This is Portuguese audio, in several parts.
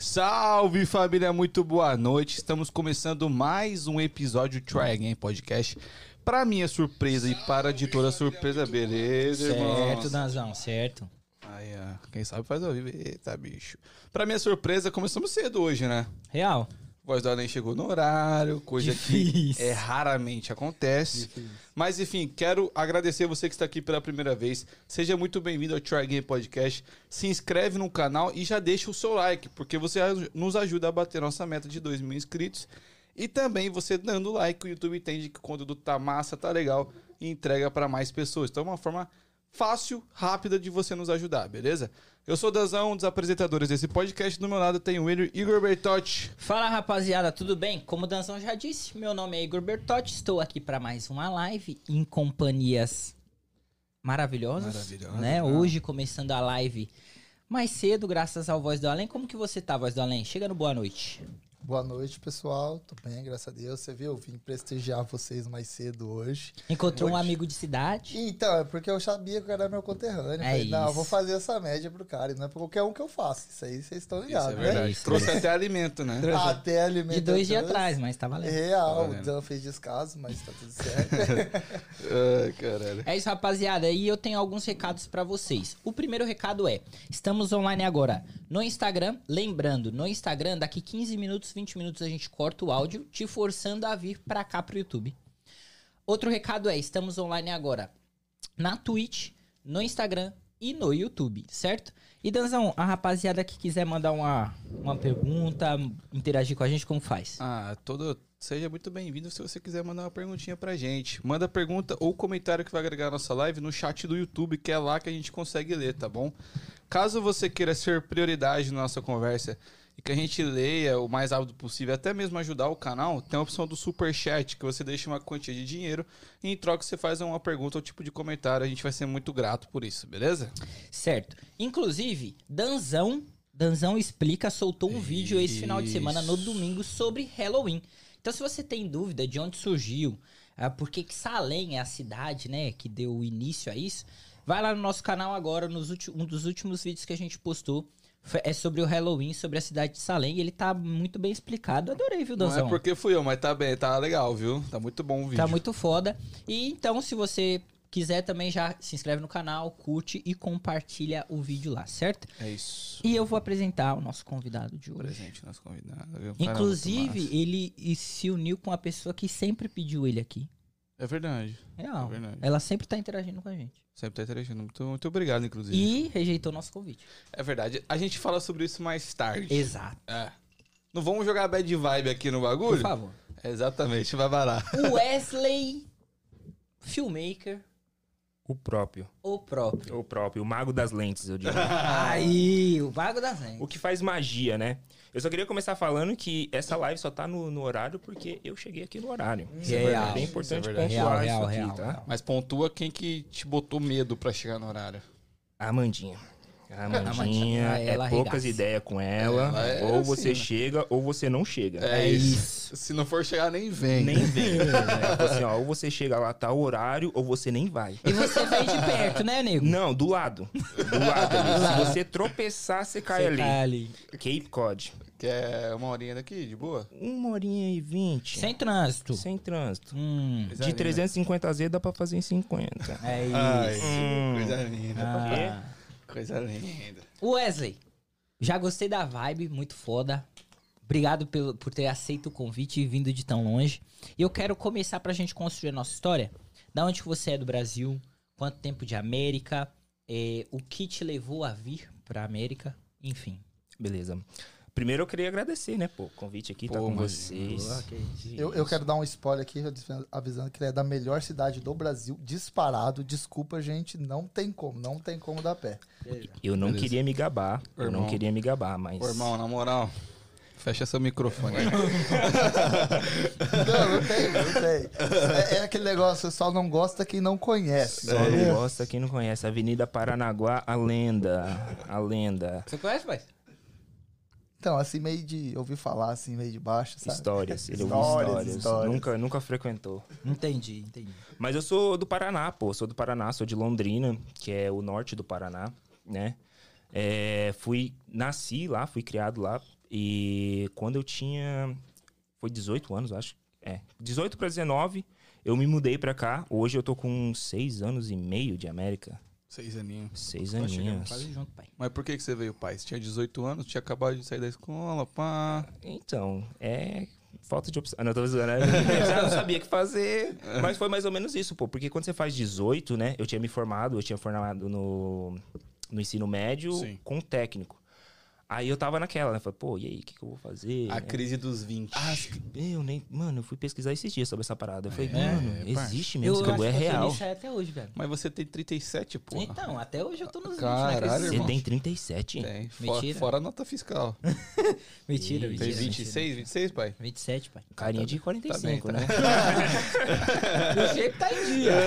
Salve família, muito boa noite. Estamos começando mais um episódio Try Again Podcast. Para minha surpresa e para de toda surpresa, beleza, irmãos? Certo, Danzão, certo. Aí, ó, quem sabe faz ao vivo. Eita, bicho. Pra minha surpresa, começamos cedo hoje, né? Real. Voz do Além chegou no horário, coisa Difícil. que é, raramente acontece. Mas enfim, quero agradecer você que está aqui pela primeira vez. Seja muito bem-vindo ao Try Game Podcast. Se inscreve no canal e já deixa o seu like, porque você nos ajuda a bater nossa meta de 2 mil inscritos. E também você dando like, o YouTube entende que o conteúdo tá massa, tá legal e entrega para mais pessoas. Então é uma forma fácil, rápida de você nos ajudar, beleza? Eu sou o Dazão, um dos apresentadores desse podcast. Do meu lado tem o William Igor Bertotti. Fala rapaziada, tudo bem? Como o Danzão já disse, meu nome é Igor Bertotti, estou aqui para mais uma live em companhias maravilhosas. Maravilhosas, né? né? Hoje começando a live mais cedo, graças ao Voz do Além. Como que você tá, Voz do Além? Chega no boa noite. Boa noite, pessoal. Tô bem, graças a Deus. Você viu? Eu vim prestigiar vocês mais cedo hoje. Encontrou um amigo de cidade. Então, é porque eu sabia que o cara era meu conterrâneo. É Falei, não, eu isso. vou fazer essa média pro cara. E não é pra qualquer um que eu faço. Isso aí vocês estão Isso ligados, é né? verdade. isso, Trouxe até alimento, né? Até alimentação. De dois dias atrás, mas tá valendo. Real, Tá o valendo. Dan fez descaso, mas tá tudo certo. Ai, caralho. É isso, rapaziada. E eu tenho alguns recados pra vocês. O primeiro recado é: estamos online agora no Instagram. Lembrando, no Instagram, daqui 15 minutos, 20 minutos a gente corta o áudio, te forçando a vir pra cá pro YouTube. Outro recado é: estamos online agora na Twitch, no Instagram e no YouTube, certo? E Danzão, a rapaziada que quiser mandar uma, uma pergunta, interagir com a gente, como faz? Ah, todo. Seja muito bem-vindo se você quiser mandar uma perguntinha pra gente. Manda pergunta ou comentário que vai agregar a nossa live no chat do YouTube, que é lá que a gente consegue ler, tá bom? Caso você queira ser prioridade na nossa conversa e que a gente leia o mais rápido possível, até mesmo ajudar o canal, tem a opção do Super Chat, que você deixa uma quantia de dinheiro e em troca você faz uma pergunta ou tipo de comentário. A gente vai ser muito grato por isso, beleza? Certo. Inclusive, Danzão, Danzão explica, soltou um vídeo esse final de semana no Isso. domingo sobre Halloween. Então, se você tem dúvida de onde surgiu, ah, por que Salem é a cidade, né, que deu início a isso, vai lá no nosso canal agora, nos um dos últimos vídeos que a gente postou. É sobre o Halloween, sobre a cidade de Salem, e ele tá muito bem explicado. Adorei, viu, Não Danzão? é porque fui eu, mas tá bem, tá legal, viu? Tá muito bom o vídeo. Tá muito foda. E então, se você quiser também já se inscreve no canal, curte e compartilha o vídeo lá, certo? É isso. E eu vou apresentar o nosso convidado de hoje. Presente nosso convidado. Inclusive, ele se uniu com a pessoa que sempre pediu ele aqui. É verdade. Real. É verdade. Ela sempre tá interagindo com a gente. Sempre tá interagindo. Muito, muito obrigado, inclusive. E rejeitou nosso convite. É verdade. A gente fala sobre isso mais tarde. Exato. É. Não vamos jogar bad vibe aqui no Por bagulho? favor. Exatamente, vai varar. O Wesley, filmmaker, O próprio. o próprio. O próprio, o mago das lentes, eu diria. Aí, o vago das o lentes. que faz magia, né? Eu só queria começar falando que essa live só tá no, no horário porque eu cheguei aqui no horário. Isso é Real. verdade. bem importante Isso é pontuar Real, isso real, aqui, real, tá? Mas pontua quem que te botou medo pra chegar no horário. A Amandinha. A Amandinha, Amandinha, ela é poucas ideias com ela. É ou assim, você né? chega ou você não chega. É isso. Se não for chegar, nem vem. Nem vem. Ela falou assim, ó, ou você chega lá, tá o horário, ou você nem vai. E você vem de perto, né, nego? Não, do lado. Do lado ali. Se você tropeçar, você cai Você ali. cai ali. Cape Cod. Que é uma horinha daqui, de boa? Uma horinha e vinte. Sem trânsito. Sem trânsito. Hum, De linda. 350Z dá pra fazer em 50. é isso. Ai, Hum. coisa linda. Ah. Coisa linda. Wesley, já gostei da vibe, muito foda. Obrigado pelo, por ter aceito o convite e vindo de tão longe. E eu quero começar pra gente construir a nossa história. Da onde que você é do Brasil? Quanto tempo de América? eh, o que te levou a vir pra América? Enfim. Beleza. Primeiro eu queria agradecer, né, pô, o convite aqui, tá Pô, com mas- vocês. eu, eu quero dar um spoiler aqui, avisando que ele é da melhor cidade do Brasil, disparado. Desculpa, gente, não tem como, não tem como dar pé. Eu não Beleza. queria me gabar, eu Irmão. não queria me gabar, mas... Ô, irmão, na moral, fecha seu microfone aí. Não, não tem, não tem. É, é aquele negócio, o pessoal não gosta quem não conhece. Só não gosta quem não conhece. Avenida Paranaguá, a lenda. A lenda. Você conhece, pai? Então, assim, meio de ouvir falar, assim, meio de baixo, sabe? Histórias. Ele ouviu Histórias, histórias. histórias. Nunca, nunca frequentou. Entendi, entendi. Mas eu sou do Paraná, pô. Sou do Paraná, sou de Londrina, que é o norte do Paraná, né? É, fui, nasci lá, fui criado lá. E quando eu tinha. Foi 18 anos, acho. É. 18 pra 19, eu me mudei pra cá. Hoje eu tô com 6 anos e meio de América. Seis aninhos. 6 Nós chegamos aninhos. quase junto, pai. Mas por que, que você veio, pai? Você tinha 18 anos, tinha acabado de sair da escola, pá. Então, é. Falta de opção. Ah, Não, tô zoando. né? Eu já não sabia o que fazer. Mas foi mais ou menos isso, pô. Porque quando você faz 18, né? Eu tinha me formado, eu tinha formado no, no ensino médio Sim. com técnico. Aí eu tava naquela, né? Falei, pô, e aí, o que, que eu vou fazer? A né? crise dos 20. Ah, eu nem. Mano, eu fui pesquisar esses dias sobre essa parada. Eu falei, É, mano, é, existe mesmo, esse bagulho é eu real. aí até hoje, velho. Mas você tem 37, pô. Então, até hoje eu tô nos 20, Caralho, né? Você irmão. tem 37? Tem. Fora, Mentira. fora a nota fiscal. Mentira, Tem mentira. Tem 26, 26, pai? 27, pai. Carinha de 45, tá né? Meu shape tá em dia.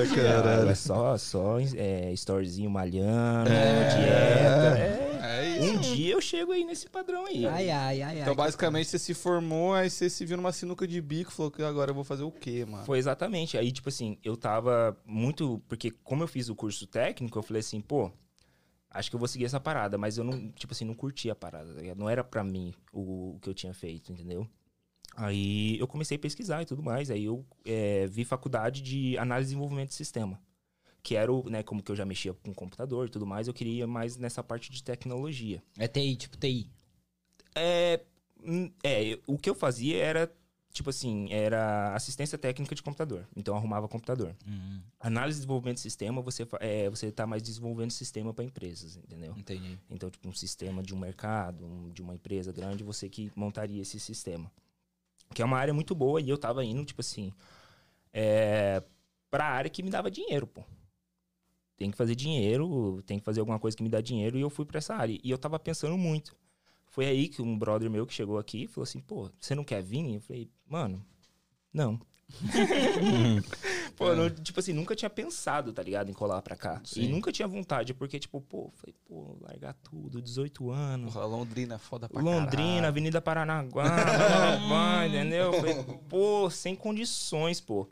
Ah, Caralho. É só, só é, storyzinho malhando, dieta. É. É isso. Um dia eu chego aí nesse padrão aí. Ai, ai, ai, Então, ai. basicamente, você se formou, aí você se viu numa sinuca de bico, falou que agora eu vou fazer o quê, mano? Foi exatamente. Aí, tipo assim, eu tava muito. Porque, como eu fiz o curso técnico, eu falei assim, pô, acho que eu vou seguir essa parada, mas eu não, tipo assim, não curti a parada, tá? Não era pra mim o, o que eu tinha feito, entendeu? Aí eu comecei a pesquisar e tudo mais. Aí eu é, vi faculdade de análise e desenvolvimento de sistema. Que era o, né, como que eu já mexia com computador e tudo mais, eu queria mais nessa parte de tecnologia. É TI, tipo TI. É, hum, é, o que eu fazia era, tipo assim, era assistência técnica de computador. Então eu arrumava computador. Hum, Análise e desenvolvimento de sistema, você, é, você tá mais desenvolvendo sistema para empresas, entendeu? entendi. Então, tipo, um sistema de um mercado, um- de uma empresa grande, você que montaria esse sistema. Que é uma área muito boa e eu tava indo, tipo assim, é, pra área que me dava dinheiro, pô. Tem que fazer dinheiro, tem que fazer alguma coisa que me dá dinheiro e eu fui pra essa área. E eu tava pensando muito. Foi aí que um brother meu que chegou aqui falou assim, pô, você não quer vir? Eu falei, mano, não. pô, eu não- tipo assim, nunca tinha pensado, tá ligado, em colar pra cá. Sim. E nunca tinha vontade, porque, tipo, pô, falei, pô, largar tudo, 18 anos. Porra, Londrina é foda pra Londrina, caralho. Avenida Paranaguá, blá, entendeu? Eu Falei, pô, sem condições, pô.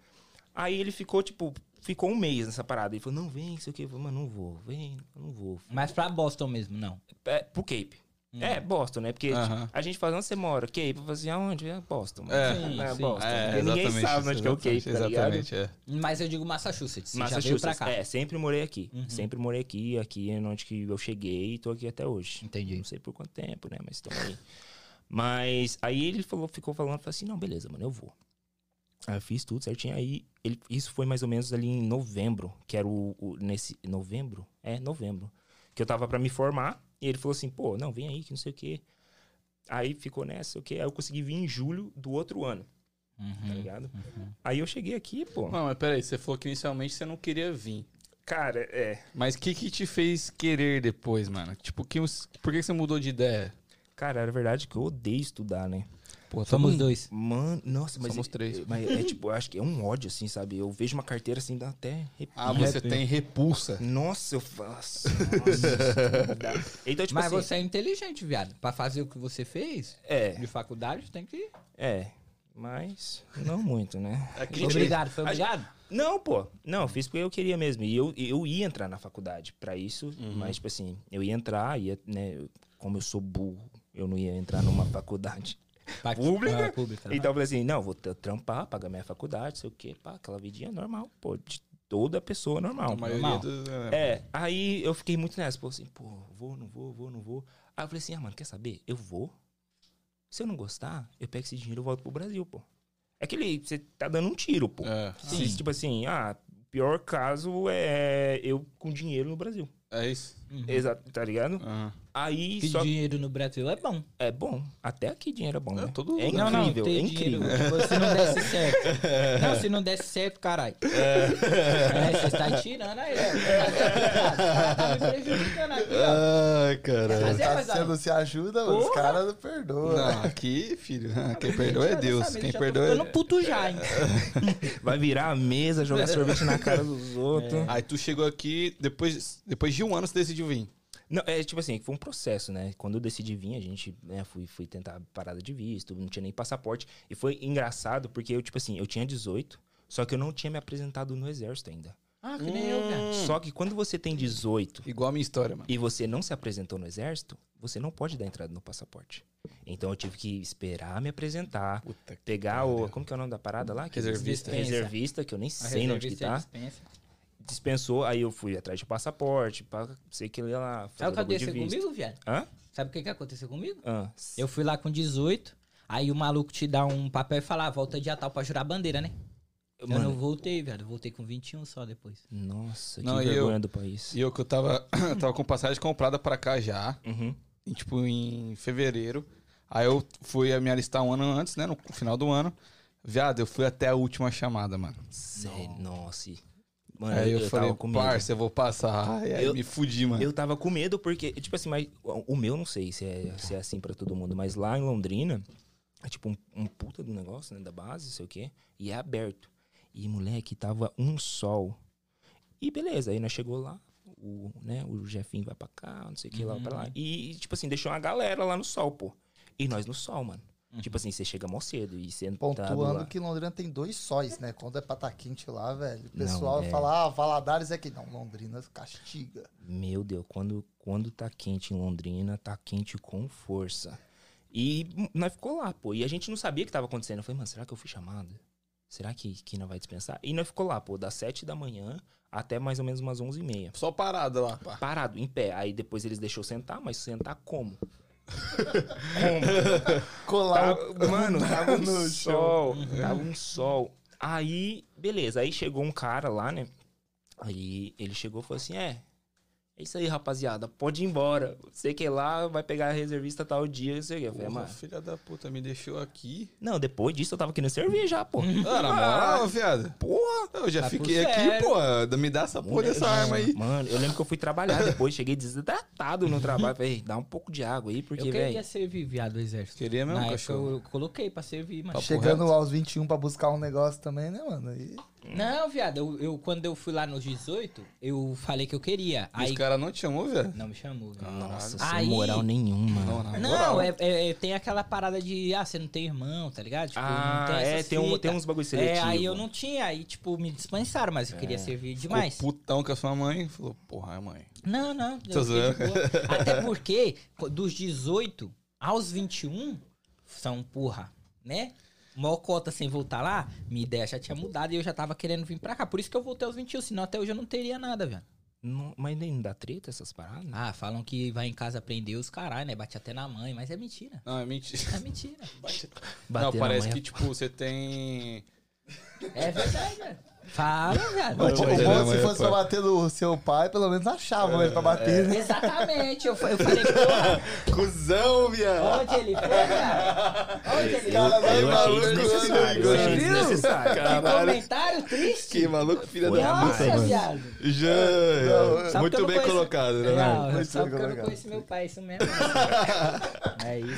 Aí ele ficou, tipo, ficou um mês nessa parada. Ele falou, não, vem, não sei o quê. Eu falei, mano, não vou, vem, não vou. Mas pra Boston mesmo, não. É, pro Cape. É, Boston, né? Porque a gente fala, onde você mora? Cape. Eu falei assim, aonde? É Boston. É. Sim, é sim. Boston. É, ninguém sabe onde que é o Cape, exatamente, tá? Exatamente, é. Mas eu digo Massachusetts. Você já veio Massachusetts. pra cá. É, sempre morei aqui. Sempre morei aqui. Aqui é onde que eu cheguei e tô aqui até hoje. Entendi. Não sei por quanto tempo, né? Mas estamos aí. Mas aí ele falou, ficou falando, falou assim, não, beleza, mano, eu vou. Aí eu fiz tudo certinho. Aí ele, isso foi mais ou menos ali em novembro, que era o, o- nesse novembro, é novembro, que eu tava pra me formar. E ele falou assim, pô, não, vem aí, que não sei o quê. Aí ficou nessa, o quê? Aí eu consegui vir em julho do outro ano, tá Uhum. ligado? Aí eu cheguei aqui, pô. Não, mas peraí, você falou que inicialmente você não queria vir. Cara, é. Mas o que que te fez querer depois, mano? Tipo, que, por que você mudou de ideia? Cara, era verdade que eu odeio estudar, né? Pô, Somos dois. Mano, nossa, mas. Somos três. Mas é tipo, eu acho que é um ódio, assim, sabe? Eu vejo uma carteira assim, dá até arrepio. Ah, você tem repulsa. Nossa, eu faço. Nossa, dá. então, tipo Mas assim. você é inteligente, viado. Pra fazer o que você fez É, de faculdade, tem que. é. Mas não muito, né? É Obrigado, foi gente- obrigado? Não, pô. Não, eu fiz porque eu queria mesmo. E eu, eu ia entrar na faculdade pra isso. Uhum. Mas, tipo assim, eu ia entrar, ia, né? Como eu sou burro, eu não ia entrar numa faculdade. Pública? Pública. Então eu falei assim, não, vou tra- trampar, pagar minha faculdade, sei o quê. Pá, aquela vidinha normal, pô, de toda pessoa normal. A maioria normal. dos... É, aí eu fiquei muito nessa, pô, assim, pô, vou, não vou, vou, não vou. Aí eu falei assim, ah, mano, quer saber? Eu vou. Se eu não gostar, eu pego esse dinheiro e volto pro Brasil, pô. É aquele, você tá dando um tiro, pô. É, Se, tipo assim, ah, pior caso é eu com dinheiro no Brasil. é isso. Uhum. Exato, tá ligado? Aham. Aí Que só dinheiro no Brasil é bom. é bom. Até aqui dinheiro é bom, É, né? todo é incrível, ter é incrível. dinheiro, Se não desse certo. Não, se não desse certo, caralho. É, você está tirando aí. ó. Tá me prejudicando aqui, ó. Ai, caralho. Mas é, Tá ó, se ajuda, mano. os caras não perdoam. Não, aqui, filho, quem perdoa é Deus. Quem perdoa é... ficando puto já, hein? Vai virar a mesa, jogar sorvete na cara dos outros. Aí tu chegou aqui, depois, depois de um ano você decidiu vir. Não, é tipo assim, foi um processo, né? Quando eu decidi vir, a gente, né, fui, fui tentar parada de visto, não tinha nem passaporte. E foi engraçado porque eu, tipo assim, eu tinha 18, só que eu não tinha me apresentado no exército ainda. Ah, que nem eu, velho. Só que quando você tem 18 Igual a minha história, mano. e você não se apresentou no exército, você não pode dar entrada no passaporte. Então eu tive que esperar me apresentar, Puta pegar o. Como que é o nome da parada lá? Que Reservista. Reservista, que eu nem A sei onde que reservista tá. dispensa. Dispensou, aí eu fui atrás de passaporte, pra, sei que ele ia lá. fazer Sabe o que de aconteceu comigo, viado? Hã? Sabe o que, que aconteceu comigo? Ah, Eu fui lá com 18, aí o maluco te dá um papel e fala, ah, volta dia tal pra jurar a bandeira, né? Eu não Mano, voltei, viado. Eu voltei com 21 só depois. nossa, que Não, e eu- vergonha do país. E eu que eu tava, tava com passagem comprada pra cá já, Uhum. em, tipo, em fevereiro. Aí eu fui a me alistar um ano antes, né? No final do ano. Viado, eu fui até a última chamada, mano. Sério, nossa. Mano, aí eu, falei, tava com medo. parça, eu vou passar. Ai, aí Eu- me fudi, mano. Eu tava com medo porque, tipo assim, mas o meu não sei se é, se é assim pra todo mundo, mas lá em Londrina, é tipo um, um puta do negócio, né, da base, sei o quê, e é aberto. E, moleque, tava um sol. E beleza, aí nós chegou lá, o, né, o Jefinho vai pra cá, não sei o que, lá pra lá. E, tipo assim, deixou uma galera lá no sol, pô. E nós no sol, mano. Tipo assim, você chega mó cedo e sentado Pontuando lá. que Londrina tem dois sóis, né? Quando é pra tá quente lá, velho. O Não, pessoal é. fala, ah, Valadares é que não. Londrina castiga. Meu Deus, quando, quando tá quente em Londrina, tá quente com força. E nós ficou lá, pô. E a gente não sabia o que tava acontecendo. Eu falei, mano, será que eu fui chamado? Será que, que não vai dispensar? E nós ficou lá, pô, das 7 da manhã até mais ou menos umas 11 e meia. Só parado lá, pá. Parado, em pé. Aí depois eles deixou sentar, mas sentar como? Colar Tava- mano, tava um no sol. Tava um sol. Aí, beleza. Aí chegou um cara lá, né? Aí ele chegou e falou assim: É, é isso aí, rapaziada. Pode ir embora. Sei que lá vai pegar a reservista tal dia. Não sei o que. Eu falei, Porra, mano. filha da puta, me deixou aqui. Não, depois disso eu tava querendo servir já, pô. Ah, na moral, viado. Porra! Eu já Tá por fiquei aqui, sério. pô. Me dá essa porra dessa arma aí. Mano, eu lembro que eu fui trabalhar depois, cheguei desidratado no trabalho. Falei, dá um pouco de água aí, porque, eu queria velho. servir, viado, do exército. Queria mesmo, Na época cachorro. eu coloquei pra servir, mas... Chegando reto. aos 21 pra buscar um negócio também, né, mano? E Não, viado, eu, eu- quando eu fui lá nos 18, eu falei que eu queria. Os Aí... caras não te chamou, velho? Não me chamou, velho. Nossa, Aí- sem moral nenhuma. Não, Não, moral. é, é- é- tem aquela parada de, ah, você não tem irmão, tá ligado? Tipo, Ah, não tem é, tem, um, tem uns bagulho É, seletivo. aí eu não tinha, aí, tipo, me dispensaram, mas eu queria servir demais. Ficou putão com a sua mãe. Falou, porra, é mãe. Não, não. Tô eu. Até porque, dos 18 aos 21, são, porra, né? Mó cota sem voltar lá, minha ideia já tinha mudado e eu já tava querendo vir pra cá. Por isso que eu voltei aos 21, senão até hoje eu não teria nada, velho. Não- mas nem dá treta essas paradas? Ah, falam que vai em casa aprender os caralho, né? Bate até na mãe, mas é mentira. Não, é mentira. É mentira. Bater não, na parece mãe que, é- tipo, você tem... É verdade, velho. Fala, velho. o na bom mãe, se fosse pra bater no seu pai, pelo menos achavam ele pra bater, né? Exatamente. Eu, eu falei, porra, Cusão, viado. onde ele foi, cara? Onde ele Cara, foi? Eu achei desnecessário. Eu achei Você viu? desnecessário. Que Caralho. comentário triste. Que maluco, filha da puta, Nossa, viado. Já, que eu muito bem colocado, né? Não, só porque eu não conheço meu pai, isso mesmo. é isso,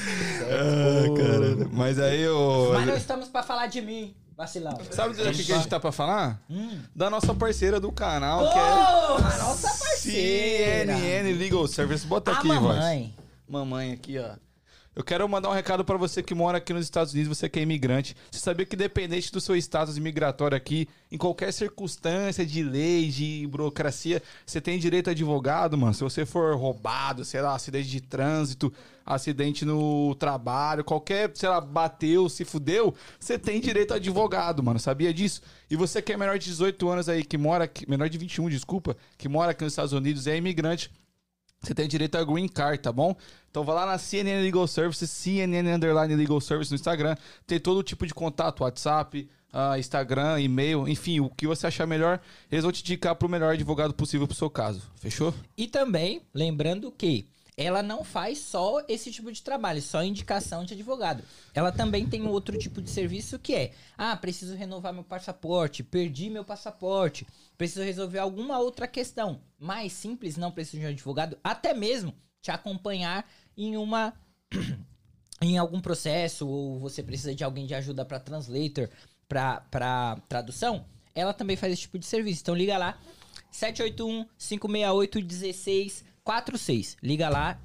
Ah, certo. caralho. Mas aí, ô... Mas não estamos pra falar de mim, vacilão. Sabe do que, que a gente tá pra falar? Hum. Da nossa parceira do canal, que é... Porra, nossa parceira. CNN Legal Service. Bota A aqui, voz. mamãe. Mamãe aqui, ó. Eu quero mandar um recado pra você que mora aqui nos Estados Unidos, você que é imigrante. Você sabia que independente do seu status imigratório aqui, em qualquer circunstância de lei, de burocracia, você tem direito a advogado, mano. Se você for roubado, sei lá, acidente de trânsito, acidente no trabalho, qualquer, sei lá, bateu, se fudeu, você tem direito a advogado, mano. Sabia disso? E você que é menor de 18 anos aí, que mora aqui, menor de 21, desculpa, que mora aqui nos Estados Unidos, é imigrante, você tem direito a green card, tá bom? Então vai lá na CNN Legal Services, CNN Underline Legal Service no Instagram. Tem todo tipo de contato, WhatsApp, ah, Instagram, e-mail, enfim, o que você achar melhor, eles vão te indicar pro melhor advogado possível pro seu caso. Fechou? E também, lembrando que ela não faz só esse tipo de trabalho, só indicação de advogado. Ela também tem outro tipo de serviço que é: ah, preciso renovar meu passaporte, perdi meu passaporte, preciso resolver alguma outra questão mais simples, não preciso de um advogado, até mesmo te acompanhar em uma em algum processo ou você precisa de alguém de ajuda para translator, para tradução, ela também faz esse tipo de serviço. Então liga lá 781 568 1646. Liga lá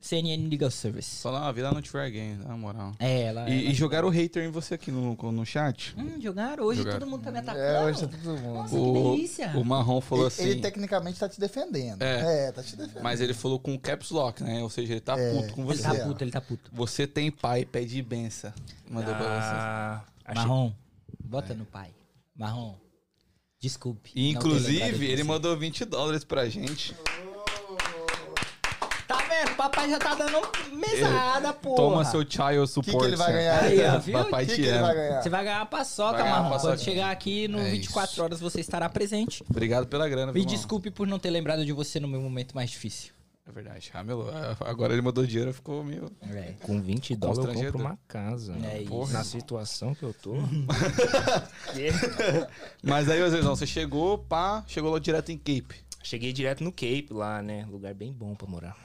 CNN Legal Service. Só lá, vi lá no Try Game, na moral. É, ela. E, ela- e jogaram o hater em você aqui no, no chat? Hum, jogaram? Hoje Jogaram. todo mundo tá me atacando. É, hoje tá todo mundo. Nossa, O- que delícia. O Marrom falou Ele, assim. ele tecnicamente tá te defendendo. É. É, tá te defendendo. Mas ele falou com caps lock, né? Ou seja, ele tá É. puto com Ele você. tá É. puto, ele tá puto. Você tem pai, pede benção. Mandou pra Ah, achei- Marrom, bota no pai. Marrom, desculpe. você. E, inclusive, ele você. mandou 20 dólares pra gente. Tá Papai já tá dando mesada, porra. Toma seu child O support. que, que ele vai ganhar Aí, aí? ó, O viu? Papai que, te que ele ama. vai ganhar? Você vai ganhar a paçoca, Vai ganhar a Marrom. paçoca. Quando chegar aqui no É 24 isso. horas você estará presente. Obrigado pela grana. Me desculpe por não ter lembrado de você no meu momento mais difícil. É verdade. Ramelou. Agora ele mandou dinheiro, ficou meio. É. Com 20 dólares eu compro uma casa. É Porra, isso. Na situação que eu tô. Mas aí, Zezão, você chegou, pá, chegou lá direto em Cape. Cheguei direto no Cape lá, né? Lugar bem bom pra morar.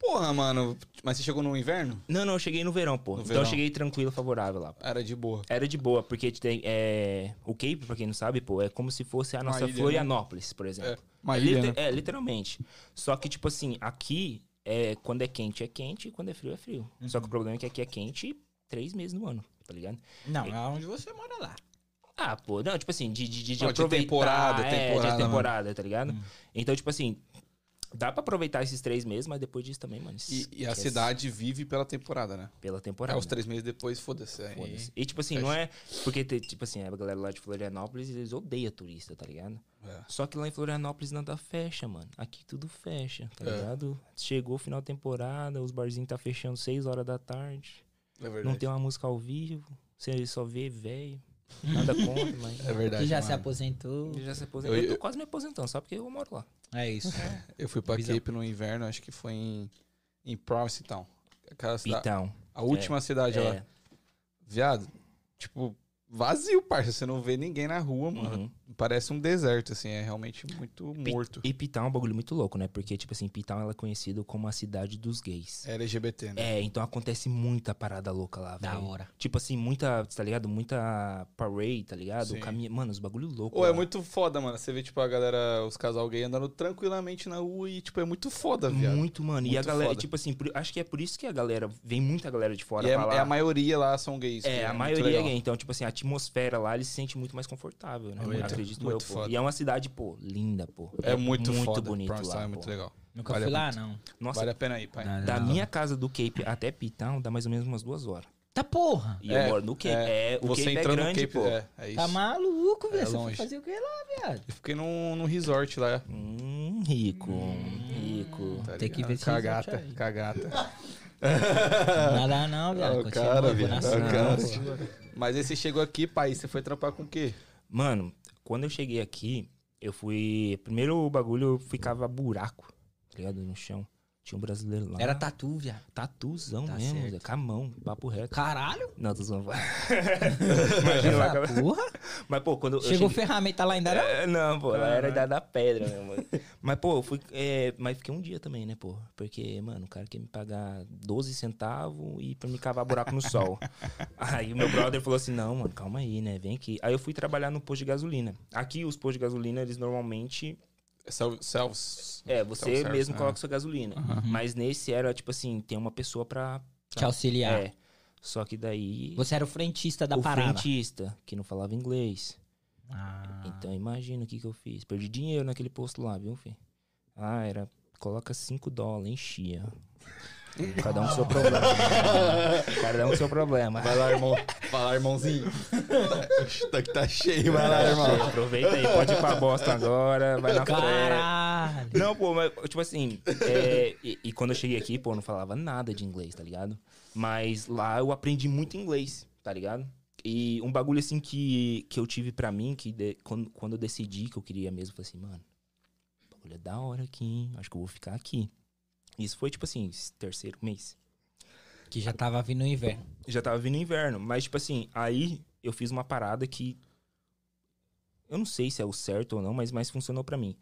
Porra, mano. Mas você chegou no inverno? Não, não, eu cheguei no verão, pô. No então verão. eu cheguei tranquilo, favorável lá. Era de boa. Era de boa, porque tem, é, o Cape, pra quem não sabe, pô, é como se fosse a nossa ilha, né? Florianópolis, por exemplo. É, uma É, ilha, né? é, literalmente. Só que, tipo assim, aqui, é, quando é quente, é quente, e quando é frio, é frio. Só que o problema é que aqui é quente três meses no ano, tá ligado? Não, é onde você mora lá. Ah, pô, não, tipo assim, de, de, de, de Ó, de aproveitar. temporada, é, temporada, de temporada, tá ligado? Então, tipo assim, dá pra aproveitar esses três meses, mas depois disso também, mano. E, e a cidade vive pela temporada, né? Pela É, temporada. os três meses depois, foda-se. Foda-se. E tipo assim, não é. Porque, tipo assim, a galera lá de Florianópolis, eles odeiam turista, tá ligado? É. Só que lá em Florianópolis nada fecha, mano. Aqui tudo fecha, tá É. ligado? Chegou o final da temporada, os barzinhos tá fechando 6 horas da tarde. É verdade. Não tem uma música ao vivo. Você só vê velho. Nada contra, mas. É verdade. Que já se mano. aposentou. Eu já se aposentou. Eu- Eu, tô eu- quase me aposentando, só porque eu moro lá. É isso. Eu fui pra Visão. Cape no inverno, acho que foi em, em Provincetown. Aquela cidade, Então. a última cidade lá. É. Viado, tipo, vazio, parça. Você não vê ninguém na rua, mano. Uhum. Parece um deserto, assim. É realmente muito morto. E Pitão é um bagulho muito louco, né? Porque, tipo assim, Pitão ela é conhecido como a cidade dos gays. É LGBT, né? É, então acontece muita parada louca lá, Da velho. hora. Tipo assim, muita, tá ligado? Muita parade, tá ligado? Sim. Caminha... Mano, os bagulho louco. Ou é muito foda, mano. Você vê, tipo, a galera, os casal gay andando tranquilamente na rua e, tipo, é muito foda, viado. Muito, mano. e a Muito galera, foda. tipo assim, por- acho que é por isso que a galera, vem muita galera de fora E é, lá. é a maioria lá são gays. É, a muito maioria é gay. Então, tipo assim, a atmosfera lá, ele se sente muito mais confortável, né? Muito, Acredito muito eu, pô. foda. E é uma cidade, pô, linda, pô. É, muito, muito foda. bonito Provincetown lá, é muito pô. legal. Nunca Vale fui lá, não. Nossa, Vale a pena ir, pai. Dá- da dá- minha casa do Cape até Pitão, dá mais ou menos umas duas horas. Tá porra. E É, eu moro no Cape. É, o Você Cape é entrando grande, no Cape, pô. é, é isso. Tá maluco, É velho. Você foi longe. fazer o que lá, viado? Eu fiquei num, num resort lá. Hum, rico, rico. Tá Tem que ver esse Cagata, cagata. Nada não, viado. Ó, o Continua cara, vou viado, na ó, o sua, cara. pô. Mas aí você chegou aqui, pai, você foi trampar com o quê? Mano, quando eu cheguei aqui, eu fui. Primeiro o bagulho ficava buraco, tá ligado? No chão. Tinha um brasileiro lá. Era tatu, viado. tatuzão Tá mesmo, certo. com a mão, papo reto. Caralho. Não, tô zoando. Imagina lá. Essa porra. Mas, pô, quando Chegou cheguei... ferramenta lá ainda? É, não, pô, lá era idade da pedra mesmo. Mas, pô, eu fui. é, mas fiquei um dia também, né, pô? Porque, mano, o cara quer me pagar 12 centavos e pra me cavar buraco no sol. Aí o meu brother falou assim: não, mano, calma aí, né? Vem aqui. Aí eu fui trabalhar no posto de gasolina. Aqui, os postos de gasolina, eles normalmente. Self, self, É, você mesmo né? coloca sua gasolina. Mas nesse era, tipo assim, tem uma pessoa pra. Te auxiliar. É. Só que daí. Você era o frentista da o parada. frentista, que não falava inglês. Ah. Então imagina o que que eu fiz. Perdi dinheiro naquele posto lá, viu, filho? Ah, era. Coloca 5 dólares, enchia. Cada um com seu problema. Cada um com seu problema. Vai lá, irmão. Vai lá, irmãozinho. tá que tá cheio, vai lá, irmão. Aproveita aí, pode ir pra Boston agora, vai na fé. Caralho. Não, pô, mas, tipo assim, é, e, e quando eu cheguei aqui, pô, eu não falava nada de inglês, tá ligado? Mas lá eu aprendi muito inglês, tá ligado? E um bagulho assim que, que eu tive pra mim, que de- quando, quando eu decidi que eu queria mesmo, eu falei assim, mano, o bagulho é da hora aqui, hein? Acho que eu vou ficar aqui. Isso foi, tipo assim, terceiro mês. Que já tava vindo o inverno. Já tava vindo inverno, mas, tipo assim, aí eu fiz uma parada que. Eu não sei se é o certo ou não, mas, mas funcionou pra mim.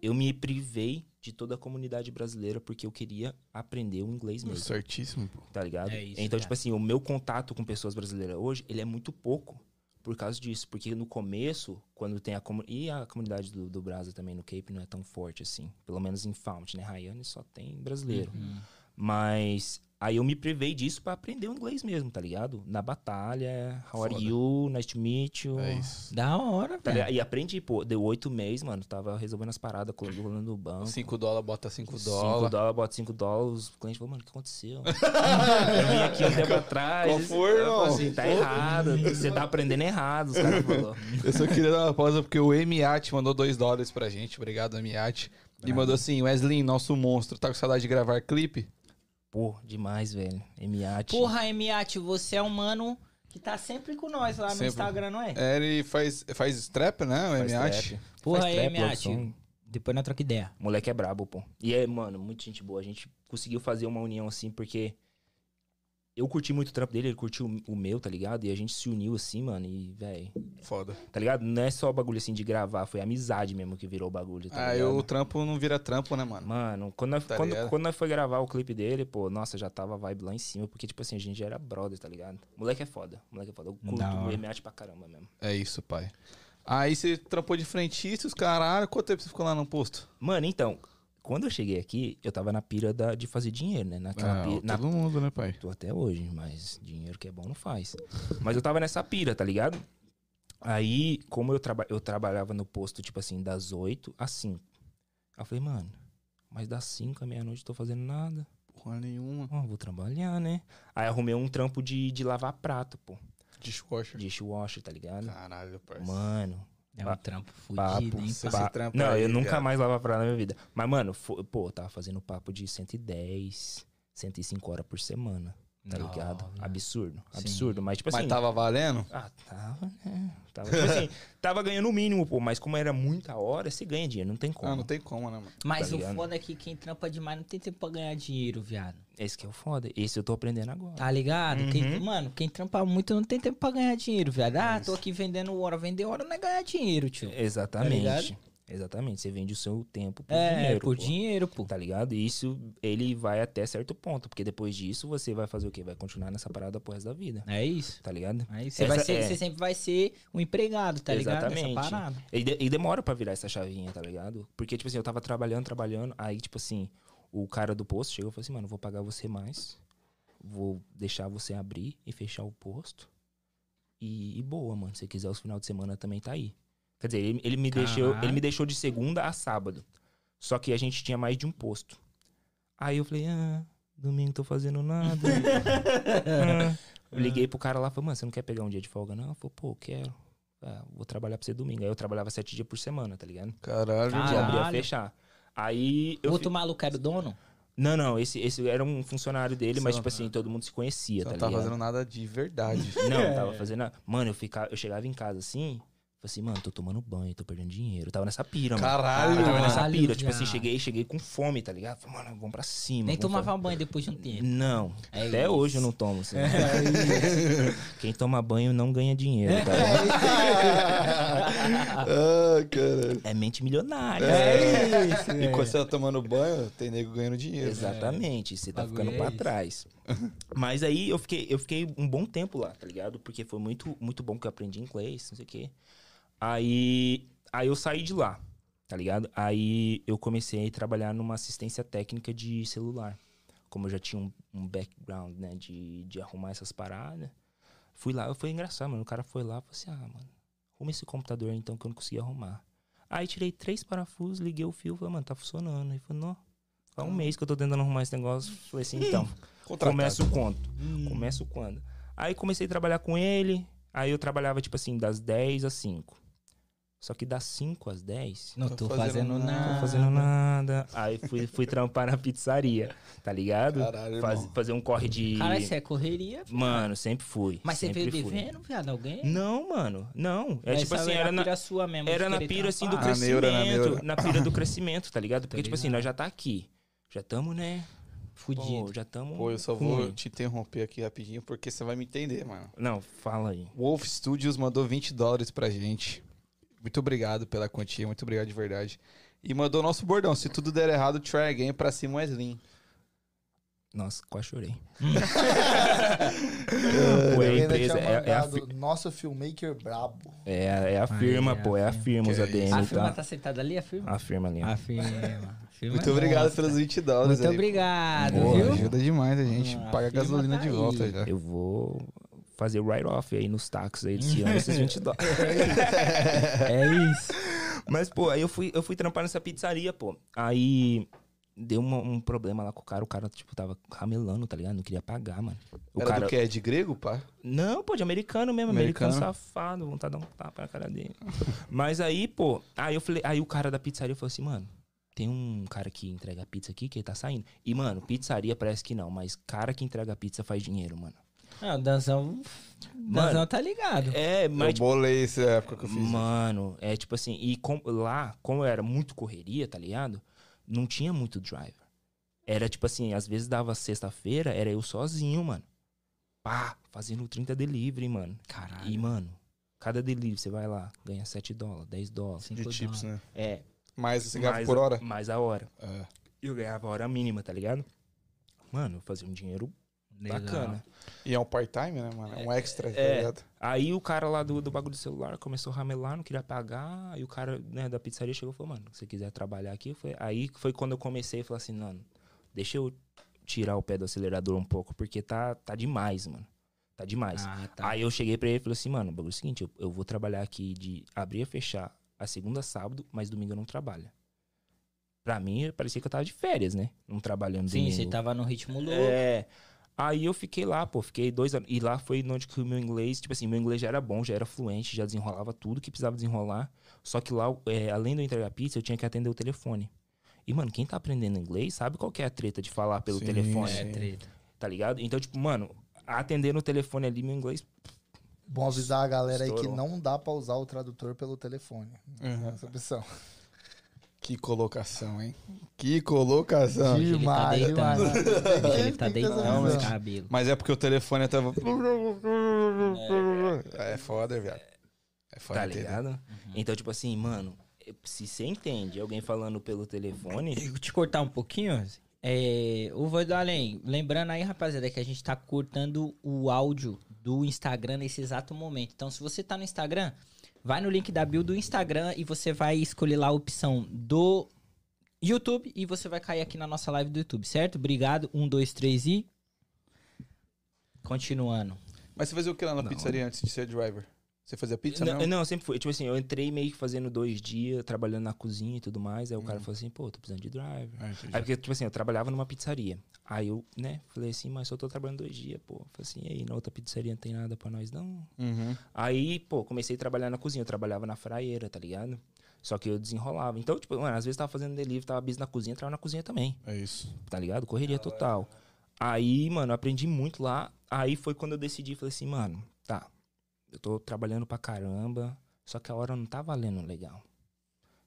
Eu me privei de toda a comunidade brasileira porque eu queria aprender o inglês mesmo, Certíssimo, pô. tá ligado? É isso, então, cara. tipo assim, o meu contato com pessoas brasileiras hoje, ele é muito pouco por causa disso. Porque no começo, quando tem a comunidade. E a comunidade do, do Brasa também no Cape não é tão forte assim. Pelo menos em Fount, né? Rayane só tem brasileiro. Uhum. Mas aí eu me privei disso pra aprender o inglês mesmo, tá ligado? Na batalha, how are you, nice to meet you. É isso. Da hora, Tá velho. E aprendi, pô, deu oito meses, mano, tava resolvendo as paradas, colando no banco. 5 dólares, bota 5 5 dólares. dólares, bota 5 dólares. O cliente falou, mano, o que aconteceu? eu vim aqui um tempo atrás. Qual foi, eu falei irmão? assim, tá errado. Você tá aprendendo errado, os caras falaram. Eu só queria dar uma pausa porque o Emiat mandou 2 dólares pra gente. Obrigado, Emiat. E mandou assim: Wesley, nosso monstro, tá com saudade de gravar clipe? Pô, demais, velho. Emiate. Porra, Emiate, você é um mano que tá sempre com nós lá no Sempre. Instagram, não é? É, ele faz, faz strap, né? O Faz Emiat. trap, Porra, faz trap, Emiate. Depois nós troca ideia. Moleque é brabo, pô. E é, mano, muito gente boa. A gente conseguiu fazer uma união assim, porque eu curti muito o trampo dele, ele curtiu o- o meu, tá ligado? E a gente se uniu assim, mano, e, velho, Foda. tá ligado? Não é só bagulho assim de gravar, foi amizade mesmo que virou o bagulho, tá Aí ligado? o trampo não vira trampo, né, mano? Mano, quando nós, Tá quando, ligado? quando nós foi gravar o clipe dele, pô, nossa, já tava a vibe lá em cima, porque, tipo assim, a gente já era brother, tá ligado? Moleque é foda, moleque é foda. Eu curto o. MH pra caramba mesmo. É isso, pai. Aí você trampou de frentista, os caralho. Quanto tempo você ficou lá no posto? Mano, então, quando eu cheguei aqui, eu tava na pira da, de fazer dinheiro, né? Naquela pira, na, todo mundo, né, pai? Tô até hoje, mas dinheiro que é bom não faz. Mas eu tava nessa pira, tá ligado? Aí, como eu, traba eu trabalhava no posto, tipo assim, das 8 às 5. Aí eu falei, mano, mas das 5 à meia-noite eu tô fazendo nada. Porra nenhuma. Ó, vou trabalhar, né? Aí arrumei um trampo de, de lavar prato, pô. Dishwasher. Dishwasher, tá ligado? Caralho, parceiro. Mano, É um trampo fudido, hein? Esse trampo Não, aí, eu nunca mais lavo prato na minha vida. Mas, mano, pô, eu tava fazendo papo de 110, 105 horas por semana. Tá Não, ligado? velho. Absurdo. Sim. Absurdo. Mas, tipo assim. Mas tava valendo? Ah, tava, né? Tava, tipo assim, tava ganhando o mínimo, pô. Mas como era muita hora, você ganha dinheiro. Não tem como. Ah, não tem como, né, mano? Mas Tá o ligado? foda é que quem trampa demais não tem tempo pra ganhar dinheiro, viado. Esse que é o foda. Esse eu tô aprendendo agora. Tá ligado? Uhum. Quem- mano, quem trampa muito não tem tempo pra ganhar dinheiro, viado. Ah, tô aqui vendendo hora. Vender hora não é ganhar dinheiro, tio. Exatamente. ligado? Exatamente. Você vende o seu tempo por é, dinheiro. por pô. dinheiro, pô. Tá ligado? E isso, ele vai até certo ponto. Porque depois disso, você vai fazer o quê? Vai continuar nessa parada pro resto da vida. É isso. Tá ligado? Aí você, Essa vai ser, é- você sempre vai ser um empregado, tá ligado? Nessa Exatamente. parada. E, de- e demora pra virar essa chavinha, tá ligado? Porque, tipo assim, eu tava trabalhando, trabalhando. Aí, tipo assim, o cara do posto chegou e falou assim, mano, vou pagar você mais. Vou deixar você abrir e fechar o posto. E, e boa, mano. Se quiser, os final de semana também tá aí. Quer dizer, ele, ele me deixou, ele me deixou de segunda a sábado. Só que a gente tinha mais de um posto. Aí eu falei, ah, domingo tô fazendo nada. Ah. Eu liguei pro cara lá e falei, mano, você não quer pegar um dia de folga, não? Ele falou, pô, quero. Ah, vou trabalhar pra você domingo. Aí eu trabalhava sete dias por semana, tá ligado? Caralho, De Caralho. abrir a fechar. Aí eu. Outro fi- maluco era o dono? Não, não, esse, esse era um funcionário dele, mas, Só- tipo assim, todo mundo se conhecia, Você tá não tá ligado? fazendo nada de verdade. Não, tava fazendo. nada. Mano, eu, ficava, eu chegava em casa assim. Falei assim, mano, tô tomando banho, tô perdendo dinheiro. Eu tava nessa pira, mano. Caralho, Eu tava nessa pira. Tipo assim, cheguei, cheguei com fome, tá ligado? Falei, mano, vamos pra cima. Nem tomava fome. banho depois de um tempo. Não, É até isso. hoje eu não tomo. assim. Quem toma banho não ganha dinheiro, tá É ligado? ah, caralho. É mente milionária. É isso, E quando você tá tomando banho, tem nego ganhando dinheiro. Exatamente, você tá Bagulho ficando é pra esse. trás. Mas aí eu fiquei, eu fiquei um bom tempo lá, tá ligado? Porque foi muito, muito bom que eu aprendi inglês, não sei o quê. Aí, aí eu saí de lá, tá ligado? Aí eu comecei a trabalhar numa assistência técnica de celular. Como eu já tinha um, um background, né, de, de arrumar essas paradas. Fui lá, foi engraçado, mano. O cara foi lá e falou assim: ah, mano, arruma esse computador então que eu não consegui arrumar. Aí tirei três parafusos, liguei o fio, falei, mano, tá funcionando. Aí falou, não. Há um mês que eu tô tentando arrumar esse negócio. Falei assim, então, Contratado. começo quando? Começo quando? Aí comecei a trabalhar com ele. Aí eu trabalhava, tipo assim, das 10 às 5. Só que das 5 às 10, Não Tô tô fazendo fazendo nada. tô fazendo nada. Aí fui, fui trampar na pizzaria, tá ligado? Caralho, Faz- irmão. fazer um corre de. Cara, isso é correria. filho. Mano, sempre fui. Mas você sempre veio fui. devendo, viado? Alguém? Não, mano. Não. É Mas tipo assim, era na, pira sua mesmo. era na pira, assim, do trampar. Na neura, na crescimento. neura. Na pira do crescimento, tá ligado? Porque, Tá tipo assim, ligado. nós já tá aqui. Já tamo, né? Fudido. Pô, já tamo. Pô, eu só vou ruim. te interromper aqui rapidinho porque você vai me entender, mano. Não, fala aí. Wolf Studios mandou 20 dólares pra gente. Muito obrigado pela quantia, muito obrigado de verdade. E mandou nosso bordão. Se tudo der errado, try again pra cima Wesley. Nossa, quase chorei. Ele Pô, é a empresa, é, é a, mandado nosso filmmaker brabo. é, a- é a firma, é a pô, é a firma. firma, os ADM, A tá? firma tá sentada ali, a firma? A firma ali. A firma. Filma Muito é obrigado monstro. pelos 20 dólares Muito aí. obrigado, Pô, viu? ajuda demais a gente. Ah, Paga a firma gasolina tá de aí. volta já. Eu vou fazer write-off aí nos táxis aí desse ano, esses 20 dólares. É isso. Mas, pô, aí eu fui, eu fui trampar nessa pizzaria, pô. Aí deu uma- um problema lá com o cara. O cara, tipo, tava ramelando, tá ligado? Não queria pagar, mano. O Era cara... do que? É de grego, pá? Não, pô, de americano mesmo, americano, Americano? safado, vontade de dar um tapa na cara dele. Mas aí, pô, aí eu falei, aí o cara da pizzaria falou assim, mano, tem um cara que entrega pizza aqui que ele tá saindo. E, mano, pizzaria parece que não, mas cara que entrega pizza faz dinheiro, mano. Ah, o Danzão. Danzão tá ligado. É, mas. eu bolei essa época que eu fiz. Mano, é tipo assim, e com- lá, como era muito correria, tá ligado? Não tinha muito driver. Era tipo assim, às vezes dava sexta-feira, era eu sozinho, mano. Pá, fazendo 30 delivery, mano. Caralho. E, mano, cada delivery você vai lá, ganha 7 dólares, 10 dólares. De chips, né? É. Mas você ganhava mais por hora? Mais a hora. É. Eu ganhava a hora mínima, tá ligado? Mano, eu fazia um dinheiro Legal. bacana. E é um part-time, né, mano? É um extra, tá É. ligado? Aí o cara lá do, do bagulho do celular começou a ramelar, não queria pagar. Aí o cara né, da pizzaria chegou e falou, mano, se você quiser trabalhar aqui. Foi, aí foi quando eu comecei e falei assim, mano, deixa eu tirar o pé do acelerador um pouco, porque tá, tá demais, mano. Tá demais. Ah, tá. Aí eu cheguei pra ele e falei assim, mano, o bagulho é o seguinte, eu, eu vou trabalhar aqui de abrir e fechar a segunda a sábado, mas domingo eu não trabalho. Pra mim, parecia que eu tava de férias, né? Não trabalhando Sim, domingo. você tava no ritmo louco. É. Aí eu fiquei lá, pô, fiquei dois anos. E lá foi onde que o meu inglês, tipo assim, meu inglês já era bom, já era fluente, já desenrolava tudo que precisava desenrolar. Só que lá, é, além de eu entregar pizza, eu tinha que atender o telefone. E, mano, quem tá aprendendo inglês sabe qual que é a treta de falar pelo Sim, telefone, sim. É, treta. tá ligado? Então, tipo, mano, atender no telefone ali, meu inglês. Bom avisar a galera aí que Estourou. não dá pra usar o tradutor pelo telefone. Uhum. Essa opção. Que colocação, hein? Que colocação. Hoje ele tá Demais, deitando. demais. Ele tá deitando visão. os cabelos. Mas é porque o telefone tava. É foda, viado. É foda. Tá ligado? Então, tipo assim, mano, se você entende alguém falando pelo telefone. Eu te cortar um pouquinho, é, o Vou do Além, lembrando aí, rapaziada, que a gente tá cortando o áudio do Instagram nesse exato momento. Então, se você tá no Instagram, vai no link da bio do Instagram e você vai escolher lá a opção do YouTube e você vai cair aqui na nossa live do YouTube, certo? Obrigado. Um, dois, três e. Continuando. Mas você fazia o que lá na Não. pizzaria antes de ser driver? Você fazia pizza Não, não, sempre foi. Tipo assim, eu entrei meio que fazendo dois dias, trabalhando na cozinha e tudo mais. Aí o cara falou assim, pô, tô precisando de driver. Ah. Aí porque, tipo assim, eu trabalhava numa pizzaria. Aí eu, né, falei assim, mas só tô trabalhando dois dias, pô. Falei assim, e aí, na outra pizzaria não tem nada pra nós, não. Uhum. Aí, pô, comecei a trabalhar na cozinha. Eu trabalhava na fraieira, tá ligado? Só que eu desenrolava. Então, tipo, mano, às vezes tava fazendo delivery, tava busy na cozinha, trabalhava na cozinha também É isso. tá ligado? Correria total. Aí, mano, aprendi muito lá. Aí foi quando eu decidi, falei assim, mano, tá, eu tô trabalhando pra caramba, só que a hora não tá valendo legal.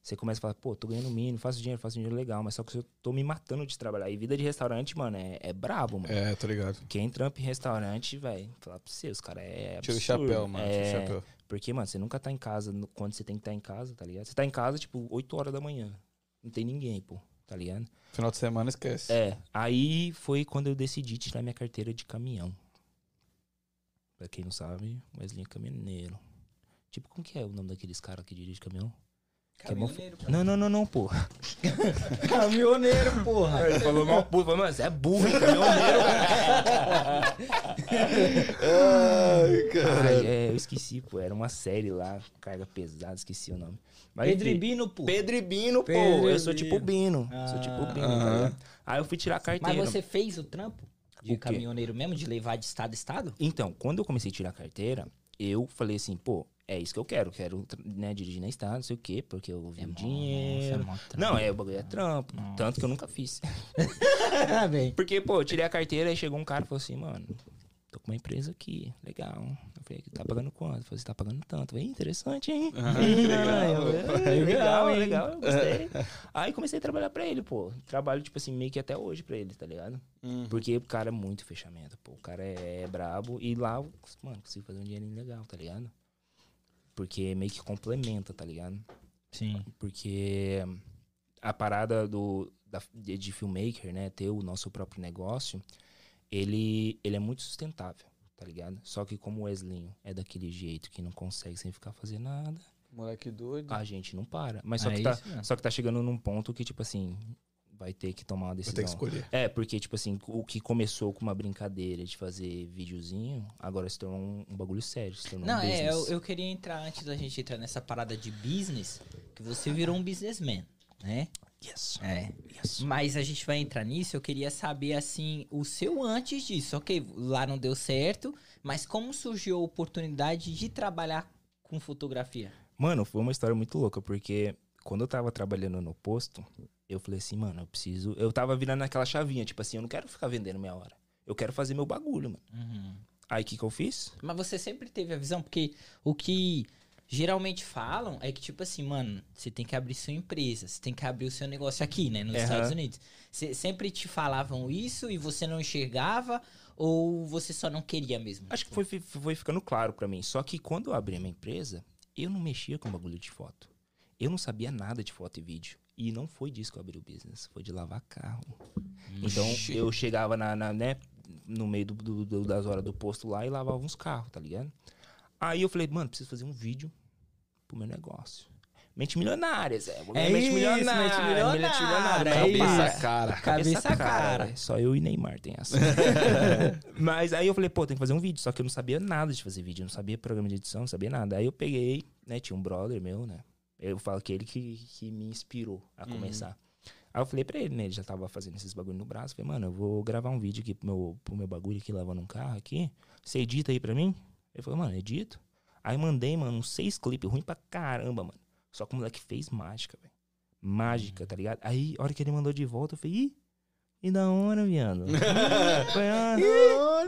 Você começa a falar, pô, tô ganhando mínimo, faço dinheiro, faço dinheiro legal, mas só que eu tô me matando de trabalhar. E vida de restaurante, mano, é, é brabo, mano. É, tô ligado. Quem trampa em restaurante, velho, falar pra você, os caras é Tira o absurdo. chapéu, mano. Tira o É, chapéu. Porque, mano, você nunca tá em casa quando você tem que estar em casa, tá ligado? Você tá em casa, tipo, 8 horas da manhã. Não tem ninguém, pô, tá ligado? Final de semana esquece. É, aí foi quando eu decidi tirar minha carteira de caminhão. Pra quem não sabe, Wesley é caminhoneiro. Tipo, como que é o nome daqueles caras que dirigem caminhão? É mó- Não, não, não, não, porra. Caminhoneiro, porra. Ele falou mal burro. Mano, você é burro, hein, caminhoneiro, cara. Ai, cara. Ai, é, eu esqueci, pô. Era uma série lá, carga pesada, esqueci o nome. Mas, Pedribino, pô. Pedro e Bino, pô. Pedro Eu sou tipo Bino. Sou tipo Bino, tá Aham. ligado? Aí eu fui tirar a Mas carteira. você fez o trampo de caminhoneiro mesmo, de levar de estado a estado? Então, quando eu comecei a tirar a carteira, eu falei assim, pô, é isso que eu quero. Quero né, dirigir na estrada, não sei o quê, porque eu vi o mó- dinheiro. nossa, é não, é, o bagulho é trampo. Tanto que eu nunca fiz. Bem. Porque, pô, eu tirei a carteira e chegou um cara e falou assim, mano, tô com uma empresa aqui, legal. Eu falei, tá pagando quanto? Ele falou, você tá pagando tanto. Eu falei, interessante, hein? Ah, legal. É, legal, hein? legal, eu gostei. Aí comecei a trabalhar pra ele, pô. Trabalho, tipo assim, meio que até hoje pra ele, tá ligado? Uhum. Porque o cara é muito fechamento, pô. O cara é, brabo. E lá, mano, consigo fazer um dinheirinho legal, tá ligado? Porque meio que complementa, tá ligado? Sim. Porque a parada do, da, de, de filmmaker, né? Ter o nosso próprio negócio, ele, ele é muito sustentável, tá ligado? Só que como o Weslinho é daquele jeito que não consegue sem ficar fazendo nada, Moleque doido. a gente não para. Mas só, É que tá, isso mesmo. só que tá chegando num ponto que, tipo assim, vai ter que tomar uma decisão. ter que escolher. É, porque, tipo assim, o que começou com uma brincadeira de fazer videozinho, agora se tornou um, um bagulho sério. Se tornou Não, um é, eu, eu queria entrar, antes da gente entrar nessa parada de business, que você virou um businessman, né? Yes. É. Yes. Mas a gente vai entrar nisso, eu queria saber, assim, o seu antes disso. Ok, lá não deu certo, mas como surgiu a oportunidade de trabalhar com fotografia? Mano, foi uma história muito louca, porque quando eu tava trabalhando no posto, eu falei assim, mano, eu preciso. Eu tava virando aquela chavinha, tipo assim, eu não quero ficar vendendo meia hora. Eu quero fazer meu bagulho, mano. Uhum. Aí o que, que eu fiz? Mas você sempre teve a visão, porque o que geralmente falam é que, tipo assim, mano, você tem que abrir sua empresa, você tem que abrir o seu negócio aqui, né, nos Aham. Estados Unidos. Cê- sempre te falavam isso e você não enxergava ou você só não queria mesmo? Acho que foi, foi ficando claro pra mim. Só que quando eu abri a minha empresa, eu não mexia com bagulho de foto. Eu não sabia nada de foto e vídeo. E não foi disso que eu abri o business, foi de lavar carro. Então eu chegava na, na, né, no meio do- do- das horas do posto lá e lavava uns carros, tá ligado? Aí eu falei, mano, preciso fazer um vídeo pro meu negócio. Mente milionária, Zé. É mente isso, milionária. mente milionária, é Cabeça isso. cara. Cabeça cara. é. Só eu e Neymar tem essa. Mas aí eu falei, pô, tem que fazer um vídeo. Só que eu não sabia nada de fazer vídeo. Eu não sabia programa de edição, não sabia nada. Aí eu peguei, né? Tinha um brother meu, né? Eu falo que ele que, que me inspirou a começar. Aí eu falei pra ele, né? Ele já tava fazendo esses bagulho no braço. Falei, mano, eu vou gravar um vídeo aqui pro meu, pro meu bagulho aqui, lavando um carro aqui. Você edita aí pra mim? Ele falou, mano, edito. Aí mandei, mano, uns seis clipes, ruim pra caramba, mano. Só que o moleque fez mágica, velho. Mágica, tá ligado? Aí, a hora que ele mandou de volta, eu falei, ih, e da hora, viado. Foi, ah, eu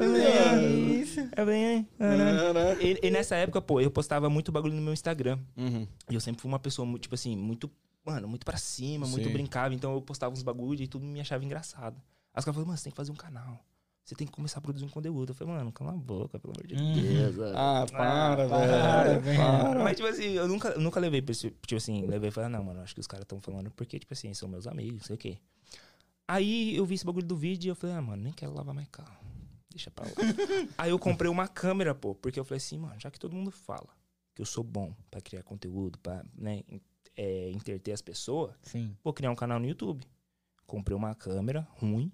falei, "Ai, caralho." E, e nessa época, pô, eu postava muito bagulho no meu Instagram. Uhum. E eu sempre fui uma pessoa, muito, tipo assim, muito, mano, muito pra cima, muito Sim. brincava. Então eu postava uns bagulho e tudo me achava engraçado. Aí os caras falaram, mano, você tem que fazer um canal. Você tem que começar a produzir um conteúdo. Eu falei, mano, cala a boca, pelo amor de Uhum. Deus. Ah, para, para, velho. Para. Mas, tipo assim, eu nunca, nunca levei pra esse. Tipo assim, levei e falei, não, mano, acho que os caras estão falando porque, tipo assim, são meus amigos, não sei o quê. Aí eu vi esse bagulho do vídeo e eu falei, ah, mano, nem quero lavar mais carro. Deixa pra lá. Aí eu comprei uma câmera, pô, porque eu falei assim, mano, já que todo mundo fala que eu sou bom pra criar conteúdo, pra, né, é, as pessoas, Sim. vou criar um canal no YouTube. Comprei uma câmera ruim,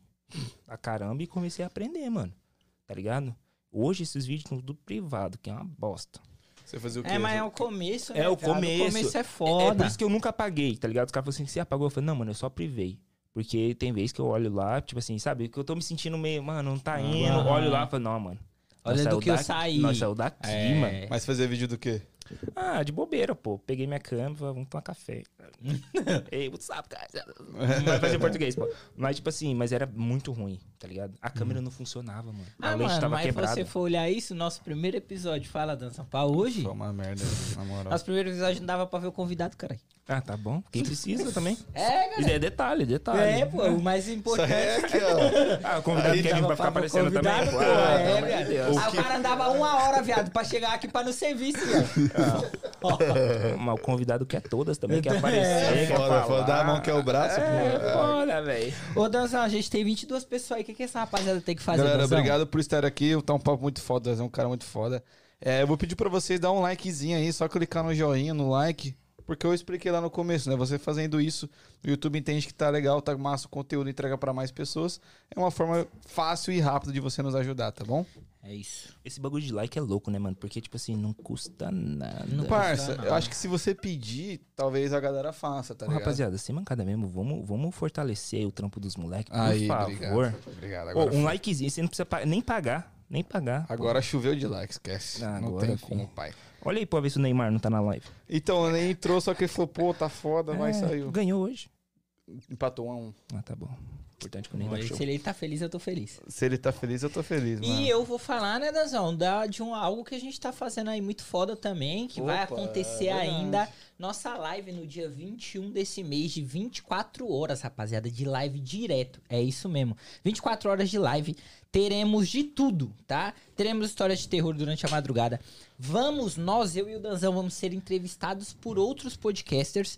a caramba, e comecei a aprender, mano. Tá ligado? Hoje esses vídeos estão tudo privado, que é uma bosta. Você fazia o quê? É, mas é o começo, né? É o viado? começo. O começo é É, foda. é por isso que eu nunca apaguei, tá ligado? Os caras falaram assim, você apagou? Eu falei, não, mano, eu só privei. Porque tem vez que eu olho lá, tipo assim, sabe? Que eu tô me sentindo meio, mano, não tá indo. Aham. Olho lá e falo, não, mano. Olha do que eu daqui- saí. Nós saiu daqui, É. mano. Mas fazia vídeo do quê? Ah, de bobeira, pô. Peguei minha câmera e falei, vamos tomar café. Ei, what's up, guys? Vai fazer português, pô. Mas, tipo assim, mas era muito ruim, tá ligado? A câmera não funcionava, mano. A Ah, lente mano, tava mas se quebrada. você for olhar isso, nosso primeiro episódio Fala Dança pra hoje, Foi uma merda, na moral. nosso primeiro episódio não dava pra ver o convidado, caralho. Ah, tá bom. Quem precisa também. É, Isso é detalhe, detalhe. É, pô, o mais Isso importante. é aqui, ó. Ah, o convidado Aí quer vir pra ficar aparecendo também. convidado, pô. Ah, é. Aí o cara andava uma hora, viado, pra chegar aqui pra não ser visto, viado. Mas o convidado quer todas também, quer É, aparecer, quer Foda, falar. foda, dá a mão que é o braço, É, foda, velho. Ô, Danzão, a gente tem 22 pessoas aí. O que, que essa rapaziada tem que fazer, Galera, Danzão? obrigado por estar aqui. Tá um papo muito foda, é um cara muito foda. É, eu vou pedir pra vocês dar um likezinho aí, só clicar no joinha, no like. Porque eu expliquei lá no começo, né? Você fazendo isso, o YouTube entende que tá legal, tá massa o conteúdo, entrega pra mais pessoas. É uma forma fácil e rápida de você nos ajudar, tá bom? É isso. Esse bagulho de like é louco, né, mano? Porque, tipo assim, não custa nada. Não Parça, não. eu acho que se você pedir, talvez a galera faça, tá Ô, ligado? rapaziada, sem mancada mesmo, vamos, vamos fortalecer o trampo dos moleques, por Aí, favor. obrigado. Obrigado. Ô, Agora, um likezinho, você não precisa pa- nem pagar, nem pagar. pô. agora choveu de like, esquece. Ah, não agora, tem filho. como, pai. Olha aí pra ver se o Neymar não tá na live. Então, ele entrou, só que ele falou, pô, tá foda, mas É, saiu. Ganhou hoje. Empatou um a um. Ah, tá bom. Importante que o. Se ele tá feliz, eu tô feliz. Se ele tá feliz, eu tô feliz, mano. E eu vou falar, né, Danzão, da, de um, algo que a gente tá fazendo aí muito foda também, que vai Opa, acontecer é ainda. Nossa live no dia 21 desse mês, de 24 horas, rapaziada, de live direto. É isso mesmo. 24 horas de live. Teremos de tudo, tá? Teremos histórias de terror durante a madrugada. Vamos, nós, eu e o Danzão, vamos ser entrevistados por outros podcasters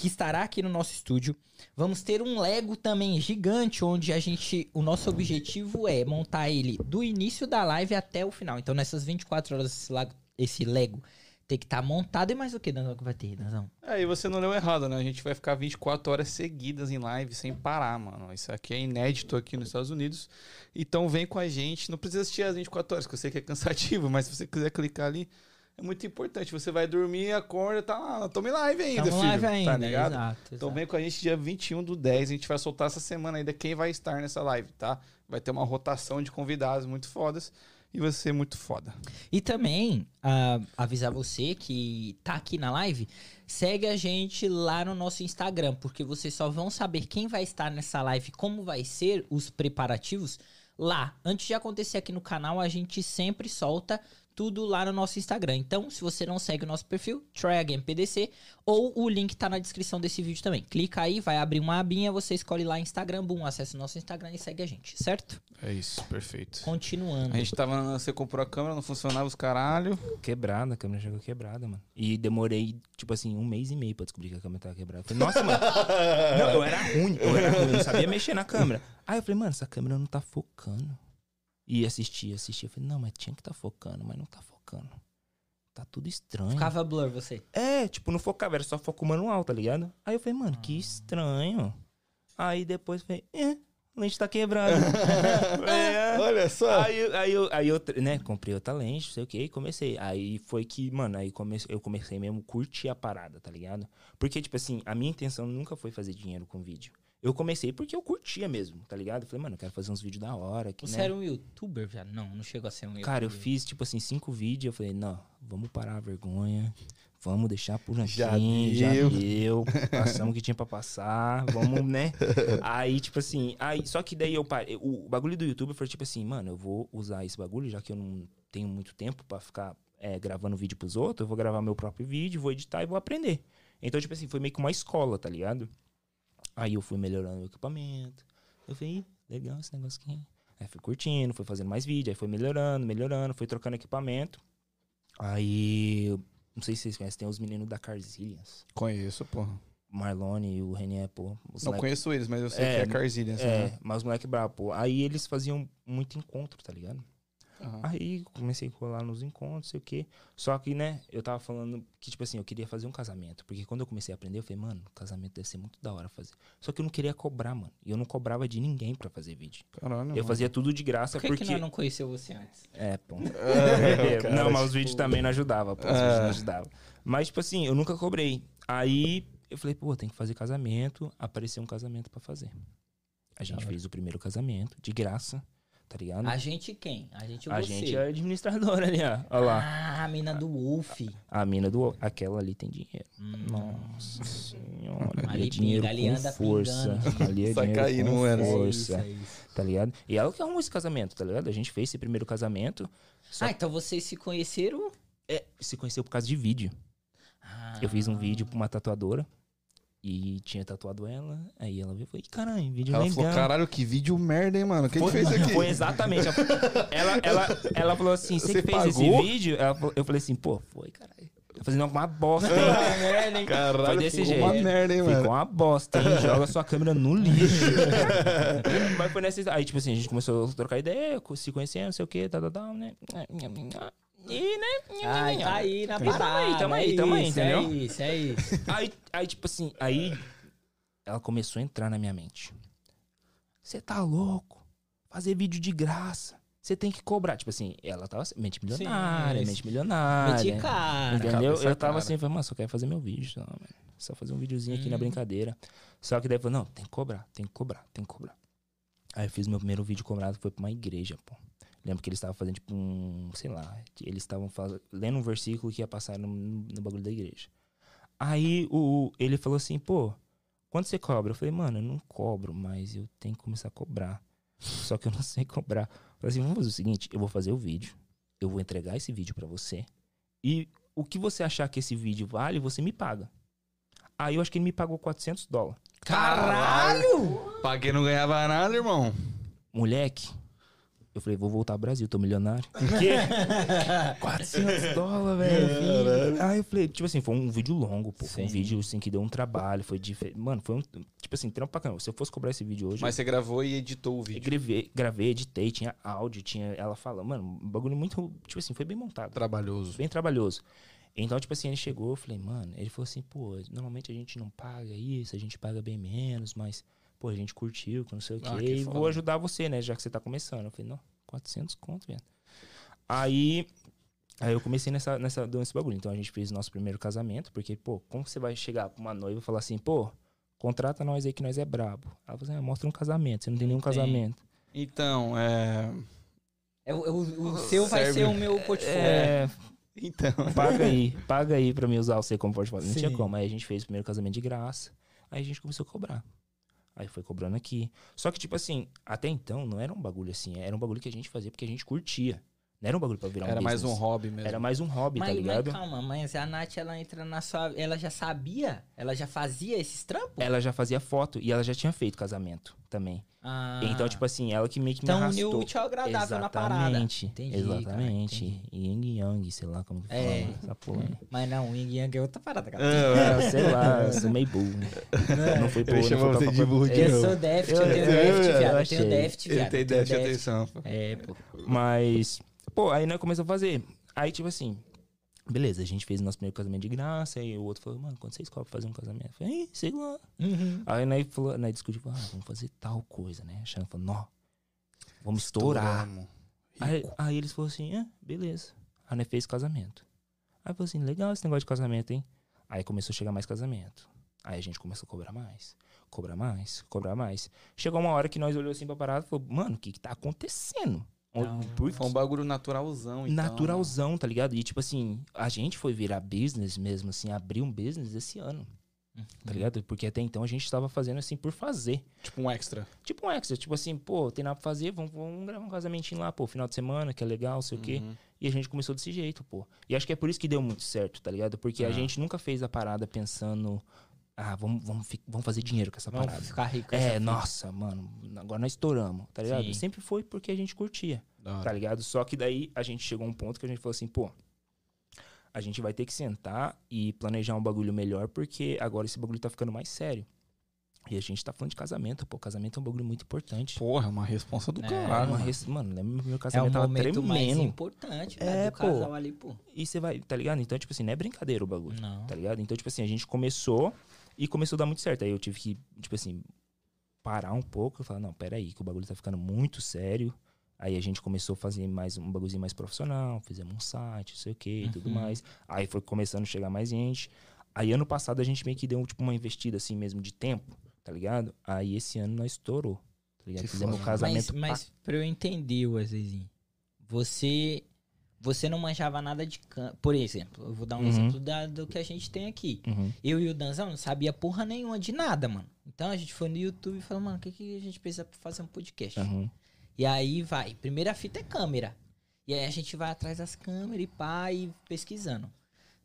que estará aqui no nosso estúdio. Vamos ter um Lego também gigante, onde a gente. O nosso objetivo é montar ele do início da live até o final. Então, nessas 24 horas, esse lago- esse Lego Tem que estar montado e mais o que, Danzão, que vai ter, Danzão? É, e você não leu errado, né? A gente vai ficar 24 horas seguidas em live sem parar, mano. Isso aqui é inédito aqui nos Estados Unidos. Então vem com a gente. Não precisa assistir as 24 horas, que eu sei que é cansativo, mas se você quiser clicar ali, é muito importante. Você vai dormir, acorda, tá lá, tamo em live ainda, Tamo filho. live ainda, tá ligado? exato, Então exato. vem com a gente dia 21 do 10. A gente vai soltar essa semana ainda quem vai estar nessa live, tá? Vai ter uma rotação de convidados muito fodas e vai ser muito foda. E também, ah, avisar você que tá aqui na live, segue a gente lá no nosso Instagram, porque vocês só vão saber quem vai estar nessa live, como vai ser os preparativos lá. Antes de acontecer aqui no canal, a gente sempre solta tudo lá no nosso Instagram. Então, se você não segue o nosso perfil, TryAgainPDC, ou o link tá na descrição desse vídeo também. Clica aí, vai abrir uma abinha, você escolhe lá Instagram, boom, acessa o nosso Instagram e segue a gente, certo? É isso, perfeito. Continuando. A gente tava. Você comprou a câmera, não funcionava os caralho. Quebrada, a câmera chegou quebrada, mano. E demorei, tipo assim, um mês e meio pra descobrir que a câmera tava quebrada. Falei, nossa, mano. não, eu era ruim, eu era ruim, eu não sabia mexer na câmera. Aí eu falei, mano, essa câmera não tá focando. E assisti, assisti. Eu falei, não, mas tinha que tá focando, mas não tá focando. Tá tudo estranho. Ficava blur você. É, tipo, não focava, era só foco manual, tá ligado? Aí eu falei, mano, que estranho. Aí depois eu falei, é, a lente tá quebrada. É. Olha só. Aí, eu- aí, eu, aí eu, né, comprei outra lente, não sei o que, e comecei. Aí foi que, mano, aí comecei, eu comecei mesmo a curtir a parada, tá ligado? Porque, tipo assim, a minha intenção nunca foi fazer dinheiro com vídeo. Eu comecei porque eu curtia mesmo, tá ligado? Eu falei, mano, eu quero fazer uns vídeos da hora. Que, Você né? era um youtuber já? Não, não chegou a ser um youtuber. Cara, eu fiz, tipo assim, cinco vídeos. Eu falei, não, vamos parar a vergonha. Vamos deixar por aqui. Já Já deu. Passamos o que tinha pra passar. Vamos, né? Aí, tipo assim. Aí, só que daí eu parei. O bagulho do YouTube foi tipo assim, mano, eu vou usar esse bagulho, já que eu não tenho muito tempo pra ficar é, gravando vídeo pros outros. Eu vou gravar meu próprio vídeo, vou editar e vou aprender. Então, tipo assim, foi meio que uma escola, tá ligado? Aí eu fui melhorando o equipamento. Eu falei, "Ih, legal esse negócio aqui. Aí fui curtindo, fui fazendo mais vídeo, aí foi melhorando, melhorando, fui trocando equipamento. Aí, não sei se vocês conhecem, tem os meninos da Carzilians. Conheço, porra. Marlone e o Renier, pô. Não moleque- conheço eles, mas eu sei É, que é Carzilha. É, mas os moleque brabo, pô. Aí eles faziam muito encontro, tá ligado? Aham. Aí comecei a colar nos encontros, sei o quê. Só que, né, eu tava falando que, tipo assim, eu queria fazer um casamento. Porque quando eu comecei a aprender, eu falei, mano, casamento deve ser muito da hora fazer. Só que eu não queria cobrar, mano. E eu não cobrava de ninguém pra fazer vídeo. Caralho. Eu mano. fazia tudo de graça Por que, porque. que nós não conheceu você antes? É, pô. cara, não, mas os tipo- vídeos também não ajudavam, pô. Os vídeos não ajudavam. Mas, tipo assim, eu nunca cobrei. Aí eu falei, pô, tem que fazer casamento. Apareceu um casamento pra fazer. A gente fez o primeiro casamento, de graça, tá ligado? A gente quem? A gente A você? gente é administradora ali, ó. Olha lá. Ah, a mina do Wolf. A mina do. Aquela ali tem dinheiro. Hum. Nossa senhora. Ali Ali é dinheiro pinga, ali com anda força. pingando. Ali é Sai dinheiro caindo, com mano. força. É isso. Tá ligado? E ela que arrumou esse casamento, tá ligado? A gente fez esse primeiro casamento. Só Ah, então vocês se conheceram? é, se conheceu por causa de vídeo. Ah, Eu fiz um vídeo pra uma tatuadora. E tinha tatuado ela. Aí ela veio e falou: "Ih, caralho, vídeo Ela legal. falou, caralho, que vídeo merda, hein, mano? Quem que Foi- fez aqui? Foi exatamente. Ela, ela, ela falou assim: você, que fez esse pagou? vídeo? Ela falou- eu falei assim: pô, foi, caralho. Tá fazendo alguma bosta, hein? Merda, hein? Caralho, Foi desse ficou jeito. uma merda, hein, Ficou mano? uma bosta, hein? Joga sua câmera no lixo. Mas foi nessa. Aí, tipo assim, a gente começou a trocar ideia, se conhecendo, não sei o que, tal, tal, tal, né? E, né? Ai, tá aí na Tamo parada. aí, tamo aí, é tamo aí, isso, entendeu? É isso, é isso. Aí, aí, tipo assim, aí ela começou a entrar na minha mente. Você tá louco? Fazer vídeo de graça. Você tem que cobrar. Tipo assim, ela tava assim, mente milionária, Sim, mente milionária. Meti cara. Entendeu? Cabeça Eu tava cara. assim, falei, mano, só quero fazer meu vídeo, só, mano. Só fazer um videozinho aqui na Hum. brincadeira. Só que daí falou, não, tem que cobrar, tem que cobrar, tem que cobrar. Aí eu fiz meu primeiro vídeo cobrado, foi pra uma igreja, pô. Lembro que eles estavam fazendo, tipo, um, sei lá, eles estavam lendo um versículo que ia passar no, no bagulho da igreja. Aí o, ele falou assim, pô, quanto você cobra? Eu falei, mano, eu não cobro, mas eu tenho que começar a cobrar. Só que eu não sei cobrar. Eu falei assim, vamos fazer o seguinte, eu vou fazer o vídeo, eu vou entregar esse vídeo pra você, e o que você achar que esse vídeo vale, você me paga. Aí eu acho que ele me pagou 400 dólares. Caralho! Paguei não ganhava nada, irmão. Moleque, eu falei, vou voltar ao Brasil, tô milionário. O quê? 400 dólares, velho. Aí eu falei, tipo assim, foi um vídeo longo, pô. Foi um vídeo, assim, que deu um trabalho, foi diferente. Mano, foi um, tipo assim, trampo pra caramba. Se eu fosse cobrar esse vídeo hoje, Mas você gravou e editou o vídeo. gravei, gravei, editei, tinha áudio, tinha ela falando. Mano, um bagulho muito, tipo assim, foi bem montado. Trabalhoso. Bem trabalhoso. Então, tipo assim, ele chegou, eu falei, mano, ele falou assim, pô, normalmente a gente não paga isso, a gente paga bem menos, mas, pô, a gente curtiu, que não sei o quê, Ah, que e foda. vou ajudar você, né, já que você tá começando. Eu falei, não, 400 conto, velho. Aí, aí eu comecei nessa, nessa, nesse bagulho. Então a gente fez o nosso primeiro casamento, porque, pô, como você vai chegar pra uma noiva e falar assim, pô, contrata nós aí que nós é brabo. Ela falou assim, ah, mostra um casamento, você não tem nenhum tem. casamento. Então, é. É, o, o- o seu vai Serve. ser o meu portfólio. É, Então. paga aí, paga aí pra mim usar você como portfólio. Não tinha Sim. como. Aí a gente fez o primeiro casamento de graça. Aí a gente começou a cobrar. Aí foi cobrando aqui. Só que, tipo assim, até então não era um bagulho assim. Era um bagulho que a gente fazia porque a gente curtia. Não era um bagulho pra virar um Era mais um hobby mesmo. Era mais um hobby, Mas, tá mas ligado? calma, mas a Nath, ela entra na sua... Ela já sabia? Ela já fazia esses trampos? Ela já fazia foto e ela já tinha feito casamento também. Ah. Então, tipo assim, ela que meio que Então me uniu o arrastou. útil ao agradável na parada. Exatamente. Entendi, exatamente. cara, entendi. Yin Yang, sei lá como que É. fala essa porra. aí. Mas não, Ying Yang é outra parada, cara. É, sei lá, eu sou meio burro. Não fui Ele burro, chamou não fui você de burro de Eu novo. sou déficit, Eu- eu tenho eu- déficit, eu viado. Eu tenho déficit, Ele viado. tem eu tenho déficit atenção. É, pô. Mas, pô, aí nós começamos a fazer. Aí, tipo assim, beleza, a gente fez o nosso primeiro casamento de graça. Aí o outro falou, mano, quando vocês cobram pra fazer um casamento? Eu falei, "Ih, sei lá. Uhum. Aí nós, falou, nós discutimos, ah, vamos fazer tal coisa, né? A Xana falou, não, vamos estourar. Aí, aí eles falaram assim, ah, beleza. Aí nós fez casamento. Aí falou assim, legal esse negócio de casamento, hein? Aí começou a chegar mais casamento. Aí a gente começou a cobrar mais. Cobrar mais, cobrar mais. Chegou uma hora que nós olhamos assim pra parada e falou, mano, o que que tá acontecendo? Por Foi um bagulho naturalzão, então. naturalzão, tá ligado? E tipo assim, a gente foi virar business mesmo, assim, abrir um business esse ano, tá ligado? Porque até então a gente tava fazendo assim por fazer. Tipo um extra. Tipo um extra, tipo assim, pô, tem nada pra fazer, vamos, vamos gravar um casamentinho lá, pô, final de semana, que é legal, sei o quê. Uhum. E a gente começou desse jeito, pô. E acho que é por isso que deu muito certo, tá ligado? Porque a Ah. gente nunca fez a parada pensando, ah, vamos, vamos, vamos fazer dinheiro com essa Vamos parada. ficar rico. É, nossa, mano, agora nós estouramos, tá ligado? Sim. Sempre foi porque a gente curtia Da hora. tá ligado? Só que daí a gente chegou a um ponto que a gente falou assim, pô, a gente vai ter que sentar e planejar um bagulho melhor, porque agora esse bagulho tá ficando mais sério. E a gente tá falando de casamento, pô, casamento é um bagulho muito importante. Porra, é uma responsa do É, caralho. Uma mano. res- Mano, lembra meu É casamento tava momento mais tremendo. importante É, né, do pô. casal ali, pô. E você vai, tá ligado? Então, tipo assim, não é brincadeira o bagulho, Não. tá ligado? Então, tipo assim, a gente começou e começou a dar muito certo. Aí eu tive que, tipo assim, parar um pouco e falar, não, peraí, que o bagulho tá ficando muito sério. Aí a gente começou a fazer mais um bagulhozinho mais profissional, fizemos um site, não sei o que e tudo Uhum. mais. Aí foi começando a chegar mais gente. Aí ano passado a gente meio que deu tipo uma investida assim mesmo de tempo, tá ligado? Aí esse ano nós estourou. Tá ligado? Que Fizemos um foda. casamento. Mas, mas pra eu entender, Wesleyzinho, você você não manjava nada de câmera. Por exemplo, eu vou dar um Uhum. exemplo da- do que a gente tem aqui. Uhum. Eu e o Danzão não sabia porra nenhuma de nada, mano. Então a gente foi no YouTube e falou, mano, o que, que a gente precisa fazer um podcast? Uhum. E aí vai, primeira fita é câmera. E aí a gente vai atrás das câmeras e pá, e pesquisando.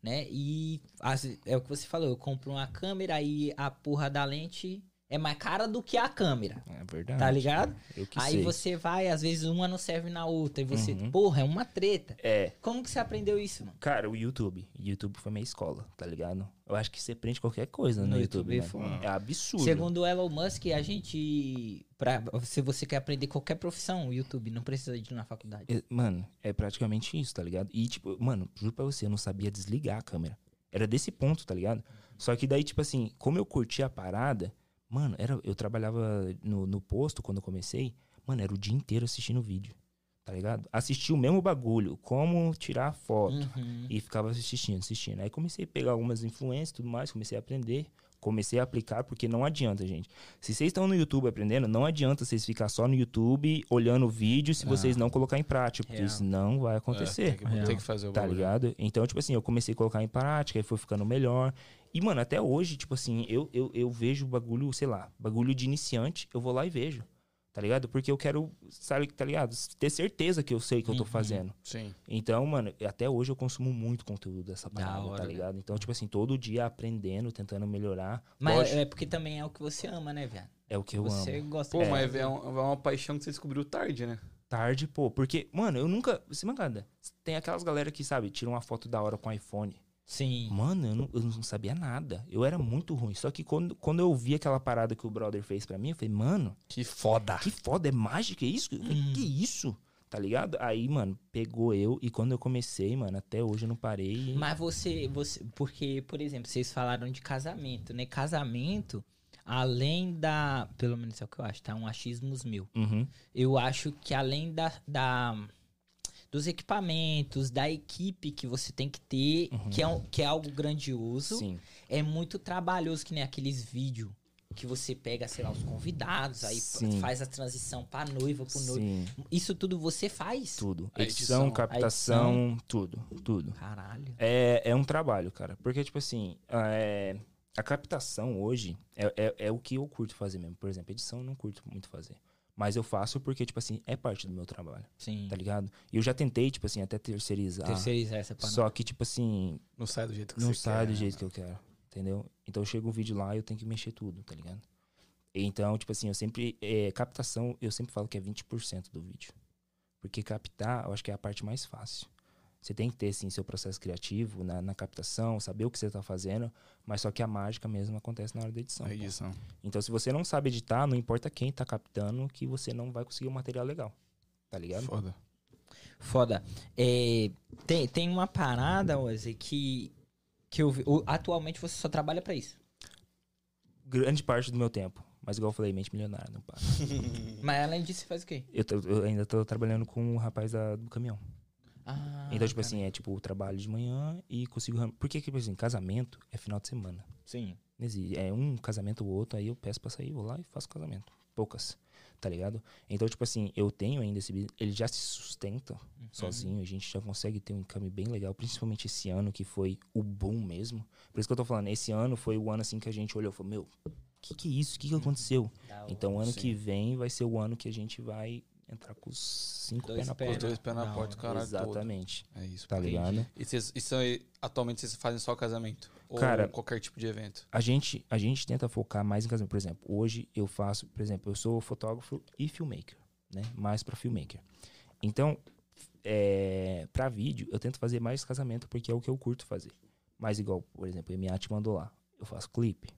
Né? E as- é o que você falou, eu compro uma câmera e a porra da lente é mais cara do que a câmera. É verdade. Tá ligado? Eu que aí sei. você vai, às vezes uma não serve na outra. E você, Uhum. porra, é uma treta. É. Como que você aprendeu isso, mano? Cara, o YouTube. O YouTube foi minha escola, tá ligado? Eu acho que você aprende qualquer coisa no, No YouTube. YouTube né? foi. É absurdo. Segundo o Elon Musk, a gente. Pra, se você quer aprender qualquer profissão, o YouTube não precisa de ir na faculdade. É, Mano, é praticamente isso, tá ligado? E, tipo, mano, juro pra você, eu não sabia desligar a câmera. Era desse ponto, tá ligado? Só que daí, tipo assim, como eu curti a parada, mano, era, eu trabalhava no, no posto quando eu comecei, mano, era o dia inteiro assistindo vídeo, tá ligado? Assisti o mesmo bagulho, como tirar foto. Uhum. E ficava assistindo, assistindo. Aí comecei a pegar algumas influências e tudo mais, comecei a aprender, comecei a aplicar, porque não adianta, gente. Se vocês estão no YouTube aprendendo, não adianta vocês ficar só no YouTube olhando o vídeo se Ah. vocês não colocar em prática, porque isso não vai É, acontecer. tem, que, tem que fazer o Tá bagulho. ligado? Então, tipo assim, eu comecei a colocar em prática, aí foi ficando melhor. E, mano, até hoje, tipo assim, eu, eu, eu vejo bagulho, sei lá, bagulho de iniciante, eu vou lá e vejo. Tá ligado? Porque eu quero, sabe, tá ligado? Ter certeza que eu sei o que eu tô Uhum. fazendo. Sim. Então, mano, até hoje eu consumo muito conteúdo dessa Da parada, hora, tá né? ligado? Então, tipo assim, todo dia aprendendo, tentando melhorar. Mas Lógico, é porque também é o que você ama, né, velho? é o que eu Você amo. gosta Pô, de mas é, um- é uma paixão que você descobriu tarde, né? Tarde, pô, porque, mano, eu nunca. Você mancada, tem aquelas galera que, sabe, tiram uma foto da hora com iPhone. Sim. Mano, eu não, eu não sabia nada. Eu era muito ruim. Só que quando, quando eu vi aquela parada que o brother fez pra mim, eu falei, mano, Que foda. que foda, é mágica, é isso? Falei, Hum. que isso? Tá ligado? Aí, mano, pegou eu e quando eu comecei, mano, até hoje eu não parei. Mas você, você. Porque, por exemplo, vocês falaram de casamento, né? Casamento, além da. Pelo menos é o que eu acho, tá? Um achismos meu. Uhum. Eu acho que além da, da- dos equipamentos, da equipe que você tem que ter, que, é um- que é algo grandioso, Sim. é muito trabalhoso, que nem aqueles vídeos que você pega, sei lá, os convidados, aí Sim. faz a transição pra noiva, pro noivo. Sim. Isso tudo você faz? Tudo. A Edição, edição, a captação, tudo. Tudo. Caralho. É, é um trabalho, cara. Porque, tipo assim, é, a captação hoje é, é, é o que eu curto fazer mesmo. Por exemplo, edição eu não curto muito fazer. Mas eu faço porque, tipo assim, é parte do meu trabalho, Sim. tá ligado? E eu já tentei, tipo assim, até terceirizar. Terceirizar essa pra Só que, tipo assim, Não sai do jeito que não você sai quer. do jeito que eu quero, entendeu? Então chega um vídeo lá e eu tenho que mexer tudo, tá ligado? Então, tipo assim, eu sempre. é, captação, eu sempre falo que é 20% do vídeo. Porque captar, eu acho que é a parte mais fácil. Você tem que ter, sim, seu processo criativo na, na captação, saber o que você tá fazendo, mas só que a mágica mesmo acontece na hora da edição. É edição. Então, se você não sabe editar, não importa quem tá captando, que você não vai conseguir um material legal. Tá ligado? Foda. Foda. É, tem, tem uma parada, Wesley, que, que eu vi. o- Atualmente você só trabalha pra isso. Grande parte do meu tempo. Mas igual eu falei, mente milionária, não para. Mas além disso, você faz o quê? Eu, tô- eu ainda tô trabalhando com o rapaz da- do caminhão. Ah, Então, tipo assim, é tipo o trabalho de manhã e consigo. Porque, tipo assim, casamento é final de semana. Sim. É um casamento ou outro, aí eu peço pra sair, vou lá e faço casamento. Poucas. Tá ligado? Então, tipo assim, eu tenho ainda esse business. Ele já se sustenta sozinho. A gente já consegue ter um income bem legal. Principalmente esse ano, que foi o boom mesmo. Por isso que eu tô falando, esse ano foi o ano assim que a gente olhou e falou, meu, o que, que é isso? O que, que aconteceu? Da hora. Então, ano sim. que vem vai ser o ano que a gente vai entrar com os cinco Dois pés na Os porta. dois pés na Da porta, caralho todo. Exatamente. É isso. Tá entendi. ligado? E vocês, isso aí, atualmente vocês fazem só casamento? Ou Cara- qualquer tipo de evento? A gente, a gente tenta focar mais em casamento. Por exemplo, hoje eu faço, por exemplo, eu sou fotógrafo e filmmaker, né? Mais pra filmmaker. Então, é, para vídeo, eu tento fazer mais casamento porque é o que eu curto fazer. Mas igual, por exemplo, o MA te mandou lá. Eu faço clipe,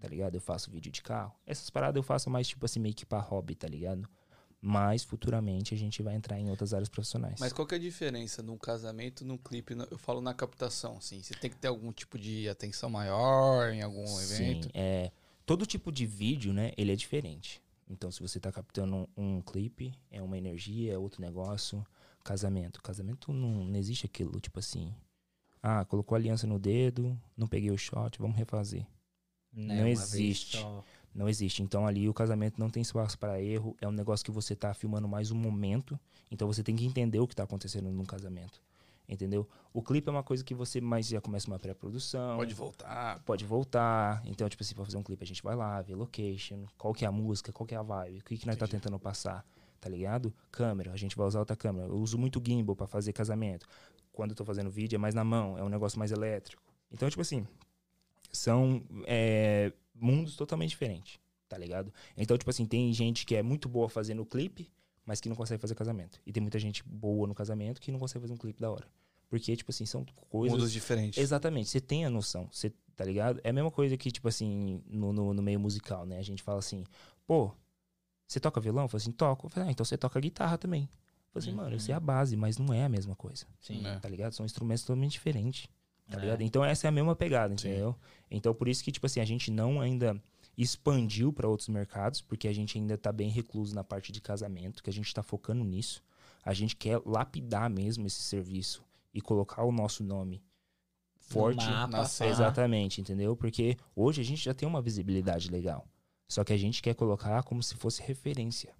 tá ligado? Eu faço vídeo de carro. Essas paradas eu faço mais, tipo assim, meio que pra hobby, tá ligado? Mas futuramente a gente vai entrar em outras áreas profissionais. Mas qual que é a diferença num casamento, num clipe? no- Eu falo na captação, assim. Você tem que ter algum tipo de atenção maior em algum evento? Sim, é, todo tipo de vídeo, né, ele é diferente. Então, se você tá captando um, um clipe, é uma energia, é outro negócio. Casamento. Casamento não, não existe aquilo, tipo assim. Ah, colocou aliança no dedo, não peguei o shot, vamos refazer. Né, não uma existe. vez só. Não existe. Então, ali o casamento não tem espaço para erro. É um negócio que você tá filmando mais um momento. Então, você tem que entender o que tá acontecendo num casamento. Entendeu? O clipe é uma coisa que você mais já começa uma pré-produção Pode voltar. pode voltar. Então, tipo assim, pra fazer um clipe, a gente vai lá, vê location, qual que é a música, qual que é a vibe, o que, que nós tá tentando passar, tá ligado? Câmera, a gente vai usar outra câmera. Eu uso muito gimbal pra fazer casamento. Quando eu tô fazendo vídeo, é mais na mão, é um negócio mais elétrico. Então, tipo assim, são é, mundos totalmente diferentes, tá ligado? Então, tipo assim, tem gente que é muito boa fazendo clipe, mas que não consegue fazer casamento. E tem muita gente boa no casamento que não consegue fazer um clipe da hora. Porque, tipo assim, são coisas Mundos diferentes. Exatamente, você tem a noção, você tá ligado? É a mesma coisa que, tipo assim, no, no, no meio musical, né? A gente fala assim, pô, você toca violão? Eu falo assim, toco. Eu falei, ah, então você toca guitarra também. Eu falei assim, mano, eu sei a base, mas não é a mesma coisa, Sim. É. tá ligado? São instrumentos totalmente diferentes, tá É. ligado? Então essa é a mesma pegada, Sim. entendeu? Então por isso que, tipo assim, a gente não ainda expandiu para outros mercados, porque a gente ainda tá bem recluso na parte de casamento, que a gente tá focando nisso. A gente quer lapidar mesmo esse serviço e colocar o nosso nome forte mapa, na pá. cena. Exatamente, entendeu? Porque hoje a gente já tem uma visibilidade legal. Só que a gente quer colocar como se fosse referência,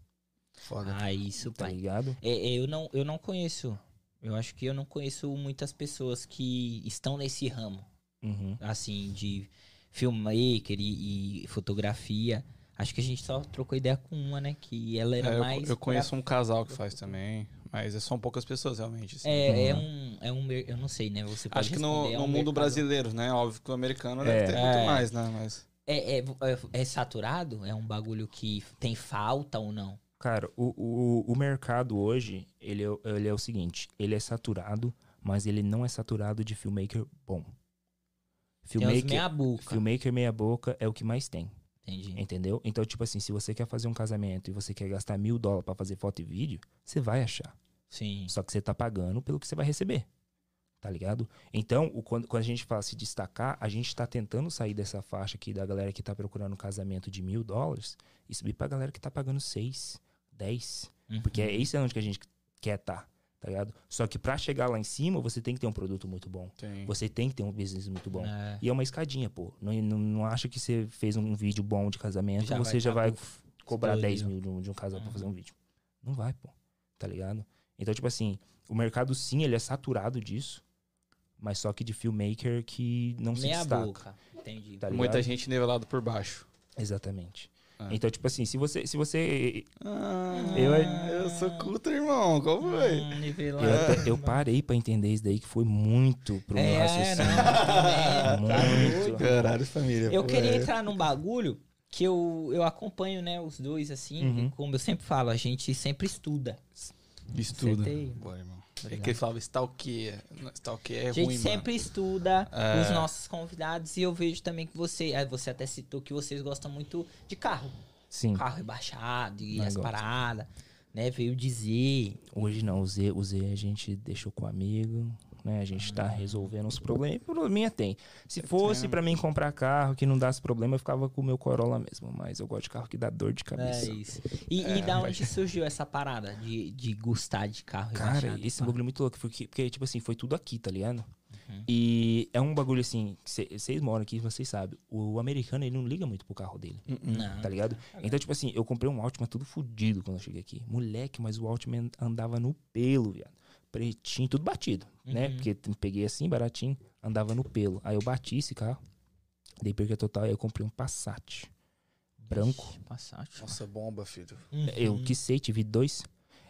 Foda. Ah, isso, tá pai. ligado? É, é, eu, não, eu não conheço. Eu acho que eu não conheço muitas pessoas que estão nesse ramo, Uhum. assim, de filmmaker e, e fotografia. Acho que a gente só trocou ideia com uma, né? Que ela era É, eu, mais. eu conheço um casal que faz também, mas é são poucas pessoas realmente. assim. É, é Uhum. um. É um. Eu não sei, né? Você pode Acho que no, é no um mundo mercado- brasileiro, né? Óbvio que o americano É. deve ter muito É. mais, né? Mas É, é, é, é saturado? É um bagulho que tem falta ou não? Cara, o, o, o mercado hoje, ele é, o- ele é o seguinte, ele é saturado, mas ele não é saturado de filmmaker bom. Filmmaker, meia boca. filmmaker meia boca é o que mais tem, Entendi. entendeu? Então, tipo assim, se você quer fazer um casamento e você quer gastar mil dólares pra fazer foto e vídeo, você vai achar. Sim. Só que você tá pagando pelo que você vai receber. Tá ligado? Então, o- quando, quando a gente fala se destacar, a gente tá tentando sair dessa faixa aqui da galera que tá procurando um casamento de mil dólares e subir pra galera que tá pagando seis, dez. Uhum. Porque é isso é onde que a gente quer tá, tá ligado? Só que pra chegar lá em cima, você tem que ter um produto muito bom. Tem. Você tem que ter um business muito bom. É. E é uma escadinha, pô. Não, não, não acha que você fez um vídeo bom de casamento, Já você vai já tá vai cobrar explodido. 10 mil de um, de um casal pra Uhum. fazer um vídeo. Não vai, pô. Tá ligado? Então, tipo assim, o mercado sim, ele é saturado disso. Mas só que de filmmaker que não se Meia destaca. boca. Entendi. Tá? Muita gente nivelado por baixo. Exatamente. Ah. Então, tipo assim, se você. Se você Ah, Eu- eu sou culto, irmão. Qual foi? Hum, eu, eu parei pra entender isso daí, que foi muito pro meu É, raciocínio. não, tá Muito. Caralho, família. Eu pô, queria é. entrar num bagulho que eu, eu acompanho, né, os dois, assim, Uhum. como eu sempre falo, a gente sempre estuda. Estuda. Acertei. Boa, irmão. É que ele falava stalkeia. Stalkeia é a gente ruim, sempre estuda É. os nossos convidados e eu vejo também que você, ah, você até citou que vocês gostam muito de carro. Sim. Carro rebaixado e Eu as paradas, né, veio dizer. Hoje não, o Z, o Z a gente deixou com o amigo, né? A gente tá resolvendo os problemas. Probleminha tem. Se fosse Tem. pra mim comprar carro que não desse problema, eu ficava com o meu Corolla mesmo. Mas eu gosto de carro que dá dor de É cabeça. isso. E, É, e da onde surgiu essa parada de, de gostar de carro Cara, esse bagulho é muito louco. Porque, porque, tipo assim, foi tudo aqui, tá ligado? Uhum. E é um bagulho assim, vocês moram aqui, vocês sabem. O americano, ele não liga muito pro carro dele. Não. Tá ligado? Então, tipo assim, eu comprei um Altima tudo fudido quando eu cheguei aqui. Moleque, mas o Altima andava no pelo, viado. Pretinho, tudo batido, né? Uhum. Porque t- peguei assim, baratinho, andava no pelo. Aí eu bati esse carro, dei perca total, aí eu comprei um Passat. Branco. Ixi, Passat. Nossa, bomba, filho. Uhum. Eu que sei, tive dois.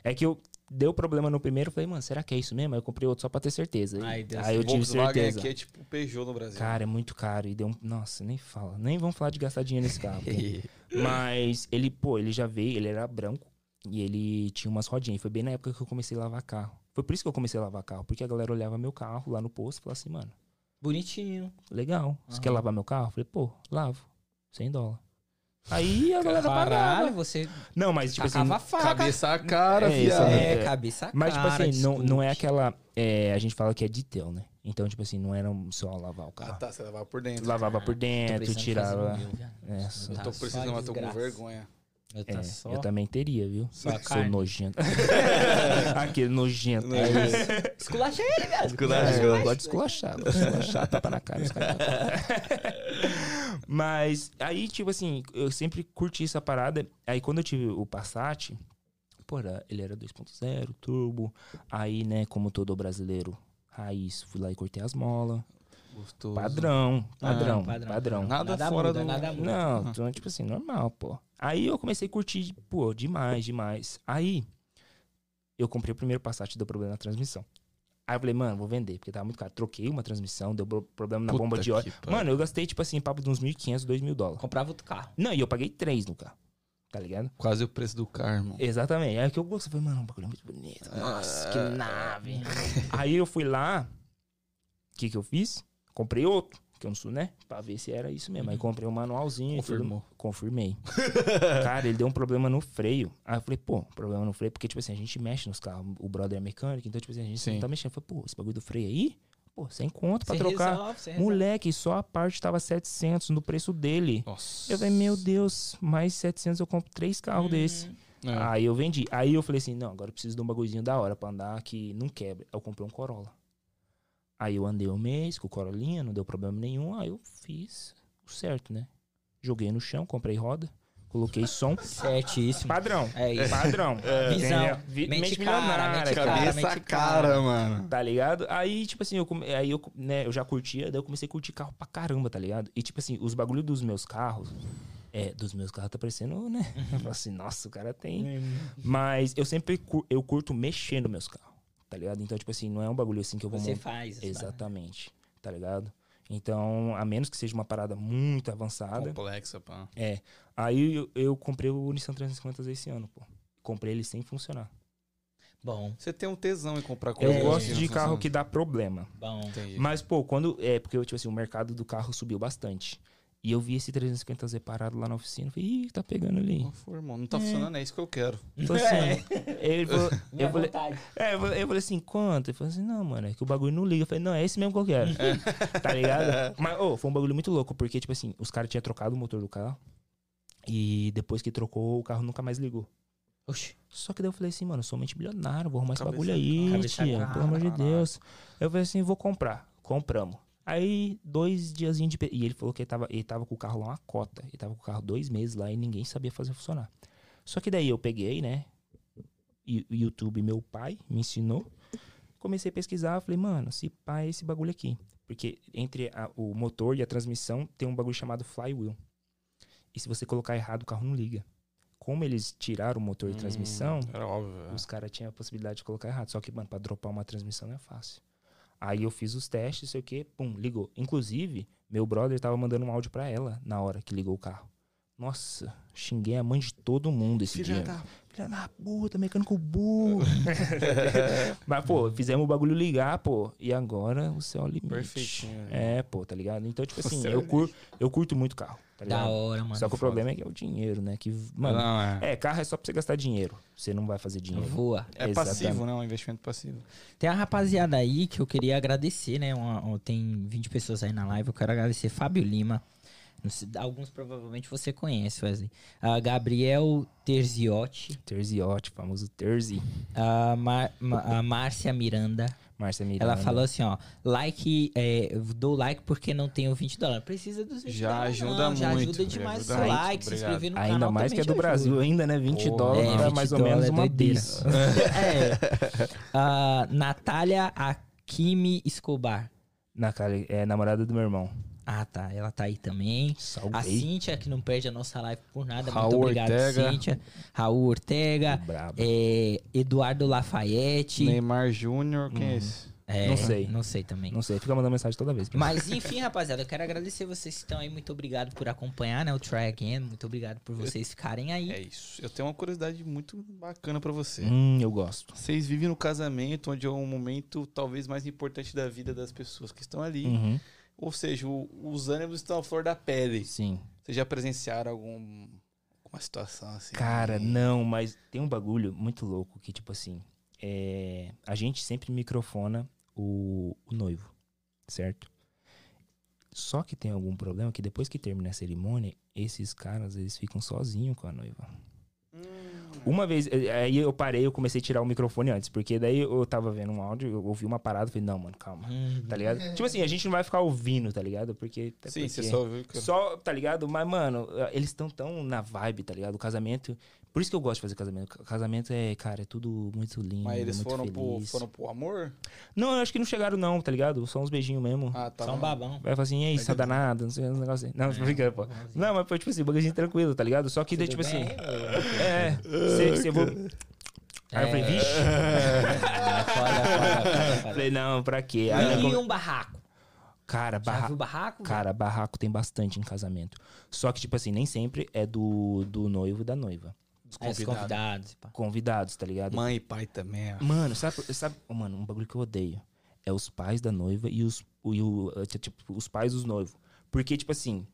É que eu deu problema no primeiro, falei, mano, será que é isso mesmo? Aí eu comprei outro só pra ter certeza. Ai, Deus aí eu tive Volkswagen certeza. aqui é tipo Peugeot no Brasil. Cara, é muito caro. E deu um... Nossa, nem fala. Nem vamos falar de gastar dinheiro nesse carro. porque- Mas ele, pô, ele já veio, ele era branco e ele tinha umas rodinhas. Foi bem na época que eu comecei a lavar carro. Foi por isso que eu comecei a lavar carro, porque a galera olhava meu carro lá no posto e falava assim, mano, Bonitinho. legal. Você Aham. quer lavar meu carro? Eu falei, pô, lavo. 100 dólares. Aí a galera Caralho, pagava. você Não, mas tipo assim. tacava a faca. Cabeça a cara, É, isso, fiado. É, cabeça a Mas, tipo cara, assim, não, não é discute. aquela. é, a gente fala que é detail, né? Então, tipo assim, não era só lavar o Ah, carro. tá. Você lavava por dentro. Lavava por Tô dentro, precisando tirava. um meu, viado. É, Eu Tá tô só precisando, mas tô com desgraça. vergonha. Eu, tá é, só... eu também teria, viu? Só Sou carne. nojento. Aquele nojento. É isso. Esculachei ele, velho. Esculachou. É, eu gosto de esculachar. gosto de esculachar, tapa na cara. Mas aí, tipo assim, eu sempre curti essa parada. Aí quando eu tive o Passat, pô, era- ele era 2.0, turbo. Aí, né, como todo brasileiro raiz, fui lá e cortei as molas. Gostoso. Padrão, padrão, Ah, padrão. padrão. Nada fora muda, do- Nada muda. Não, então, tipo assim, normal, pô. Aí eu comecei a curtir, pô, demais, demais. Aí eu comprei o primeiro Passat, deu problema na transmissão. Aí eu falei, mano, vou vender, porque tava muito caro. Troquei uma transmissão, deu pro- problema na Puta bomba de óleo. Mano, eu gastei, tipo assim, papo de uns 1.500, 2.000 dólares. Comprava outro carro. Não, e eu paguei três no carro, tá ligado? Quase o preço do carro, irmão. Exatamente. Aí que eu gostei, falei, mano, o bagulho muito bonito. Nossa, que nave. Aí eu fui lá, o que que eu fiz? Comprei outro, que eu não sou, né? Pra ver se era isso mesmo. Aí comprei um manualzinho. tudo. Confirmou. Confirmei. Cara, ele deu um problema no freio. Aí eu falei, pô, problema no freio, porque, tipo assim, a gente mexe nos carros. O brother é mecânico, então, tipo assim, a gente Sim. não tá mexendo. Eu falei, pô, esse bagulho do freio aí, pô, sem conta pra Você trocar. resolve, você resolve. Moleque, só a parte tava 700 no preço dele. Nossa. Eu falei, meu Deus, mais 700 eu compro três carros Hum. desse. É. Aí eu vendi. Aí eu falei assim, não, agora eu preciso de um bagulhozinho da hora pra andar que não quebra. Eu comprei um Corolla. Aí eu andei um mês com o Corolinha, não deu problema nenhum. Aí eu fiz o certo, né? Joguei no chão, comprei roda, coloquei som. Certíssimo. Padrão. É isso. Padrão. Visão. Entendeu? Vi- Mente mente cara, mente cara. Cabeça a mente cara, cara. mano. Tá ligado? Aí, tipo assim, eu, come- aí eu, né, eu já curtia, daí eu comecei a curtir carro pra caramba, tá ligado? E, tipo assim, os bagulho dos meus carros, é, dos meus carros tá parecendo, né? Eu falo assim, nossa, o cara tem. Mas eu sempre cur- eu curto mexer nos meus carros, tá ligado? Então, tipo assim, não é um bagulho assim que eu vou Você montar. faz. as paradas. Exatamente, tá ligado? Então, a menos que seja uma parada muito avançada. Complexa, pá. É. Aí eu, eu comprei o Nissan 350 esse ano, pô. Comprei ele sem funcionar. Bom, Você tem um tesão em comprar Eu coisa. gosto que de carro funciona. que dá problema. bom. Entendi. Mas, pô, quando. É, porque, tipo assim, o mercado do carro subiu bastante. E eu vi esse 350Z parado lá na oficina. Falei, ih, tá pegando ali. Não foi, irmão. Não tá funcionando, é isso que eu quero. Assim, ele falou, Minha eu, falei, é, eu falei- eu falei assim, quanto? Ele falou assim, não, mano, é que o bagulho não liga. Eu falei, não, é esse mesmo que eu quero. tá ligado? Mas, ô, foi um bagulho muito louco, porque, tipo assim, os caras tinham trocado o motor do carro. E depois que trocou, o carro nunca mais ligou. Oxi. Só que daí eu falei assim, mano, eu sou mente bilionário, vou arrumar esse Cabeça- bagulho aí, tia, cara, pelo amor de. Deus. Eu falei assim, vou comprar. Compramos. Aí, dois diazinhos de... E ele falou que ele tava, ele tava com o carro lá uma cota. Ele tava com o carro dois meses lá e ninguém sabia fazer funcionar. Só que daí eu peguei, né? O YouTube, meu pai, me ensinou. Comecei a pesquisar, falei, mano, se pá é esse bagulho aqui. Porque entre a- o motor e a transmissão tem um bagulho chamado flywheel. E se você colocar errado, o carro não liga. Como eles tiraram o motor de transmissão, Hum, Era óbvio. é. os caras tinham a possibilidade de colocar errado. Só que, mano, pra dropar uma transmissão não é fácil. Aí eu fiz os testes, sei o que, pum, ligou. Inclusive, meu brother tava mandando um áudio pra ela na hora que ligou o carro. Nossa, xinguei a mãe de todo mundo esse Filha dia. da... Filha da puta, mecânico burro. Mas, pô, fizemos o bagulho ligar, pô. E agora o céu é o limite. Perfeitinho. né? É, pô, tá ligado? Então, tipo assim, é eu, cur, eu curto muito carro, tá Da hora, mano. Só que o problema é que é o dinheiro, né? Que, mano, não, é. é, carro é só pra você gastar dinheiro. Você não vai fazer dinheiro. Voa. É Exatamente. passivo, né? Um investimento passivo. Tem a rapaziada aí que eu queria agradecer, né? Uma- uma- tem 20 pessoas aí na live. Eu quero agradecer Fábio Lima. Alguns provavelmente você conhece, Wesley. A Gabriel Terziotti. Terziotti, famoso Terzi. A, Mar- Ma- a Márcia Miranda. Márcia Miranda. Ela falou assim, ó. Like, é, dou like porque não tenho 20 dólares. Precisa dos 20 Já dólares, ajuda não, Já muito, ajuda já demais ajuda o seu muito, like, se inscrever no Ainda canal mais que é do ajuda. Brasil, ainda, né? 20 Porra. dólares, É, dá 20 mais ou menos é uma doideira. bis. é. A Natália Akimi Escobar. Na cara, é namorada do meu irmão. Ah, tá. Ela tá aí também. A Salvei. Cíntia, que não perde a nossa live por nada. Raul Muito obrigado, Ortega. Cíntia. Raul Ortega. Brabo. é, Eduardo Lafayette. Neymar Júnior, quem é esse? É, Não sei. Não sei também. Não sei, fica mandando mensagem toda vez. Mas enfim, rapaziada, eu quero agradecer vocês que estão aí. Muito obrigado por acompanhar, né? O Try Again. Muito obrigado por vocês ficarem aí. É isso. Eu tenho uma curiosidade muito bacana pra você. Hum, eu gosto. Vocês vivem no casamento, onde é um momento talvez mais importante da vida das pessoas que estão ali. Uhum. Ou seja, o- os ânimos estão à flor da pele. Sim. Vocês já presenciaram algum, alguma situação assim? Cara, não, mas tem um bagulho muito louco que, tipo assim, é, a gente sempre microfona o, o noivo, certo? Só que tem algum problema que depois que termina a cerimônia, esses caras, eles ficam sozinhos com a noiva. Uma vez, eh, aí eu parei, eu comecei a tirar o microfone antes, porque daí eu tava vendo um áudio, eu ouvi uma parada, falei, não, mano, calma, Hum, tá ligado? Tipo assim, a gente não vai ficar ouvindo, tá ligado? Porque... até Sim, você porque- só ouviu que... só, tá ligado? Mas, mano, eles estão tão na vibe, tá ligado? O casamento. Por isso que eu gosto de fazer casamento. Casamento é, cara, é tudo muito lindo. Mas eles muito foram pro, feliz. foram pro amor? Não, eu acho que não chegaram, não, tá ligado? Só uns beijinhos mesmo. Ah, tá. Só um babão. Vai falar assim, e aí, só danado, não sei, um negócio assim. Não, tô brincando, pô. Não, mas foi tipo assim, bagulhinho tranquilo, tá ligado? Só que daí, tipo assim. É, você vou. Aí eu falei, vixe. É, foda. Falei, não, pra quê? Aí, E um barraco? Cara, barra... viu barraco? Cara, barraco tem bastante em casamento. Só que, tipo assim, nem sempre é do, do noivo e da noiva. Os É, os convidados. convidados. pá. Convidados, tá ligado? Mãe e pai também. ó. Mano, sabe, sabe, oh, mano, um bagulho que eu odeio é os pais da noiva e os, o, e o, eh, tipo, os pais dos noivos. Porque, tipo assim,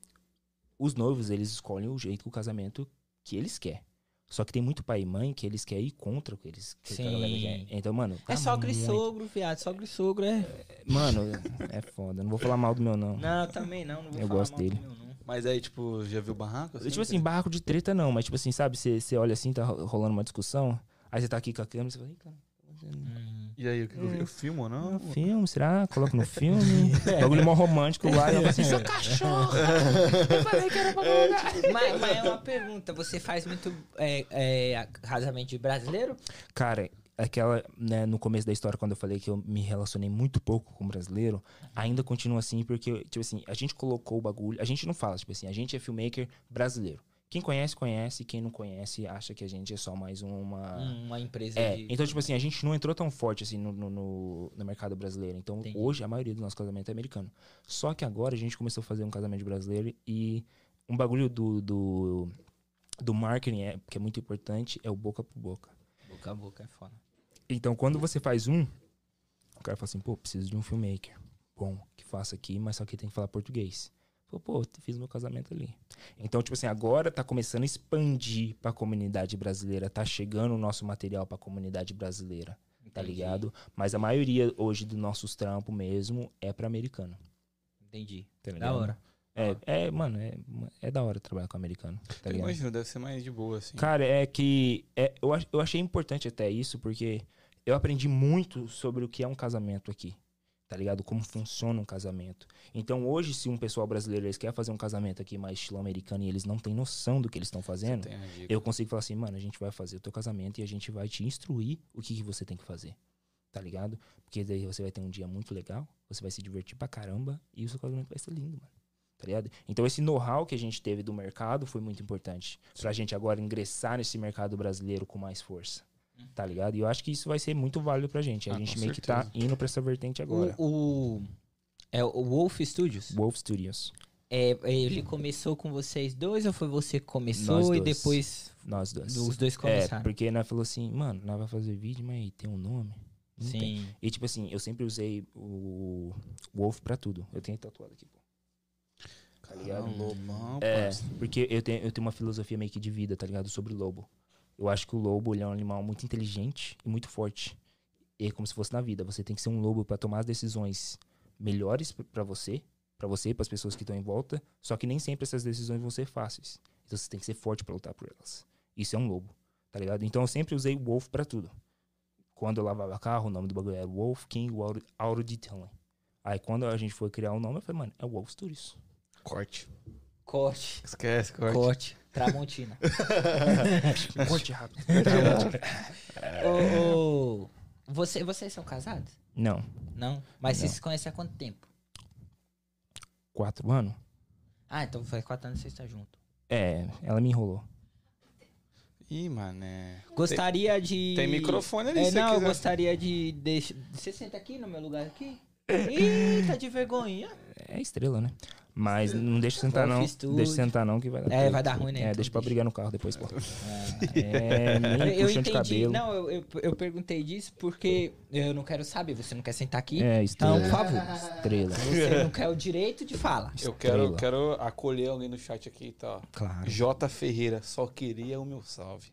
os noivos, eles escolhem o jeito do casamento que eles querem. Só que tem muito pai e mãe que eles querem ir contra o que eles que a Sim. galera quer. Então, mano. É tá sogro e muito- sogro, viado. Sogro e sogro é. Mano, é foda. Não vou falar mal do meu, não. Não, também não. Não vou Eu falar gosto mal do dele. meu, não. Mas aí, tipo, já viu barraco? tipo assim, barraco de treta não, mas tipo assim, sabe? Você você olha assim, tá ro- rolando uma discussão, aí você tá aqui com a câmera e você fala, cara. Hum. E aí, o que eu, eu filmo ou não? Ah, filme, será? Coloca no filme. Bagulho mó romântico lá. E eu falo assim, seu cachorro! Eu falei que era pra colocar. mas, mas é uma pergunta. Você faz muito é, é, casamento de brasileiro? Cara, aquela, né, no começo da história, quando eu falei que eu me relacionei muito pouco com brasileiro, ainda continua assim, porque, tipo assim, a gente colocou o bagulho. A gente não fala, tipo assim, a gente é filmmaker brasileiro. Quem conhece, conhece. Quem não conhece, acha que a gente é só mais uma. Uma empresa É, de. então, tipo assim, a gente não entrou tão forte assim no, no, no- no mercado brasileiro. Então, Entendi. hoje, a maioria do nosso casamento é americano. Só que agora a gente começou a fazer um casamento brasileiro e um bagulho do, do, do marketing, é, que é muito importante, é o boca por boca. Boca a boca é foda. Então, quando você faz um, o cara fala assim, pô, preciso de um filmmaker bom que faça aqui, mas só que tem que falar português. Falou, pô, fiz meu casamento ali. Então, tipo assim, agora tá começando a expandir pra comunidade brasileira, tá chegando o nosso material pra comunidade brasileira, tá Entendi. ligado? Mas a maioria hoje dos nossos trampos mesmo é pra americano, Entendi. tá Da hora. É, é, mano, é, é da hora trabalhar com americano, tá Eu imagino, deve ser mais de boa, assim. Cara, é que é, eu, eu achei importante até isso, porque eu aprendi muito sobre o que é um casamento aqui. Tá ligado? Como funciona um casamento. Então, hoje, se um pessoal brasileiro eles quer fazer um casamento aqui mais estilo americano e eles não têm noção do que eles estão fazendo, eu consigo falar assim, mano, a gente vai fazer o teu casamento e a gente vai te instruir o que, que você tem que fazer. Tá ligado? Porque daí você vai ter um dia muito legal, você vai se divertir pra caramba e o seu casamento vai ser lindo, mano. Tá ligado? Então esse know-how que a gente teve do mercado foi muito importante. Pra gente agora ingressar nesse mercado brasileiro com mais força. Tá ligado? E eu acho que isso vai ser muito válido pra gente. A Ah, gente com meio que tá certeza. indo pra essa vertente agora. O, o- é o Wolf Studios. Wolf Studios. É, ele começou com vocês dois ou foi você que começou Nós e dois. depois Nós dois. os dois É, começaram? porque nós falou assim, mano, nós vai fazer vídeo, mas tem um nome? Não tem. Sim. E tipo assim, eu sempre usei o Wolf pra tudo. Eu tenho tatuado aqui, pô. Tá ligado? Ah, lobão, É, parça. porque eu tenho, eu tenho uma filosofia meio que de vida, tá ligado? Sobre o lobo. Eu acho que o lobo ele é um animal muito inteligente e muito forte. E é como se fosse na vida. Você tem que ser um lobo pra tomar as decisões melhores p- pra você, pra você e pras pessoas que estão em volta. Só que nem sempre essas decisões vão ser fáceis. Então você tem que ser forte pra lutar por elas. Isso é um lobo, tá ligado? Então eu sempre usei o Wolf pra tudo. Quando eu lavava carro, o nome do bagulho era Wolf King Auto, Detailing. Aí quando a gente foi criar o nome, eu falei, mano, é Wolf Studios. Corte. Corte. Esquece, corte. Corte. Tramontina. Corte rápido. ô, ô, você, vocês são casados? Não, Não? Mas Não. vocês se conhecem há quanto tempo? quatro anos? Ah, então faz quatro anos que vocês estão juntos. É, ela me enrolou. Ih, mané. Gostaria de. Tem microfone ali, É, se não, eu quiser. gostaria de. deixar. Você senta aqui no meu lugar aqui? Eita, de vergonha. É estrela, né? Mas não deixa eu sentar não. Deixa eu sentar não que vai dar. É, vai dar ruim, né? É, Então deixa pra brigar no carro depois, pô. É, nem Eu puxão de entendi. cabelo. Não, eu, eu, eu perguntei disso porque eu não quero saber. Você não quer sentar aqui? É, então, estrela. por favor. Estrela. Você não quer o direito de fala. Eu quero, quero acolher alguém no chat aqui, tá? Claro. J Ferreira, só queria o meu salve.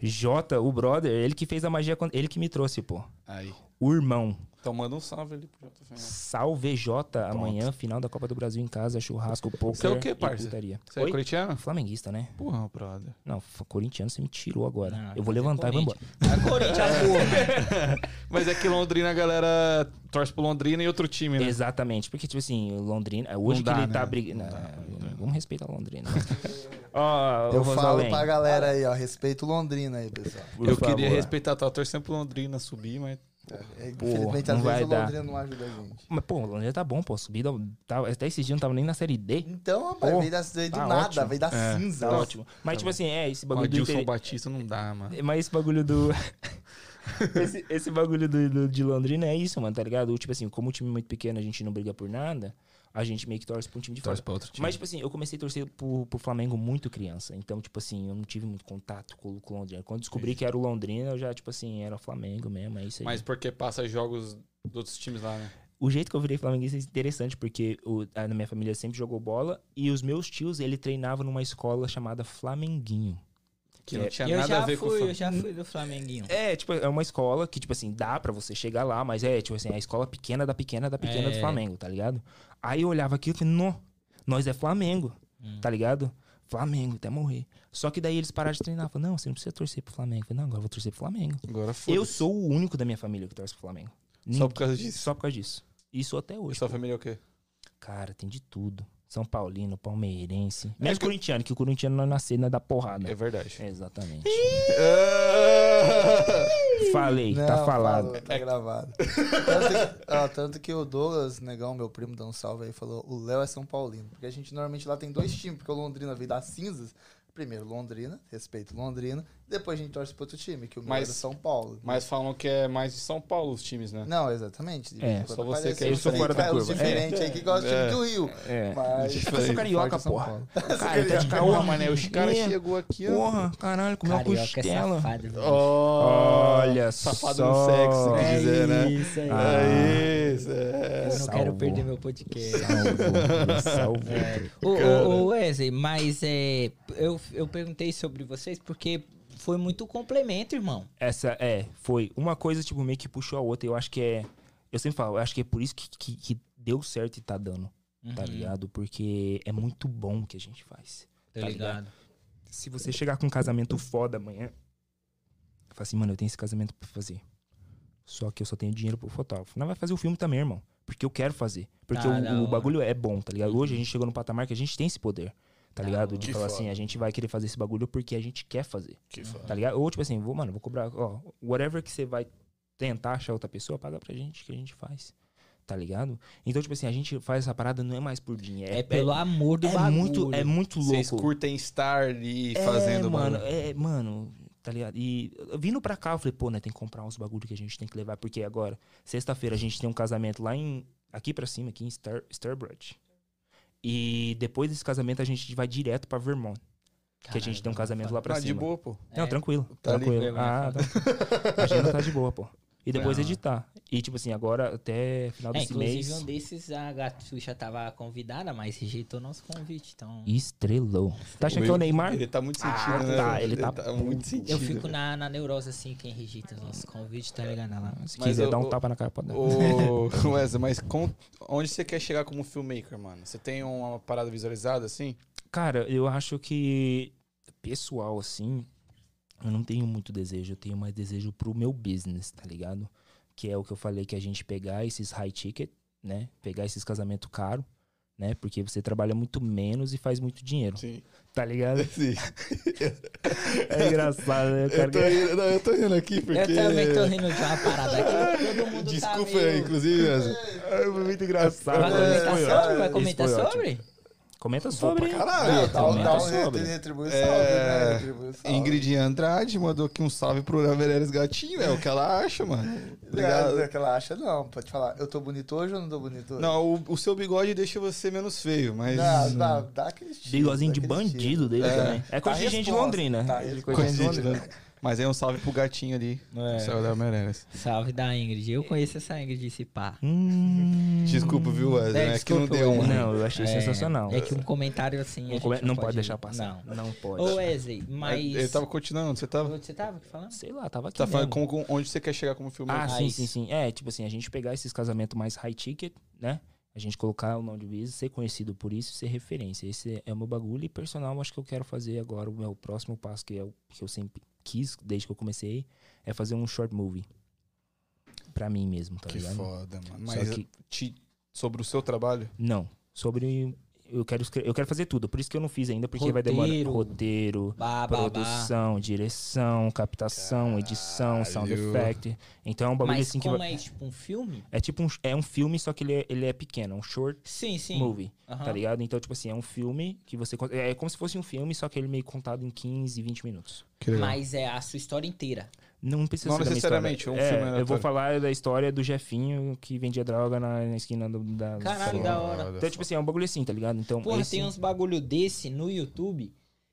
Jota, o brother, ele que fez a magia, quando- ele que me trouxe, pô. Aí. O irmão. Então manda um salve ali pro J Ferreira. Salve Jota, amanhã, final da Copa do Brasil em casa, churrasco, poker Você é o quê, parça? Você é corintiano? Flamenguista, né? Porra, brother. Não, corintiano você me tirou agora. Não, eu vou é levantar e vou embora. É Corinthians, porra. Mas é que Londrina, a galera torce pro Londrina e outro time, né? Exatamente, porque, tipo assim, Londrina. Hoje Não que dá, ele tá né? brigando. Não dá, Vamos respeitar Londrina. Ó, Eu falo Rosalém, pra galera aí, ó. Respeito Londrina aí, pessoal. por eu favor. queria respeitar, tava torcendo pro Londrina subir, mas. É, Pô, Infelizmente, não às vezes o dar. Londrina não ajuda a gente. Mas, pô, o Londrina tá bom, pô. Subida. Tava, até esse dia não tava nem na série D. Então, rapaz, Pô, veio, da, veio do tá nada, ótimo. veio da É, cinza. Tá ótimo. Mas, tipo assim, é, esse O bagulho do. Adilson inter- Batista não dá, mano. Mas esse bagulho do. esse, esse bagulho do, do- de Londrina é isso, mano, tá ligado? Tipo assim, como o time é muito pequeno, a gente não briga por nada, a gente meio que torce pra um time de fora. Torce pra outro time. Mas, tipo assim, eu comecei a torcer pro, pro Flamengo muito criança. Então, tipo assim, eu não tive muito contato com, com o Londrina. Quando descobri que era o Londrina, eu já, tipo assim, era o Flamengo mesmo, é isso aí. Mas porque passa jogos dos outros times lá, né? O jeito que eu virei flamenguista é interessante, porque o, a, na minha família sempre jogou bola e os meus tios, ele treinava numa escola chamada Flamenguinho. Que não É, tinha Eu nada já a ver com o fui, Flam- eu já fui do Flamenguinho. É, tipo, é uma escola que, tipo assim, dá pra você chegar lá, mas é, tipo assim, a escola pequena da pequena da pequena do É. Flamengo, tá ligado? Aí eu olhava aquilo e falei, não, nós é Flamengo, Hum. tá ligado? Flamengo, até morrer. Só que daí eles pararam de treinar. Falaram, não, você não precisa torcer pro Flamengo. Eu falei, não, agora eu vou torcer pro Flamengo. Agora foi. Eu sou o único da minha família que torce pro Flamengo. Só Ninguém- por causa disso. Só por causa disso. Isso até E hoje. sua família é o quê? Cara, tem de tudo. São Paulino, palmeirense. Menos que- corintiano, que o corintiano não nascer, não é da porrada. É verdade. Exatamente. Falei, Não, tá falado. falou, tá gravado. tanto, que, ó, tanto que o Douglas, negão, meu primo, dando um salve aí, falou: o Léo é São Paulino. Porque a gente normalmente lá tem dois times, porque o Londrina veio das cinzas. Primeiro, Londrina, respeito Londrina. Depois a gente torce pro outro time, que o meu Mas- é do São Paulo. Mas falam que é mais de São Paulo os times, né? Não, exatamente. É, só você aparece que é eu sou fora da diferente, curva. Os diferentes aí que gostam É. do Rio. É. Mas... Eu sou carioca, porra. Paulo. Cara, tá de carioca, mané, os caras É. chegou aqui, ó. Porra, caralho, comeu é costela. Olha Safado só. no sexo, É dizer, né? isso aí. Ah. É isso, é. Eu não quero perder meu podcast. Cara. ô, ô, Wesley, mas é, eu, eu perguntei sobre vocês porque foi muito complemento, irmão. Essa é, foi uma coisa, tipo, meio que puxou a outra. Eu acho que é. Eu sempre falo, eu acho que é por isso que, que, que deu certo e tá dando, tá Uhum, ligado? Porque é muito bom o que a gente faz. Tá tá ligado? Se você chegar com um casamento foda amanhã, fala assim, mano, eu tenho esse casamento pra fazer. Só que eu só tenho dinheiro pro fotógrafo. Não vai fazer o filme também, irmão. Porque eu quero fazer. Porque Ah, o, o bagulho é bom, tá ligado? Hoje a gente chegou no patamar que a gente tem esse poder, tá ligado? De Que falar foda. assim, a gente vai querer fazer esse bagulho porque a gente quer fazer. Que foda. Tá ligado? Ou tipo assim, vou, mano, vou cobrar, ó, whatever que você vai tentar achar outra pessoa, paga pra gente que a gente faz. Tá ligado? Então, tipo assim, a gente faz essa parada não é mais por dinheiro. É, pelo amor do é bagulho. muito, é muito louco. Vocês curtem estar ali É, fazendo mano, bagulho. é, mano, tá ligado? E vindo pra cá, eu falei, pô, né, tem que comprar uns bagulho que a gente tem que levar, porque agora, sexta-feira, a gente tem um casamento lá em, aqui pra cima, aqui em Star, Starbridge. E depois desse casamento, a gente vai direto pra Vermont. que a gente tem um casamento lá pra de cima. boa, pô. Não, É. tranquilo. Tá tranquilo. ali. Ah, tá. A agenda tá de boa, pô. E depois Ah. editar. E, tipo assim, agora até final É, desse inclusive mês. um desses a Gatuxa tava convidada, mas rejeitou nosso convite, então... Estrelou. Tá achando que é o Neymar? Ele tá muito sentido, Ah, né? tá, velho? ele tá muito sentido. Eu fico na, na neurose assim, quem rejeita os nossos convites, tá ligado? Lá. Se Mas quiser o- dar um o- tapa na cara, pode dar. Ô, Wesley, mas como- onde você quer chegar como filmmaker, mano? Você tem uma parada visualizada assim? Cara, eu acho que pessoal, assim, eu não tenho muito desejo. Eu tenho mais desejo pro meu business, tá ligado? Que é o que eu falei, que a gente pegar esses high ticket, né? Pegar esses casamentos caros, né? Porque você trabalha muito menos e faz muito dinheiro, Sim. tá ligado? Sim. É engraçado, né? Eu tô, rindo, não, eu tô rindo aqui porque. Eu também tô rindo de uma parada aqui. Todo mundo Desculpa, tá meio... inclusive. É muito engraçado. Vai comentar Foi sobre? Vai comentar sobre? Comenta sobre. pra caralho. Não, dá, um- comenta dá um sobre. re- retribui o salve, É, né? Retribui o salve. Ingrid Andrade mandou aqui um salve pro Gavereres Gatinho, é o que ela acha, mano. Obrigado. Obrigado. que ela acha, não. Pode falar. Eu tô bonito hoje ou não tô bonito hoje? Não, o, o seu bigode deixa você menos feio, mas. Dá, dá, dá aquele estilo. Bigozinho de bandido estilo. dele É. também. É Tá coisa de gente de Londrina. tá É coisa de gente de Londrina. Mas é um salve pro gatinho ali. É. Céu da Meirelles. Salve da Ingrid. Eu conheço essa Ingrid, esse pá. Hum. Desculpa, viu, Wesley? É, É, que não desculpa, deu um. Wesley. Não, eu achei É, sensacional. É que um comentário assim. a Um Não pode deixar passar. Não. Não pode. Ô, Wesley, mas. Ele tava continuando, você tava. Você tava falando? Sei lá, tava aqui Tá falando mesmo. como, como- onde você quer chegar como Ah, filmmaker? sim, sim, sim. É, tipo assim, a gente pegar esses casamentos mais high ticket, né? A gente colocar o nome de business, ser conhecido por isso, ser referência. Esse é o meu bagulho e personal, acho que eu quero fazer agora. O meu próximo passo, que é o que eu sempre quis, desde que eu comecei, é fazer um short movie. Pra mim mesmo, tá que ligado? foda, mano. Mas que- te- sobre o seu trabalho? Não. Sobre. Eu quero, eu quero fazer tudo, por isso que eu não fiz ainda, porque vai demorar. Roteiro. Roteiro, Bah, bah, bah. produção, direção, captação, edição, sound Caralho. effect. Então é um bagulho Mas assim que como vai- é tipo um filme? é tipo um, é um filme, só que ele é, ele é pequeno, é um short Sim, sim. movie, Aham. tá ligado? Então, tipo assim, é um filme que você. con- É como se fosse um filme, só que ele meio contado em 15, 20 minutos. Que legal. Mas é a sua história inteira. Não precisa Não ser necessariamente, é um É, filme Eu vou falar da história do Jefinho que vendia droga na, na esquina do, da. Caralho, da- hora. Então, tipo assim, é um bagulho assim, tá ligado? Então, Porra, esse... tem uns bagulho desse no YouTube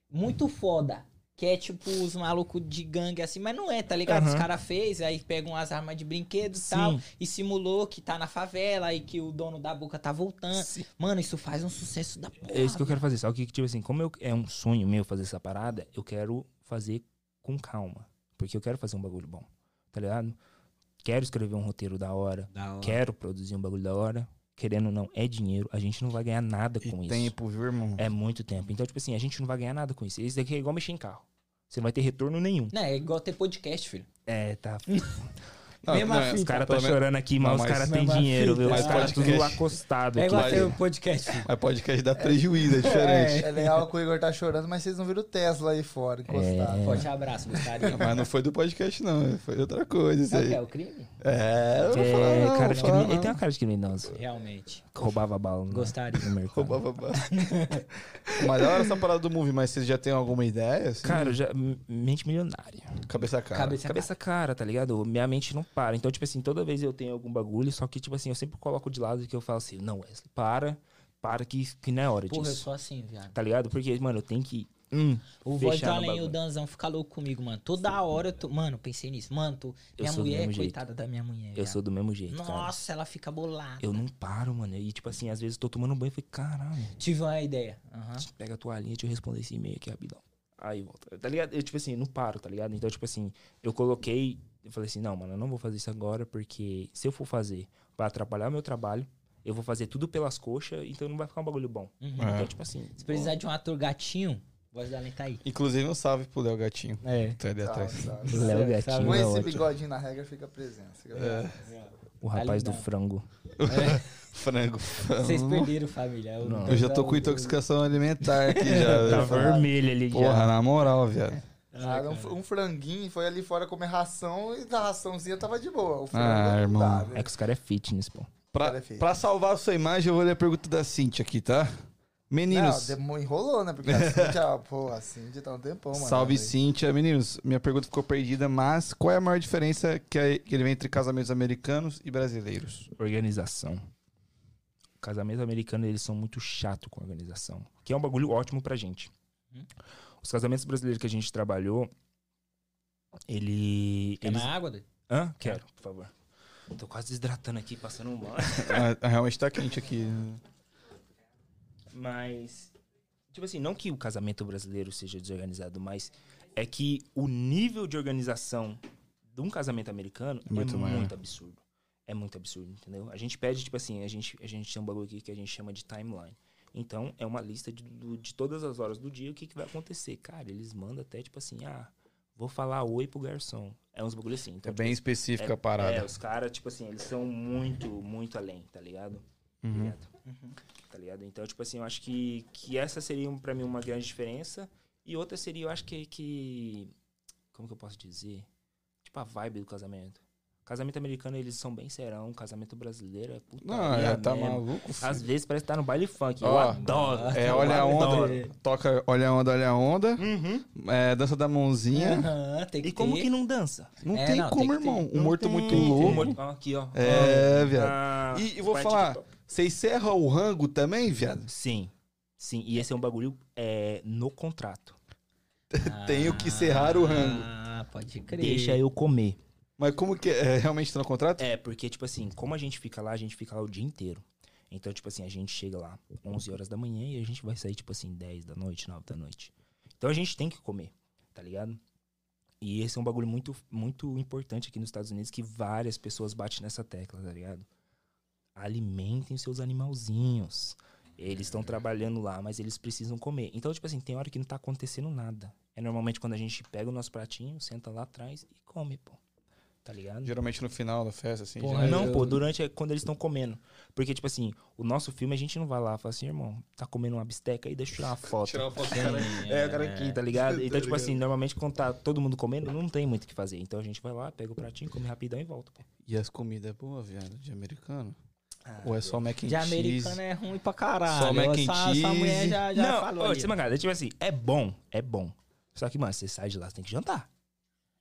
muito foda. Que é tipo os malucos de gangue assim, mas não é, tá ligado? Os Aham. caras fez, aí pegam as armas de brinquedo e Sim. tal, e simulou que tá na favela e que o dono da boca tá voltando. Sim. Mano, isso faz um sucesso da porra. É isso que eu quero fazer. Só que, tipo assim, como eu- é um sonho meu fazer essa parada, eu quero fazer com calma. Porque eu quero fazer um bagulho bom, tá ligado? Quero escrever um roteiro da hora. Da hora. Quero produzir um bagulho da hora. Querendo ou não, é dinheiro. A gente não vai ganhar nada E com isso. tempo, viu, irmão? É muito tempo. Então, tipo assim, a gente não vai ganhar nada com isso. Isso daqui é igual mexer em carro. Você não vai ter retorno nenhum. Não, é igual ter podcast, filho. É, tá. Não, Mesma não é, fita. Os caras tá menos- chorando aqui, mas Não, os mas- caras têm dinheiro, fita. viu? Mas Os caras tudo acostado É igual ter o podcast. Mas podcast dá prejuízo, é diferente. É legal que o Igor tá chorando, mas vocês não viram o Tesla aí fora, encostado. Forte abraço, gostaria. Mas não foi do podcast, não. Foi de outra coisa isso Sabe o que aí. é o crime? É, eu É, falar não, cara de falar criminoso. Ele não. tem uma cara de criminoso. Realmente. Roubava bala. no- Gostaria. No. Roubava bala. Mas da hora essa parada do movie, mas vocês já têm alguma ideia? Assim? Cara, eu já, mente milionária. cabeça cara. Cabeça- Cabeça cara, tá ligado? Minha mente não para. Então, tipo assim, toda vez eu tenho algum bagulho, só que, tipo assim, eu sempre coloco de lado que eu falo assim, não, Wesley, para, para que, que não é hora Porra, eu disso. sou assim, viado. Tá ligado? Porque, mano, eu tenho que. Hum, O voz do além e o. Danzão fica louco comigo, mano. Toda hora eu tô. Mano, pensei nisso. Mano, tô... Eu minha mulher, jeito. coitada da minha mulher. Eu sou do mesmo jeito, cara. Nossa, ela fica bolada. Eu não paro, mano. E, tipo assim, às vezes eu tô tomando banho e falei, caralho, Tive uma ideia. Aham. pega a toalhinha, deixa eu responder esse e-mail aqui rapidão. Aí volta. Tá ligado? Eu, tipo assim, não paro, tá ligado? Então, tipo assim, eu coloquei. Eu falei assim, não, mano, eu não vou fazer isso agora, porque se eu for fazer pra atrapalhar o meu trabalho, eu vou fazer tudo pelas coxas, então não vai ficar um bagulho bom. Uhum. É. Então, tipo assim. Se precisar de um ator gatinho, voz do além tá aí. Inclusive um salve pro Léo Gatinho. É. Tá ali Tá, atrás. tá. Léo Sabe- Gatinho. Com é esse bigodinho na regra fica presença. galera. O rapaz do lindão. frango. Frango. Vocês perderam, família. O Não. Eu já tô com intoxicação alimentar aqui já. Tá vermelho ali Porra, já. na moral, viado. Nada, um, um franguinho foi ali fora comer ração e da raçãozinha tava de boa. O frango Ah, irmão. dá, né? É que os caras é fitness, pô. Pra, Cara, é feio. pra salvar a sua imagem, eu vou ler a pergunta da Cintia aqui, tá? Meninos, Não, enrolou, né? Porque a Cintia, pô, a Cintia tá um tempão, mano. salve Aí. Cintia. Meninos, minha pergunta ficou perdida, mas qual é a maior diferença que, é- que ele vê entre casamentos americanos e brasileiros? Organização. Casamento americano, eles são muito chato com organização. Que é um bagulho ótimo pra gente. Hum. Os casamentos brasileiros que a gente trabalhou, ele. Quer eles... mais água, doido? Hã? Quero, por favor. Tô quase desidratando aqui, passando mal. Ah, realmente tá quente aqui. Mas. Tipo assim, não que o casamento brasileiro seja desorganizado, mas é que o nível de organização de um casamento americano É muito é muito absurdo. É muito absurdo, entendeu? A gente pede, tipo assim, a gente, a gente tem um bagulho aqui que a gente chama de timeline. Então, é uma lista de, de todas as horas do dia, o que, que vai acontecer. Cara, eles mandam até, tipo assim, ah, vou falar oi pro garçom. É uns bagulho assim. É Então, bem tipo, específica é, a parada. É, os caras, tipo assim, eles são muito, muito além, tá ligado? Uhum. Ligado? Tá ligado? Então, tipo assim, eu acho que, que essa seria pra mim uma grande diferença. E outra seria, eu acho que, que. Como que eu posso dizer? Tipo a vibe do casamento. Casamento americano, eles são bem serão. Casamento brasileiro é puta. Não, é, tá maluco, filho. Às vezes parece que tá no baile funk. eu Ó, adoro. É, eu olha a onda, toca, olha a onda, olha a onda. Uhum. É, dança da mãozinha. Aham, tem que E como ter. que não dança? Não É, tem não, como, tem irmão. Um Não morto tem. muito louco. Aqui, ó. É, viado. Ah, E, e vou falar, TikTok. Vocês serram o rango também, viado? Sim. Sim, e esse é um bagulho é, no contrato. Tenho que serrar o rango. Ah, pode crer. Deixa eu comer. Mas como que é? Realmente tá no contrato? É, porque, tipo assim, como a gente fica lá, a gente fica lá o dia inteiro. Então, tipo assim, a gente chega lá 11 horas da manhã e a gente vai sair, tipo assim, 10 da noite, 9 da noite. Então a gente tem que comer, tá ligado? E esse é um bagulho muito, muito importante aqui nos Estados Unidos que várias pessoas batem nessa tecla, tá ligado? Alimentem seus animalzinhos. Eles estão trabalhando lá, mas eles precisam comer. Então, tipo assim, tem hora que não tá acontecendo nada. É normalmente quando a gente pega o nosso pratinho, senta lá atrás e come, pô. Tá ligado? Geralmente no final da festa, assim. Porra, Não, eu- pô, durante é quando eles estão comendo. Porque, tipo assim, o nosso filme a gente não vai lá e fala assim, irmão, tá comendo uma bisteca aí, deixa eu tirar uma foto. Tirar uma foto do cara. É, o cara aqui, tá ligado? Então, Tá tipo assim, ligado. normalmente quando tá todo mundo comendo, não tem muito o que fazer. Então a gente vai lá, pega o pratinho, come rapidão e volta, pô. E as comidas é boa, viado, de americano? Ou é só mac and De cheese? americano é ruim pra caralho. Só mac and essa, essa cheese. mulher já, já não, falou ô, ali. você mangada, tipo assim, é bom, é bom. Só que, mano, você sai de lá, você tem que jantar.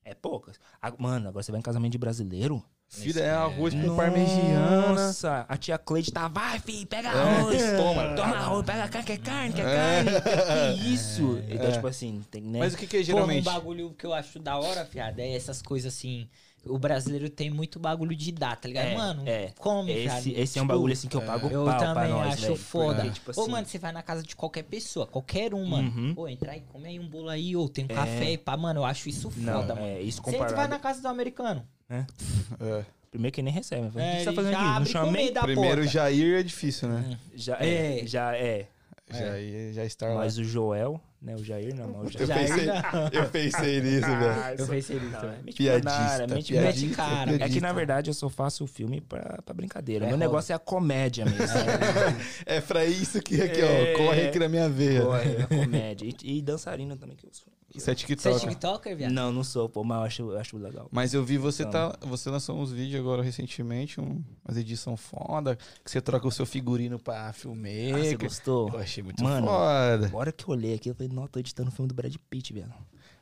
É poucas. Ah, Mano, agora você vai em casamento de brasileiro. Filha, é arroz com parmegiana. Nossa, a tia Cleide tá, vai, filho, pega É. arroz. Toma. Toma arroz, pega carne, quer carne, quer carne. Que isso? Então, É. tipo assim, tem, né? Mas o que que é Porra, um geralmente? bagulho que eu acho da hora, fiada, é essas coisas assim. O brasileiro tem muito bagulho de dar, tá ligado? É, mano, é. come, esse, fiada. esse é um Tipo, bagulho assim que eu pago Eu pau pra também nós, acho velho. foda. Porque, tipo Ô, assim, mano, você vai na casa de qualquer pessoa, qualquer um, mano. Uhum. Pô, entra aí, come aí um bolo aí, ou tem um É. café, pá, mano, eu acho isso não, foda, mano. é, isso Você entra e vai comparado... na casa do americano. É. Primeiro que nem recebe. Fala, o que É, você tá fazendo já aqui? Não abre chamei? Primeiro porta. Jair é difícil, né? Já é, É. já é. Já, já estar lá. Mas o Joel, né? O Jair não, mas o Eu Jair. pensei, eu pensei nisso, velho. Ah, Eu pensei nisso também. é mente Piadista, mente piadista, Mete cara. É que, na piadista. verdade, eu só faço o filme pra, pra brincadeira. É Meu negócio é a comédia mesmo. É pra isso que aqui, É. ó, corre aqui na minha veia. Pô, é comédia. E, e dançarina também, que eu sou. Você é Você é TikTok. TikToker, viado? Não, não sou, pô, mas eu acho, eu acho legal. Mas eu vi você Então. tá. Você lançou uns vídeos agora recentemente, um, umas edição foda, que você troca o seu figurino pra Ah, você gostou? eu achei muito Mano, foda. Agora que eu olhei aqui, eu falei, não, tô editando o filme do Brad Pitt, velho.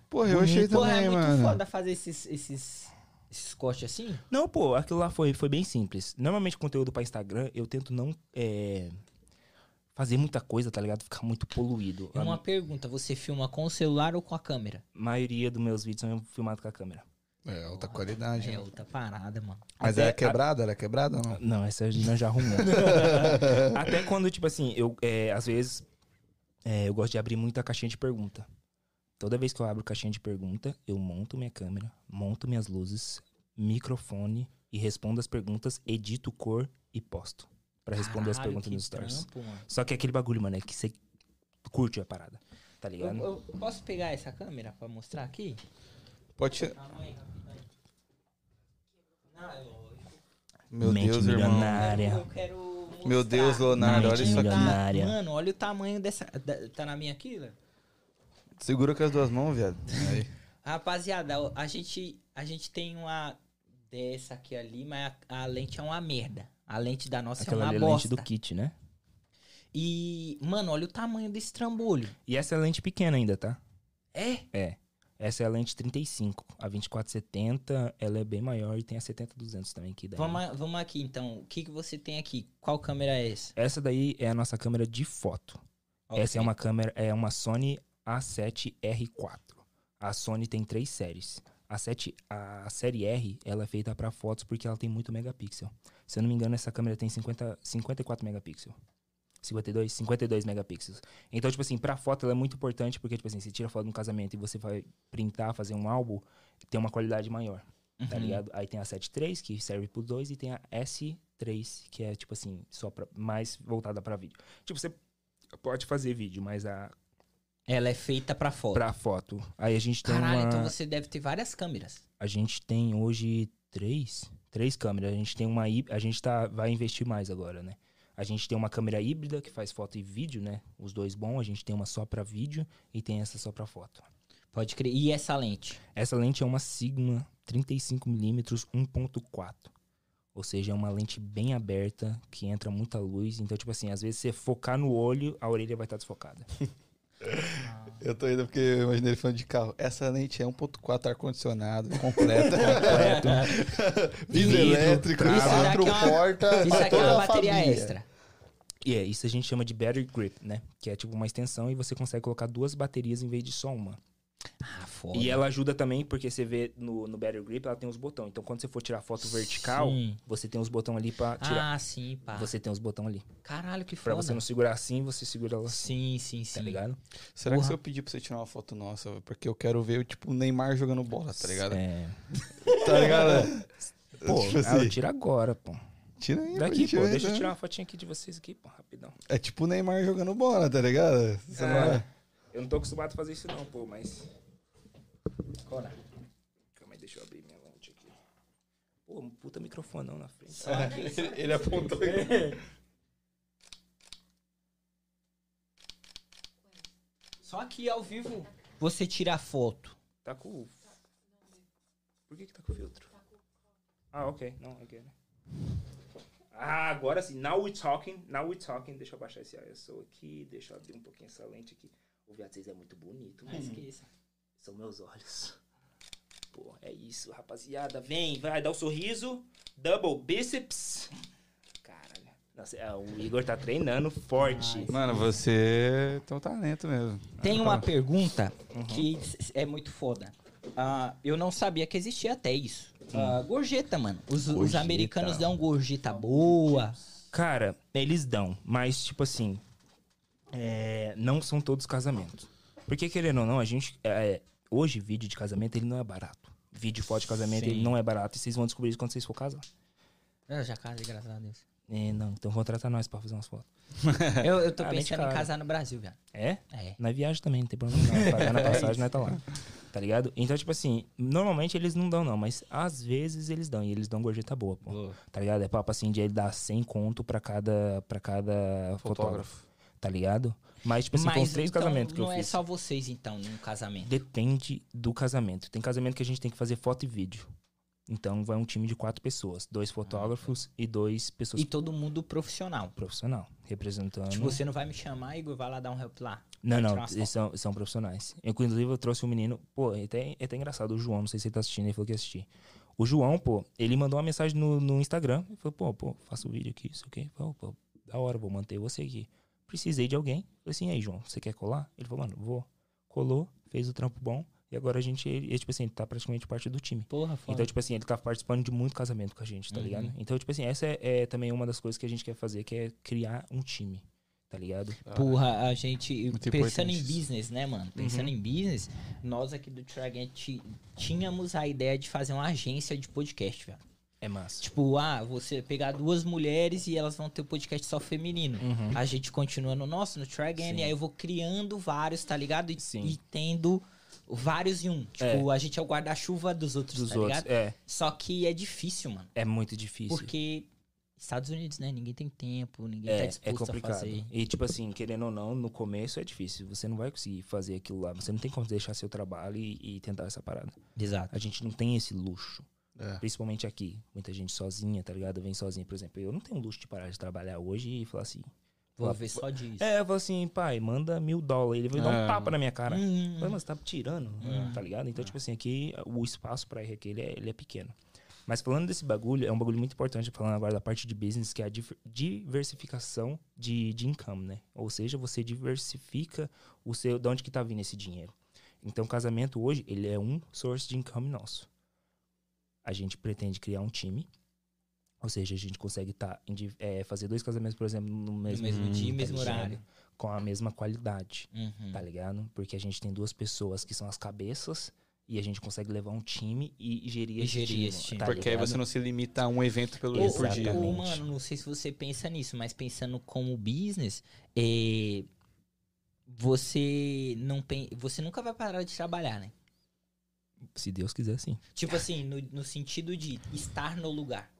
Porra, eu achei Porra, também, é muito mano. foda fazer esses, esses, esses cortes assim. Não, pô, aquilo lá foi, foi bem simples. Normalmente, conteúdo pra Instagram, eu tento não é, fazer muita coisa, tá ligado? Ficar muito poluído. E A uma pergunta, você filma com o celular ou com a câmera? maioria dos meus vídeos são filmados com a câmera. É, alta qualidade. É né? outra parada, mano. Mas Até era a- quebrada? Era quebrada ou não? Não, essa a gente já arrumou. Até quando, tipo assim, eu, é, às vezes, é, eu gosto de abrir muita caixinha de pergunta. Toda vez que eu abro caixinha de pergunta, eu monto minha câmera, monto minhas luzes, microfone e respondo as perguntas, edito cor e posto. Pra responder as Caralho, perguntas que nos stories. trampo, mano. Só que é aquele bagulho, mano, é que você curte a parada, tá Eu, ligado? eu posso pegar essa câmera pra mostrar aqui? Pode. Calma aí, rapidinho. É. Meu Mente Deus, irmão. milionária. Eu quero mostrar. Meu Deus, Leonardo, olha isso aqui. milionária. Mano, olha o tamanho dessa... da- tá na minha aqui, Léo? Segura com as duas mãos, viado. Aí. Rapaziada, a gente, a gente tem uma dessa aqui ali, mas a, a lente é uma merda. A lente da nossa Aquela é uma ali é a lente bosta. do kit, né? E, mano, olha o tamanho desse trambolho. E essa é a lente pequena ainda, tá? É? É. Essa é a lente 35. A 2470, ela é bem maior e tem a 70-200 também. Que daí. Vamos, a- vamos aqui, então. O que, que você tem aqui? Qual câmera é essa? Essa daí é a nossa câmera de foto. Essa é uma câmera, é uma Sony A7R4. A Sony tem três séries. A, 7, a série R, ela é feita para fotos porque ela tem muito megapixel. Se eu não me engano, essa câmera tem 50, 54 megapixels. 52, 52 megapixels. Então, tipo assim, pra foto ela é muito importante porque, tipo assim, você tira foto de um casamento e você vai printar, fazer um álbum, tem uma qualidade maior, tá Uhum. ligado? Aí tem a 7.3, que serve pro 2, e tem a S3, que é, tipo assim, só pra, mais voltada pra vídeo. Tipo, você pode fazer vídeo, mas a Ela é feita pra foto. pra foto. Aí a gente tem Caralho, uma... então você deve ter várias câmeras. A gente tem hoje três, três câmeras. A gente tem uma a gente tá vai investir mais agora, né? A gente tem uma câmera híbrida que faz foto e vídeo, né? Os dois bons. A gente tem uma só pra vídeo e tem essa só pra foto. Pode crer. E essa lente? Essa lente é uma Sigma 35mm 1.4. Ou seja, é uma lente bem aberta, que entra muita luz. Então, tipo assim, às vezes você focar no olho, a orelha vai estar desfocada. Eu tô indo porque eu imaginei ele falando de carro. Essa lente é 1.4 ar-condicionado, completa. Vidro Vidro, elétrico. Quatro é portas Isso pra aqui é uma a bateria família. extra. E é, isso a gente chama de battery grip, né? Que é tipo uma extensão e você consegue colocar duas baterias em vez de só uma. Ah, foda. E ela ajuda também porque você vê no, no battery grip, ela tem os botões. Então quando você for tirar foto vertical, Sim. você tem os botões ali pra tirar. Ah, sim, pá. Você tem os botões ali. Caralho, que Pra foda. você não segurar assim, você segura ela assim, Sim, sim, sim. tá ligado? Será que Porra. se eu pedir pra você tirar uma foto nossa, porque eu quero ver, tipo, o Neymar jogando bola, tá ligado? É. Tá ligado? Pô, Tipo ah, assim, eu tiro agora, pô. tira aí, pra Daqui, pô, deixa eu né? tirar uma fotinha aqui de vocês aqui, pô, rapidão. É tipo o Neymar jogando bola, tá ligado? Você não É. é? Eu não tô acostumado a fazer isso não, pô, mas... Calma aí, deixa eu abrir minha lente aqui. Pô, um puta microfonão na frente. Ele, ele apontou. Só que ao vivo você tira a foto. Tá com. o- Por que que tá com o filtro? Ah, ok. Não, ok. né? Ah, agora sim. Now we're talking. Now we're talking. Deixa eu baixar esse ISO aqui. Deixa eu abrir um pouquinho essa lente aqui. O viado, vocês é muito bonito, Mas que isso? São meus olhos. Pô, é isso, rapaziada. Vem, vai, dá o sorriso. Double bíceps. Caralho. Nossa, é, o Igor tá treinando forte. Mano, você tem um talento mesmo. Tem uma pergunta Uhum. que é muito foda. Ah, eu não sabia que existia até isso. Ah, gorjeta, mano. Os, os Gorjeta. americanos dão gorjeta boa. Cara, eles dão, mas tipo assim, é, não são todos casamentos. Porque querendo ou não, a gente é, hoje vídeo de casamento ele não é barato. Vídeo foto de casamento Sim. ele não é barato e vocês vão descobrir isso quando vocês for casar. Eu já casei, graças a Deus. É, não, então contrata nós pra fazer umas fotos. Eu, eu tô Ah, pensando em casar no Brasil, velho. É? É. Na viagem também, não tem problema não. Pagando a passagem, nós tá lá. Tá ligado? Então, tipo assim, normalmente eles não dão, não, mas às vezes eles dão. E eles dão gorjeta boa, pô. Tá ligado? É papo assim de ele dar 100 conto pra cada, pra cada fotógrafo. Fotógrafo. Tá ligado? Mas, tipo assim, foram Mas três então, casamentos que não eu é fiz. só vocês, então, num casamento. Depende do casamento. Tem casamento que a gente tem que fazer foto e vídeo. Então vai um time de quatro pessoas. Dois fotógrafos e dois pessoas E todo mundo profissional. profissional. Representando. Tipo, você não vai me chamar, Igor, vai lá dar um help lá. Não, não, eles são, são profissionais. Eu, inclusive, eu trouxe um menino, pô, é até, é até engraçado, o João, não sei se ele tá assistindo, ele falou que ia assistir. O João, pô, ele mandou uma mensagem no, no Instagram, ele falou, pô, pô, faço vídeo aqui, isso aqui. Falei, pô, da hora, vou manter você aqui. Precisei de alguém. Falei assim, e aí, João, você quer colar? Ele falou, mano, vou. Colou, fez o trampo bom, e agora a gente, ele, tipo assim, ele tá praticamente parte do time. Porra, foda. Então, tipo assim, ele tá participando de muito casamento com a gente, tá Uhum. ligado? Então, tipo assim, essa é, é também uma das coisas que a gente quer fazer, que é criar um time, tá ligado? Porra, a gente. Muito pensando em business, né, mano? Pensando Uhum. em business, nós aqui do Tragant tínhamos a ideia de fazer uma agência de podcast, velho. É massa. Tipo, ah, você pegar duas mulheres e elas vão ter o podcast só feminino. Uhum. A gente continua no nosso, no Tragant, Sim. e aí eu vou criando vários, tá ligado? E, Sim. e tendo vários em um. Tipo, a gente é o guarda-chuva dos outros, Dos tá outros. ligado? É, Só que é difícil, mano. é muito difícil. Porque Estados Unidos, né? Ninguém tem tempo, ninguém tá É, é disposto a complicado. fazer. E, tipo assim, querendo ou não, no começo é difícil. Você não vai conseguir fazer aquilo lá. Você não tem como deixar seu trabalho e, e tentar essa parada. Exato. A gente não tem esse luxo. É. Principalmente aqui. Muita gente sozinha, tá ligado? Vem sozinha. Por exemplo, eu não tenho luxo de parar de trabalhar hoje e falar assim. Vou falar- ver só disso. É, eu falo assim, pai, manda mil dólares. Ele vai dar É. um tapa na minha cara. Hum. Mas, mas você tá tirando, tá ligado? Então, tipo assim, aqui o espaço pra ir aqui, ele é, ele é pequeno. Mas falando desse bagulho, é um bagulho muito importante, falando agora da parte de business, que é a diversificação de, de income, né? Ou seja, você diversifica o seu, de onde que tá vindo esse dinheiro. Então, o casamento hoje, ele é um source de income nosso. A gente pretende criar um time, ou seja, a gente consegue tá, é, fazer dois casamentos, por exemplo, no mesmo, mesmo dia, tá mesmo horário. Com a mesma qualidade Uhum. tá ligado? Porque a gente tem duas pessoas que são as cabeças e a gente consegue levar um time e gerir E esse gerir time. esse time. tá Porque aí ligado? você não se limita a um evento pelo por dia. ou, mano, não sei se você pensa nisso, mas pensando como business, é, você não pen... você nunca vai parar de trabalhar, né? Se Deus quiser, sim. Tipo assim, no, no sentido de estar no lugar.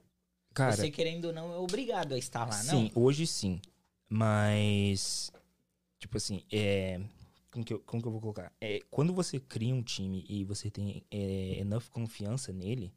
Cara, você querendo ou não é obrigado a estar lá, não? sim, hoje sim. Mas, tipo assim, é... Como que, eu, como que eu vou colocar? É, quando você cria um time e você tem é, enough confiança nele,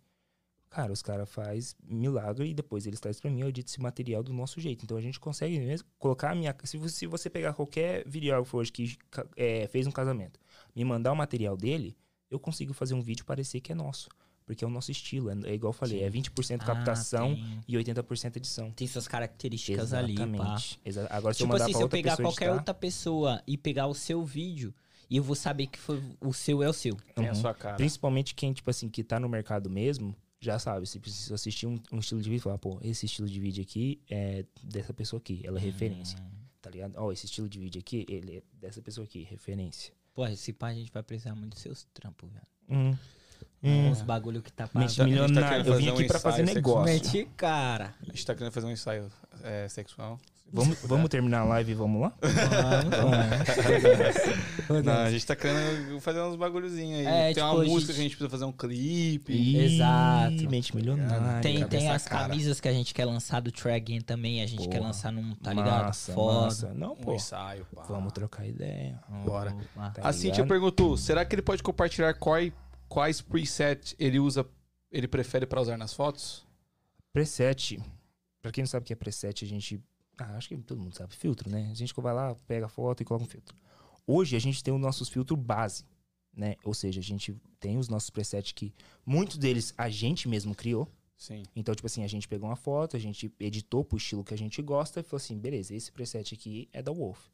cara, os caras faz milagre e depois eles trazem pra mim, eu edito esse material do nosso jeito. Então a gente consegue mesmo colocar a minha. Se você, se você pegar qualquer videógrafo hoje que é, fez um casamento, me mandar o material dele, eu consigo fazer um vídeo parecer que é nosso. Porque é o nosso estilo. É, é igual eu falei, é 20% Ah, captação tem, e 80% edição. tem suas características ali, pá. Exatamente. Exa- Agora, se eu Tipo mandar assim, pra se eu pegar pessoa qualquer editar, outra pessoa e pegar o seu vídeo, e eu vou saber que foi o seu é o seu. Tem a Uhum. sua cara. Principalmente quem, tipo assim, que tá no mercado mesmo, já sabe. Se precisa assistir um, um estilo de vídeo, falar, pô, esse estilo de vídeo aqui é dessa pessoa aqui, ela é referência. Tá ligado? Ó, esse estilo de vídeo aqui, ele é dessa pessoa aqui, referência. Pô, esse pá a gente vai precisar muito dos seus trampos, velho. Hum. Uns bagulho que tá Mente tá- a gente tá milionária. querendo eu vim aqui um pra fazer negócio. Mete cara. A gente tá querendo fazer um ensaio é, sexual. Vamos, vamos terminar a live e vamos lá? Não, a gente tá querendo fazer uns bagulhozinhos aí. É, tem tipo, uma a música gente- que a gente precisa fazer um clipe. Ih, Exato. Mente milionária. Tem, tem as cara. camisas que a gente quer lançar do Track também. A gente quer lançar num, tá ligado? Massa, Foda. massa. Não, Um pô. ensaio, pá. Vamos trocar ideia. Bora. Tá A Cintia perguntou: será que ele pode compartilhar quais, quais presets ele usa, ele prefere pra usar nas fotos? Preset. Pra quem não sabe o que é preset, a gente. Ah, acho que todo mundo sabe. Filtro, né? A gente vai lá, pega a foto e coloca um filtro. Hoje a gente tem os nossos filtros base, né? Ou seja, a gente tem os nossos presets que muitos deles a gente mesmo criou. Sim. Então, tipo assim, a gente pegou uma foto, a gente editou pro estilo que a gente gosta e falou assim: beleza, esse preset aqui é da Wolf.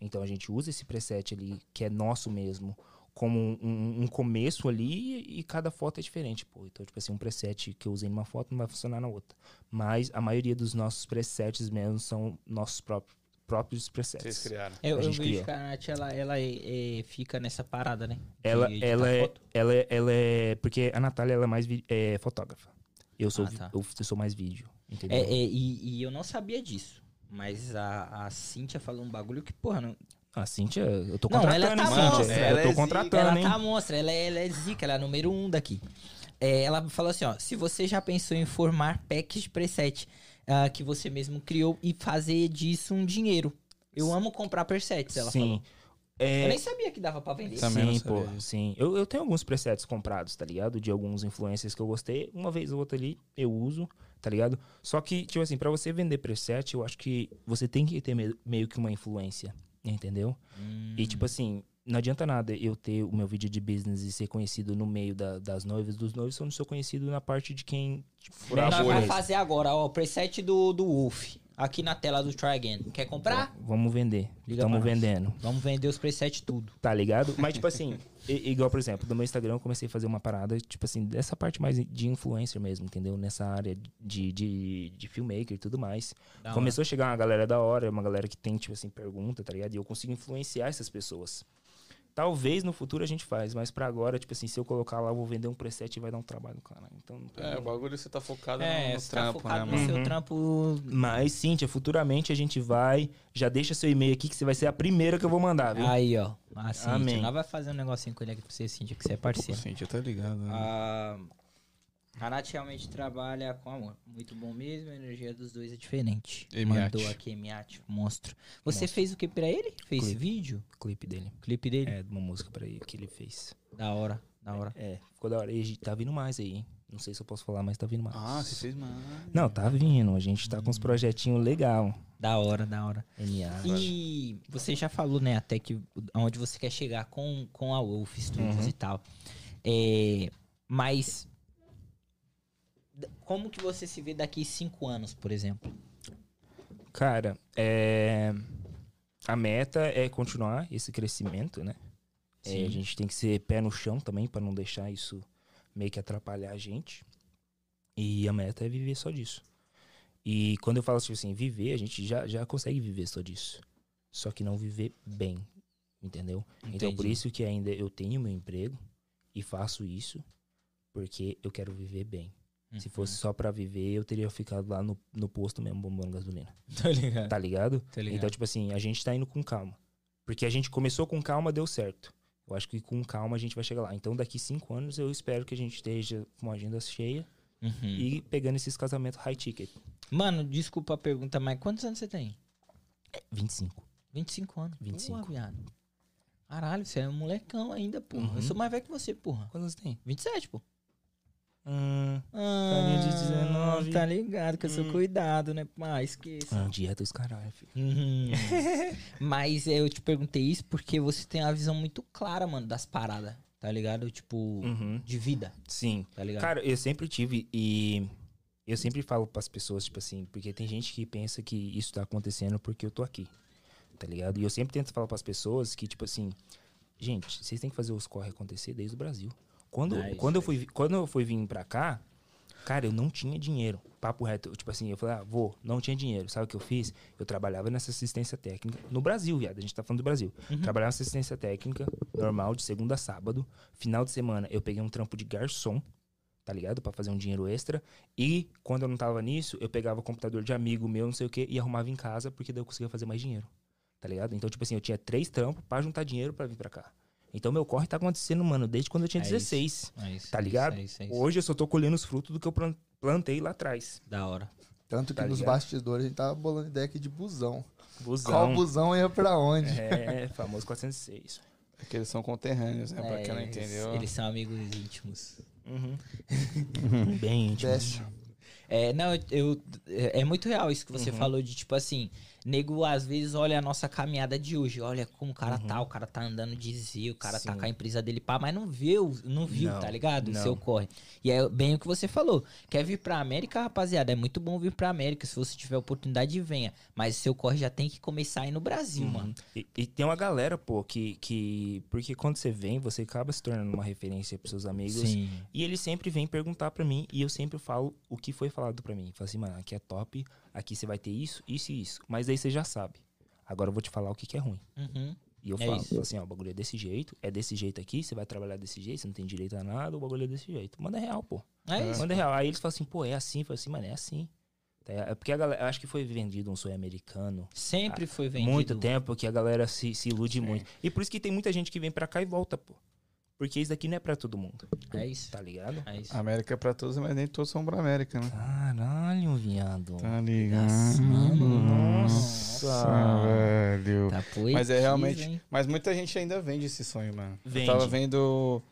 Então a gente usa esse preset ali, que é nosso mesmo, como um, um- começo ali e cada foto é diferente, pô. Então, tipo assim, um preset que eu usei numa foto não vai funcionar na outra. Mas a maioria dos nossos presets mesmo são nossos próprios, próprios presets. Vocês criaram. Eu, A eu gente vejo criou. que a Nath, ela, ela é- é- fica nessa parada, né? De Ela, editar ela, é, ela, é, ela é. Porque a Natália ela é mais é, fotógrafa. Eu sou, Ah, tá. eu, eu sou mais vídeo, entendeu? É, é, e, e eu não sabia disso. Mas a, a Cíntia falou um bagulho que, porra, não, A Cíntia, eu tô Não, contratando, ela tá hein, Cíntia? monstra. Ela eu tô é contratando, ela hein? tá monstra, ela é, ela é zica, ela é a número um daqui. É, ela falou assim, ó, se você já pensou em formar packs de preset ah, que você mesmo criou e fazer disso um dinheiro. Eu amo comprar presets, ela Sim. falou. É, Eu nem sabia que dava pra vender. Também não sim, pô, sim. Eu, eu tenho alguns presets comprados, tá ligado? De alguns influencers que eu gostei. Uma vez ou outra ali, eu uso, tá ligado? Só que, tipo assim, pra você vender preset, eu acho que você tem que ter me- meio que uma influência, entendeu? Hum. E, tipo assim, não adianta nada eu ter o meu vídeo de business e ser conhecido no meio da- das noivas, dos noivos, se eu não sou conhecido na parte de quem... Tipo, Nós vamos fazer agora, ó, o preset do, do Wolf. Aqui na tela do Try Again. Quer comprar? Vamos vender. Estamos vendendo. Vamos vender os presets tudo. Tá ligado? Mas, tipo assim, igual, por exemplo, no meu Instagram eu comecei a fazer uma parada, tipo assim, dessa parte mais de influencer mesmo, entendeu? Nessa área de, de, de filmmaker e tudo mais. Da Começou a chegar uma galera da hora, uma galera que tem, tipo assim, pergunta, tá ligado? E eu consigo influenciar essas pessoas. Talvez no futuro a gente faz, mas pra agora, tipo assim, se eu colocar lá, eu vou vender um preset e vai dar um trabalho, cara. Então, não tem- É, o bagulho você tá focado É, no, no você tá trampo, focado né, no mano? seu Uhum. trampo. Mas, Cíntia, futuramente a gente vai. Já deixa seu e-mail aqui que você vai ser a primeira que eu vou mandar, viu? Aí, ó. A Cíntia. Amém. Nós vai fazer um negocinho com ele aqui pra você, Cíntia, que você é Pô, parceiro. Cintia, tá ligado, né? A Nath realmente trabalha com amor. Muito bom mesmo, a energia dos dois é diferente. Emiate. Mandou aqui, Emiate, monstro. Você Monstro. fez o que pra ele? Fez Clipe. vídeo? Clipe dele. Clipe dele? É, de uma música pra ele que ele fez. Da hora, da hora. É, ficou da hora. E a gente tá vindo mais aí, hein? Não sei se eu posso falar, mas tá vindo mais. Ah, você fez mais. Não, tá vindo. A gente tá com uns projetinhos legal. Da hora, da hora. NA. E você já falou, né, até que onde você quer chegar com, com a Wolf Studios Uhum. e tal. É, mas como que você se vê daqui cinco anos, por exemplo? Cara, é... a meta é continuar esse crescimento, né? É, a gente tem que ser pé no chão também pra não deixar isso meio que atrapalhar a gente. E a meta é viver só disso. E quando eu falo tipo assim, viver, a gente já, já consegue viver só disso. Só que não viver bem, entendeu? Então por Entendi. isso que ainda eu tenho meu emprego e faço isso porque eu quero viver bem. Se fosse só pra viver, eu teria ficado lá no, no posto mesmo, bombando gasolina. Tá ligado? Tá ligado? Tá ligado. Então, tipo assim, a gente tá indo com calma. Porque a gente começou com calma, deu certo. Eu acho que com calma a gente vai chegar lá. Então, daqui cinco anos, eu espero que a gente esteja com uma agenda cheia Uhum. e pegando esses casamentos high ticket. Mano, desculpa a pergunta, mas quantos anos você tem? 25. 25 anos. 25. Porra, viado. Caralho, você é um molecão ainda, porra. Uhum. Eu sou mais velho que você, porra. Quantos você tem? 27, pô. Hum, Ah, de 19. Tá ligado que eu sou Hum. cuidado, né? Ah, esqueça. ah, dieta dos caralho, filho. Uhum. Mas eu te perguntei isso porque você tem uma visão muito clara, mano, das paradas, tá ligado? Tipo, Uhum. de vida, Sim. tá ligado? Cara, eu sempre tive e eu sempre falo pras pessoas, tipo assim, porque tem gente que pensa que isso tá acontecendo porque eu tô aqui, tá ligado? E eu sempre tento falar pras pessoas que, tipo assim, gente, vocês têm que fazer os corre acontecer desde o Brasil. Quando, Nice, quando, eu fui, quando eu fui vir pra cá, cara, eu não tinha dinheiro. Papo reto. Tipo assim, eu falei, ah, vou, não tinha dinheiro. Sabe o que eu fiz? Eu trabalhava nessa assistência técnica no Brasil, viado. A gente tá falando do Brasil. Trabalhava nessa assistência técnica, normal, de segunda a sábado. Final de semana, eu peguei um trampo de garçom, tá ligado? Pra fazer um dinheiro extra. E quando eu não tava nisso, eu pegava o computador de amigo meu, não sei o quê, e arrumava em casa, porque daí eu conseguia fazer mais dinheiro. Tá ligado? Então, tipo assim, eu tinha três trampos pra juntar dinheiro pra vir pra cá. Então, meu corre tá acontecendo, mano, desde quando eu tinha É 16. É isso, Tá ligado? isso, é isso, é isso. Hoje eu só tô colhendo os frutos do que eu plan- plantei lá atrás. Da hora. Tanto que Tá nos ligado? bastidores a gente tava bolando ideia aqui de busão. Busão. Qual busão ia pra onde? É, famoso 406. É que eles são conterrâneos, né? pra É, quem não eles- entendeu. Eles são amigos íntimos. Uhum. Bem íntimo. Best. É, não, eu, é é muito real isso que você Uhum. falou de tipo assim, nego às vezes olha a nossa caminhada de hoje, olha como o cara tá, o cara tá andando de Z, o cara tá Uhum. Sim. com a empresa dele pá, mas não viu, não viu, Não, tá ligado? O não. seu corre. E é bem o que você falou. Quer vir pra América, rapaziada? É muito bom vir pra América. Se você tiver oportunidade, venha. Mas seu corre já tem que começar aí no Brasil, Uhum. mano. E, e tem uma galera, pô, que, que. Porque quando você vem, você acaba se tornando uma referência pros seus amigos. Sim. E eles sempre vêm perguntar pra mim e eu sempre falo o que foi falado pra mim. Falo assim, mano, aqui é top, aqui você vai ter isso, isso e isso. Mas aí você já sabe. Agora eu vou te falar o que, que é ruim. Uhum. E eu É falo, isso. assim, ó, o bagulho é desse jeito, é desse jeito aqui, você vai trabalhar desse jeito, você não tem direito a nada, o bagulho é desse jeito. Manda real, pô. É isso. Manda real. Aí eles falam assim, pô, é assim? Falo assim, mano, é assim. É porque a galera, eu acho que foi vendido um sonho americano Sempre foi vendido. muito tempo que a galera se, se ilude muito. E por isso que tem muita gente que vem pra cá e volta, pô. Porque isso daqui não é pra todo mundo, É isso. tá ligado? É isso. América é pra todos, mas nem todos são pra América, né? Caralho, viado. Tá ligado? Nossa. velho. Tá Mas é realmente. hein? Mas muita gente ainda vende esse sonho, mano. Vende. Eu tava vendo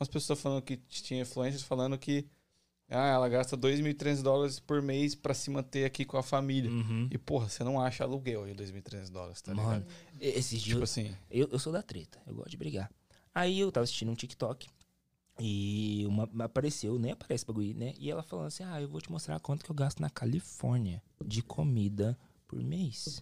umas pessoas falando que tinha influências falando que ah, ela gasta 2.300 dólares por mês pra se manter aqui com a família. Uhum. E, porra, você não acha aluguel de 2.300 dólares, tá ligado? Mano, esses dias Tipo assim, Eu, eu sou da treta, eu gosto de brigar. Aí eu tava assistindo um TikTok e uma apareceu, nem aparece bagulho, né? E ela falando assim: Ah, eu vou te mostrar quanto que eu gasto na Califórnia de comida por mês.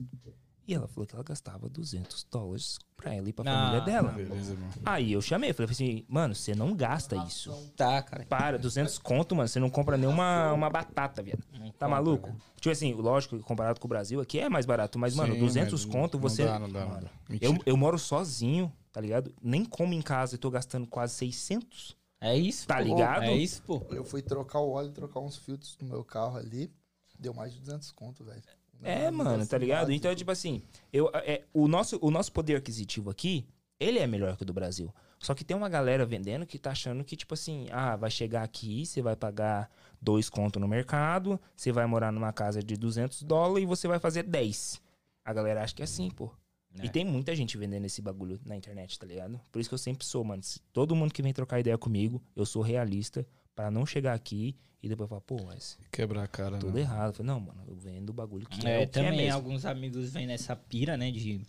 E ela falou que ela gastava 200 dólares pra ela e pra Ah, família dela. beleza, mano. Aí eu chamei, falei assim: Mano, você não gasta isso. Tá, cara. Para, 200 conto, mano, você não compra nenhuma uma batata, viado. Não Tá compra, maluco? né? Tipo assim, lógico, que comparado com o Brasil, aqui é mais barato, mas, mano, Sim, 200 mas conto, não você. dá, não dá, não Mano, dá. Mentira. eu, eu moro sozinho, tá ligado? Nem como em casa e tô gastando quase 600. É isso, Tá pô. ligado? É isso, pô. Eu fui trocar o óleo, trocar uns filtros no meu carro ali. Deu mais de 200 conto, velho. É, mano, tá ligado? Então, tipo assim, eu, é, o, nosso, o nosso poder aquisitivo aqui, ele é melhor que o do Brasil. Só que tem uma galera vendendo que tá achando que, tipo assim, ah, vai chegar aqui, você vai pagar dois conto no mercado, você vai morar numa casa de 200 dólares e você vai fazer 10. A galera acha que é assim, pô. É. E tem muita gente vendendo esse bagulho na internet, tá ligado? Por isso que eu sempre sou, mano. Todo mundo que vem trocar ideia comigo, eu sou realista pra não chegar aqui e depois falar, pô, mas Quebrar a cara, tudo né? errado. Eu falei, não, mano, eu vendo o bagulho que é, É, o que é também mesmo. alguns amigos vêm nessa pira, né, de...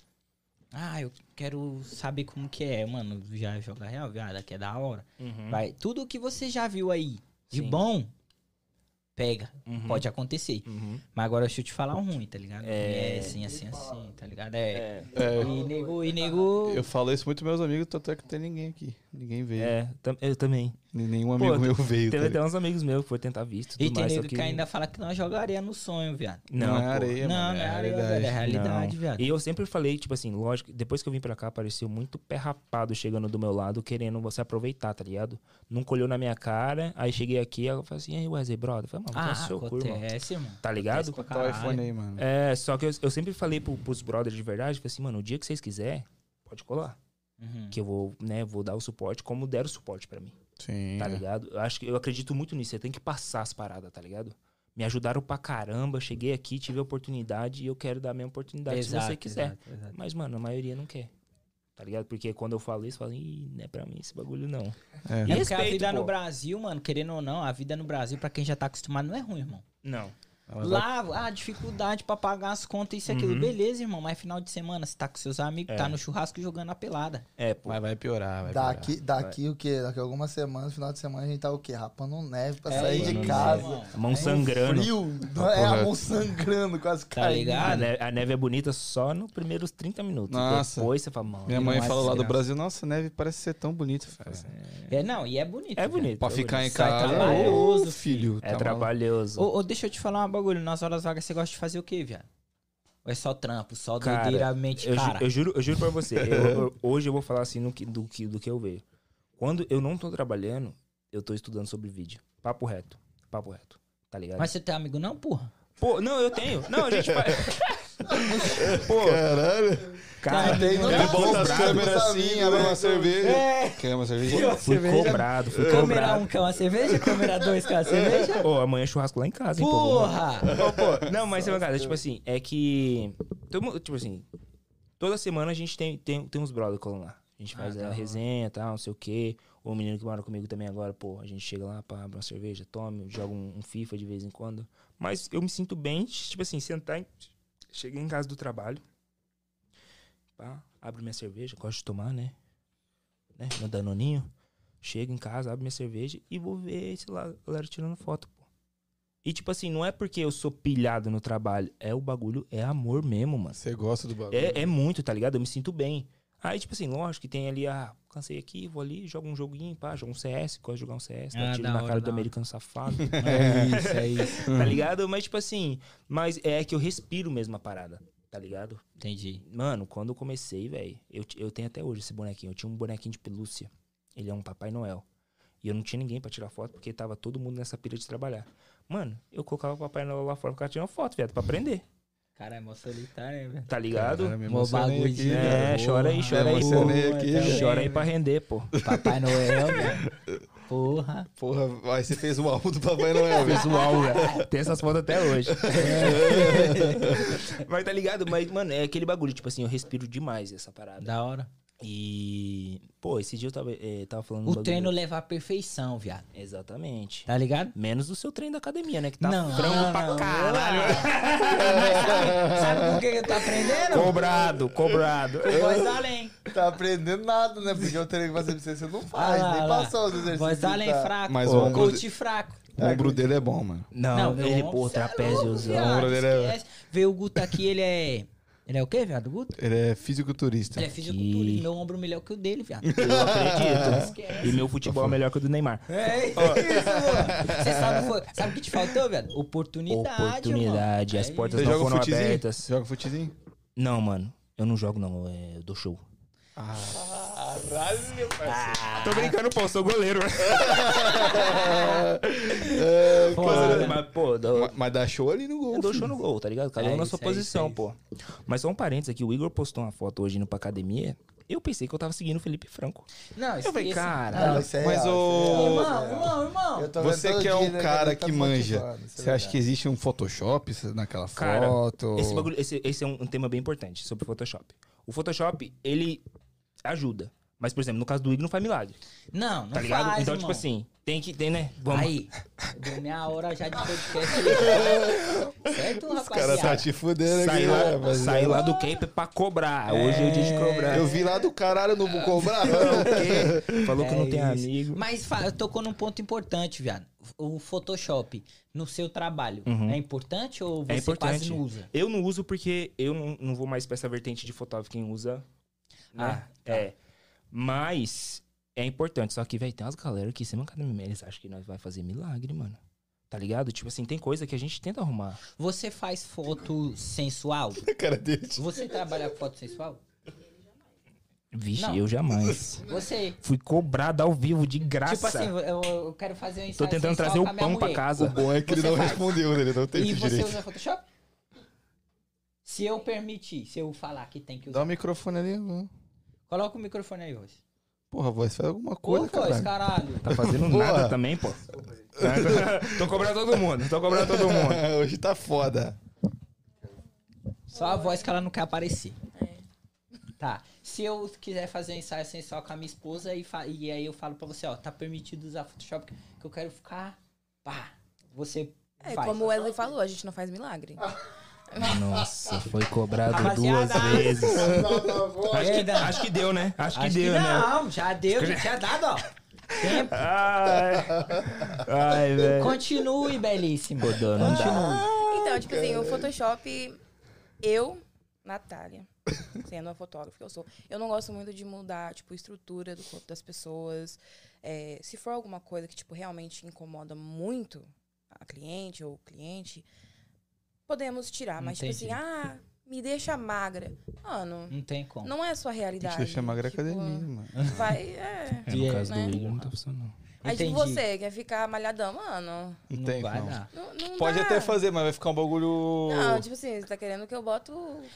Ah, eu quero saber como que é, mano, já joga real, viado, que é da hora. Uhum. Vai, tudo que você já viu aí de Sim. bom, pega, Uhum. pode acontecer. Uhum. Mas agora deixa eu te falar um ruim, tá ligado? É. É, assim, assim, assim, tá ligado? É. É, É, E nego, e nego... eu falo isso muito pros meus amigos, tanto é que não tem ninguém aqui. Ninguém veio. é, tam- eu também. Nenhum Pô, amigo meu veio. Teve tá até uns amigos meus que foram tentar visto. E tem nego que... ainda fala que nós jogaria no sonho, viado. Não, Não é pô. areia, não, mano. não é areia, é realidade, Não. viado. E eu sempre falei, tipo assim, lógico, depois que eu vim pra cá, apareceu muito pé rapado chegando do meu lado, querendo você aproveitar, tá ligado? Nunca olhou na minha cara, aí cheguei aqui, eu falei assim, aí, Wesley, brother? Eu falei, mano, Ah, ah, seu cu, acontece, irmão. Tá ligado? Tá o iPhone aí, mano. É, só que eu, eu sempre falei pro, pros brothers de verdade, falei assim, mano, o dia que vocês quiserem, pode colar. Uhum. Que eu vou, né, vou dar o suporte como deram o suporte pra mim. Sim. tá é. ligado? Eu acho que eu acredito muito nisso. Você tem que passar as paradas, tá ligado? Me ajudaram pra caramba, cheguei aqui, tive a oportunidade e eu quero dar a mesma oportunidade se você quiser. exato, exato. Mas, mano, a maioria não quer. Tá ligado? Porque quando eu falo isso, falam, ih, não é pra mim esse bagulho, não. É. É E porque a vida pô. no Brasil, mano, querendo ou não, a vida no Brasil, pra quem já tá acostumado, não é ruim, irmão. Não. Ela vai- Lá, ah, dificuldade pra pagar as contas, isso e aquilo. Uhum. Beleza, irmão, mas final de semana você tá com seus amigos, É. tá no churrasco jogando a pelada. É, pô. Mas vai piorar, vai Daqui, daqui o quê? Daqui algumas semanas, final de semana, a gente tá o quê? Rapando neve pra É sair de casa. A mão É sangrando. Frio, não é a mão sangrando, quase Tá caindo. ligado? A neve, a neve é bonita só nos primeiros 30 minutos. Nossa. Depois você fala, mano. Minha mãe é fala lá do desgraça. Brasil, nossa, a neve parece ser tão bonita. É, não, e é bonito. É bonito. Pra é ficar em casa. trabalhoso, ô, filho. É tá trabalhoso. Ô, deixa eu te falar um bagulho. Nas horas vagas você gosta de fazer o quê, viado? Ou é só trampo, só Cara, doideiramente, Eu, ju- cara? eu juro, eu juro pra você. eu- eu- hoje eu vou falar assim que- do, que, do que eu vejo. Quando eu não tô trabalhando, eu tô estudando sobre vídeo. Papo reto. Papo reto. Tá ligado? Mas você tem amigo não, porra? Pô, não, eu tenho. Não, a gente. Pô, Caralho. cara, Tem, não Ele bota as câmeras assim, amigos, abre né? uma cerveja. É. Quer uma cerveja? fui cobrado, fui Câmera cobrado. 1 quer uma cerveja? Câmera 2 quer uma cerveja? Pô, amanhã é churrasco lá em casa, hein, pô. Porra! Ô, pô, não, mas é uma cara, tipo assim, é que. todo Tipo assim, toda semana a gente tem, tem, tem uns brother colando lá. A gente Ah, faz da a resenha e tal, não sei o quê. O menino que mora comigo também agora, pô, a gente chega lá, pá, abre uma cerveja, tome, joga um, um FIFA de vez em quando. Mas eu me sinto bem, tipo assim, sentar em. Cheguei em casa do trabalho. Pá, abro minha cerveja, gosto de tomar, né? né? Meu danoninho. Chego em casa, abro minha cerveja e vou ver esse lá, galera tirando foto, pô. E tipo assim, não é porque eu sou pilhado no trabalho, é o bagulho, é amor mesmo, mano. Você gosta do bagulho. É, é muito, tá ligado? Eu me sinto bem. Aí, tipo assim, lógico que tem ali, ah, cansei aqui, vou ali, jogo um joguinho, pá, jogo um CS, gosto de jogar um CS, Ah, tiro da na hora, cara do hora. americano safado, É isso, é isso. tá ligado? Mas, tipo assim, mas é que eu respiro mesmo a parada, tá ligado? Entendi. Mano, quando eu comecei, velho, eu, eu tenho até hoje esse bonequinho. Eu tinha um bonequinho de pelúcia. Ele é um Papai Noel. E eu não tinha ninguém pra tirar foto, porque tava todo mundo nessa pilha de trabalhar. Mano, eu colocava o Papai Noel lá fora pra ficar tirando foto, viado, pra aprender. Cara, é mó solitário, hein, velho? Tá ligado? Cara, Mó bagulho aqui, de- velho. é, chora aí, chora aí. Pô, aqui. Chora aí pra render, pô. Papai Noel, velho. Porra. Porra, aí você fez o álbum do Papai Noel, velho. Visual, velho. Tem essas fotos até hoje. Mas tá ligado? Mas, mano, é aquele bagulho, tipo assim, eu respiro demais essa parada. Da hora. E, pô, esse dia eu tava, eh, tava falando... um O bagulho- treino leva à perfeição, viado. Exatamente. Tá ligado? Menos o seu treino da academia, né? Que tá Não, frango não, pra não. caralho. Mas sabe, sabe por que eu tô aprendendo? Cobrado, cobrado. Voz do além. Tá aprendendo nada, né? Porque eu treino que fazer pra você, você não faz, Ah lá, nem lá. passou os exercícios. Voz além tá? fraco. Mas o ombro coach fraco. O ombro dele é bom, mano. Não, Não, ele, pô, é trapéziozão. louco, ombro dele é-. Vê o Guto aqui, ele é... Ele é o quê, viado? Guto? Ele é fisiculturista. Ele é fisiculturista. Meu ombro melhor que o dele, viado. Eu acredito. Esquece. E meu futebol é melhor que o do Neymar. É isso, mano. Você sabe, foi- sabe o que te faltou, viado? Oportunidade, Oportunidade, irmão. as É portas Você não foram futezinho? abertas. Você joga futezinho? Não, mano. Eu não jogo, não. é, Eu dou show. Tô brincando, pô. Sou goleiro. Foda. Mas, pô, dou- Ma- Mas dá show ali no gol. dou filho. show no gol, tá ligado? Cada É um na isso, sua é isso, posição, é pô. Mas só um parênteses aqui. O Igor postou uma foto hoje indo pra academia. Eu pensei que eu tava seguindo o Felipe Franco. Não, Eu falei, cara... Não, isso é Mas real, o- isso é Irmão, isso é irmão, irmão. Eu tô vendo Você que é um né, cara tá que manja. isso é Você acha que existe um Photoshop naquela Cara, foto? Esse, bagulho, esse, esse é um, um tema bem importante sobre o Photoshop. O Photoshop, ele ajuda. Mas, por exemplo, no caso do Igor, não faz milagre. Não, não Tá ligado? faz, então, irmão. tipo assim, tem que ter, né? Vamos. Aí, deu minha hora já de podcast. certo, Os rapaziada? caras tá te fudendo aqui, né, lá, rapaziada? saí lá do camp pra cobrar. Hoje é o dia de cobrar. Eu vi lá do caralho, não vou cobrar. Falou que É não tem isso. amigo. Mas tocou num ponto importante, viado. O Photoshop no seu trabalho é importante ou você É importante. quase não usa? Eu não uso porque eu não, não vou mais pra essa vertente de fotógrafo quem usa. Né? Ah, tá. É. Mas é importante. Só que, velho, tem umas galera que sem academia, eles acham que nós vai fazer milagre, mano. Tá ligado? Tipo assim, tem coisa que a gente tenta arrumar. Você faz foto sensual? cara dele. Você trabalha com foto sensual? Vixe, Não. eu jamais. Você. Fui cobrado ao vivo de graça. Tipo assim, eu, eu quero fazer um ensaio Tô tentando sensual trazer com a o minha pão pra mulher. O casa. bom é que ele Você não faz. respondeu, né? Ele não tem E você direito. usa Photoshop? Se eu permitir, se eu falar que tem que Dá usar. o microfone ali. mano. Coloca o microfone aí, Voz. Porra, voz, faz alguma Ô, coisa, Voz, cara. caralho. Tá fazendo Boa. nada também, pô. tô cobrando todo mundo, tô cobrando todo mundo. Hoje tá foda. Só a voz que ela não quer aparecer. Tá. Se eu quiser fazer um ensaio sensual com a minha esposa e, fa- e aí eu falo pra você, ó, tá permitido usar Photoshop que eu quero ficar. Pá. Você É, faz. como o Wesley falou, a gente não faz milagre. Nossa, foi cobrado Rapaziada. duas vezes. Acho que, acho que deu, né? Acho que Acho deu, que né? não, já deu, já tinha dado, ó. Tempo. Ai, ai velho. Continue, belíssimo. Dô, não dá. Continue. Então, tipo assim, o Photoshop, eu, Natália, sendo a fotógrafa que eu sou, eu não gosto muito de mudar, tipo, a estrutura do corpo das pessoas. É, se for alguma coisa que, tipo, realmente incomoda muito a cliente ou o cliente, podemos tirar. Mas, tipo Entendi. assim, ah, me deixa magra. Mano, Não tem como. não é a sua Te realidade. deixa magra tipo, academia, mano. Vai, é. É, no caso né? do Igor, não tá funcionando. Aí, tipo, Entendi. você quer ficar malhadão, mano. Não, Não tem vai como. dar. Não, não Pode dá. até fazer, mas vai ficar um bagulho. Não, tipo assim, você tá querendo que eu boto.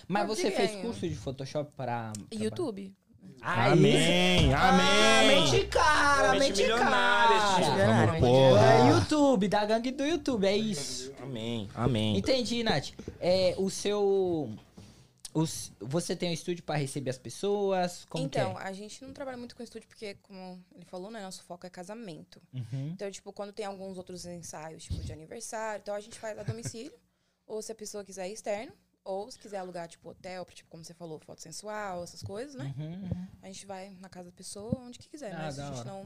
Mas você fez curso de Photoshop para. YouTube. Amém, Ah, amém. mente cara, Mente mente milionária, cara. Milionário, Vamos, porra. É YouTube, da gangue do YouTube, é isso. Amém, amém. Entendi, Nath. É, o seu. os- você tem um estúdio para receber as pessoas? Como então, que a gente não trabalha muito com estúdio porque, como ele falou, né? Nosso foco é casamento. é? Uhum. Então, tipo, quando tem alguns outros ensaios, tipo, de aniversário, então a gente faz a domicílio. ou se a pessoa quiser externo. Ou se quiser alugar, tipo, hotel, tipo, como você falou, foto sensual, essas coisas, né? Uhum, uhum. A gente vai na casa da pessoa, onde que quiser. Ah, mas a gente hora. não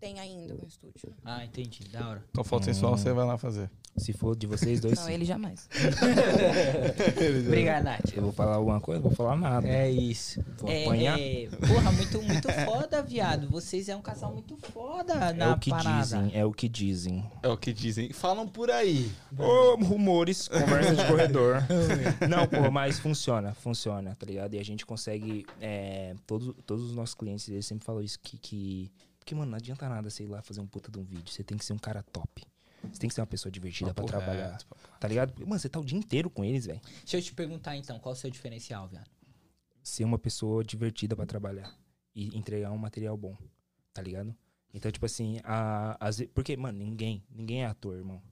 tem ainda um estúdio. Ah, entendi. Da hora. Então, foto sensual, você vai lá fazer. Se for de vocês dois, Não, sim. ele jamais. Obrigado, Nath. eu vou falar alguma coisa, vou falar nada. É isso. Vou É, apanhar. é, porra, muito, muito foda, viado. Vocês é um casal muito foda É na o que parada. dizem, é o que dizem. É o que dizem. Falam por aí. Ô, rumores, conversa de corredor. Não, pô, mas funciona, funciona, tá ligado? E a gente consegue. é, todos, todos os nossos clientes, eles sempre falam isso que, que. Porque, mano, não adianta nada, sei lá, fazer um puta de um vídeo. Você tem que ser um cara top. Você tem que ser uma pessoa divertida pra Papo trabalhar. papo. Tá ligado? Porque, mano, você tá o dia inteiro com eles, velho. Deixa eu te perguntar então, qual o seu diferencial, viado? Ser uma pessoa divertida pra trabalhar. E entregar um material bom. Tá ligado? Então, tipo assim, a, às ve- porque, mano, ninguém, ninguém é ator, irmão.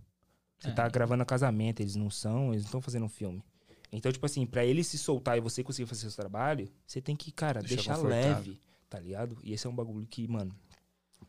Você É. tá gravando casamento, eles não são, eles não estão fazendo um filme. Então, tipo assim, pra ele se soltar e você conseguir fazer seu trabalho, você tem que, cara, Deixar deixar leve, tá ligado? E esse é um bagulho que, mano,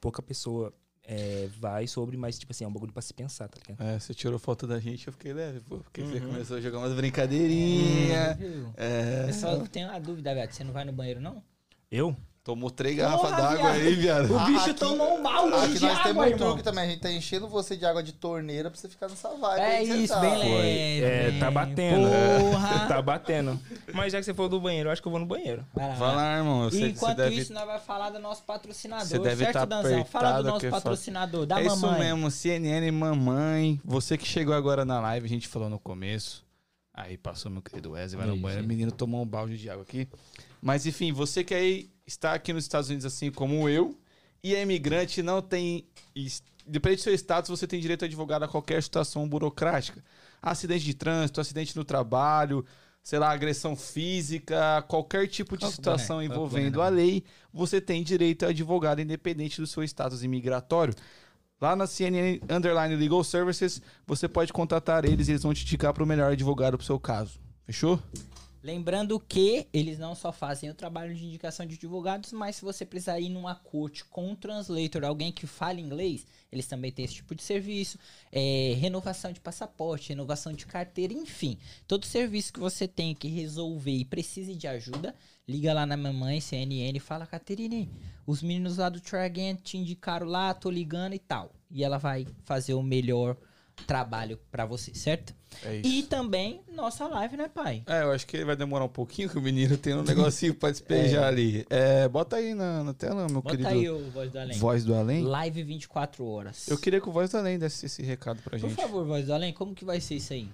pouca pessoa é, vai sobre, mas, tipo assim, é um bagulho pra se pensar, tá ligado? É, você tirou foto da gente, eu fiquei leve, pô. Porque você Uhum. começou a jogar umas brincadeirinhas. Viu? É. Eu só tenho uma dúvida, viado. Você não vai no banheiro, não? Eu? Tomou três garrafas d'água aí, viado. O bicho aqui- tomou um balde Aqui de nós água, temos um irmão. truque também. A gente tá enchendo você de água de torneira pra você ficar nessa vibe. É isso, tá. bem Foi. leve. É, tá batendo. É. Porra. tá batendo. Mas já que você falou do banheiro, eu acho que eu vou no banheiro. Vai lá, Vai lá, irmão. Eu sei que você Enquanto deve... isso, nós vamos falar do nosso patrocinador. Você deve certo, tá Danzão? Fala do nosso patrocinador, da é isso mamãe. mesmo, CNN Mamãe. Você que chegou agora na live, a gente falou no começo. Aí passou meu querido Wesley, vai no Isso. banheiro. O menino tomou um balde de água aqui. Mas enfim, você que aí está aqui nos Estados Unidos assim como eu e é imigrante, não tem. is- Depende do seu status, você tem direito a advogado a qualquer situação burocrática. Acidente de trânsito, acidente no trabalho, sei lá, agressão física, qualquer tipo de o situação o envolvendo a lei, você tem direito a advogado independente do seu status imigratório. Lá na CNN Underline Legal Services, você pode contatar eles e eles vão te indicar para o melhor advogado para o seu caso. Fechou? Lembrando que eles não só fazem o trabalho de indicação de advogados, mas se você precisar ir numa corte com um translator, alguém que fale inglês, eles também têm esse tipo de serviço. É, renovação de passaporte, renovação de carteira, enfim. Todo serviço que você tem que resolver e precise de ajuda, liga lá na mamãe, CNN, e fala, Caterine, os meninos lá do Try Again te indicaram lá, tô ligando e tal. E ela vai fazer o melhor trabalho pra você, certo? É isso. E também nossa live, né, pai? É, eu acho que vai demorar um pouquinho, que o menino tem um negocinho para despejar ali. É, bota aí na, na tela, meu Bota querido aí o Voz do Além. Voz do Além. Live 24 horas. Eu queria que o Voz do Além desse esse recado pra Por gente. favor, Voz do Além, como que vai ser isso aí?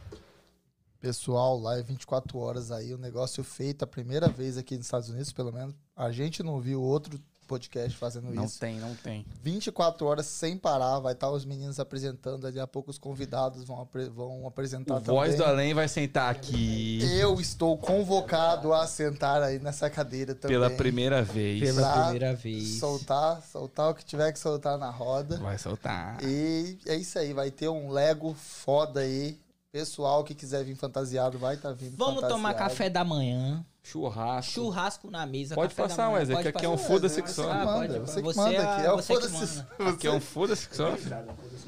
Pessoal, live 24 horas aí, o negócio feito a primeira vez aqui nos Estados Unidos, pelo menos. A gente não viu outro podcast fazendo Não isso. tem, não tem. 24 horas sem parar, vai estar os meninos apresentando, daqui a pouco os convidados vão, apre- vão apresentar O Voz também. do Além vai sentar aqui Eu estou convocado a sentar aí nessa cadeira também. pela primeira vez. Pela primeira vez. Soltar, soltar o que tiver que soltar na roda. Vai soltar. E é isso aí, vai ter um Lego foda aí. Pessoal que quiser vir fantasiado vai estar vindo Vamos tomar fantasiado. café da manhã, Churrasco. churrasco na mesa, Pode passar. Wesley, Pode que aqui é um foda-se que Você só. que Ah, manda, você que manda é aqui. É que foda-se. Aqui é um foda-se que só.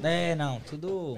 É, não, tudo...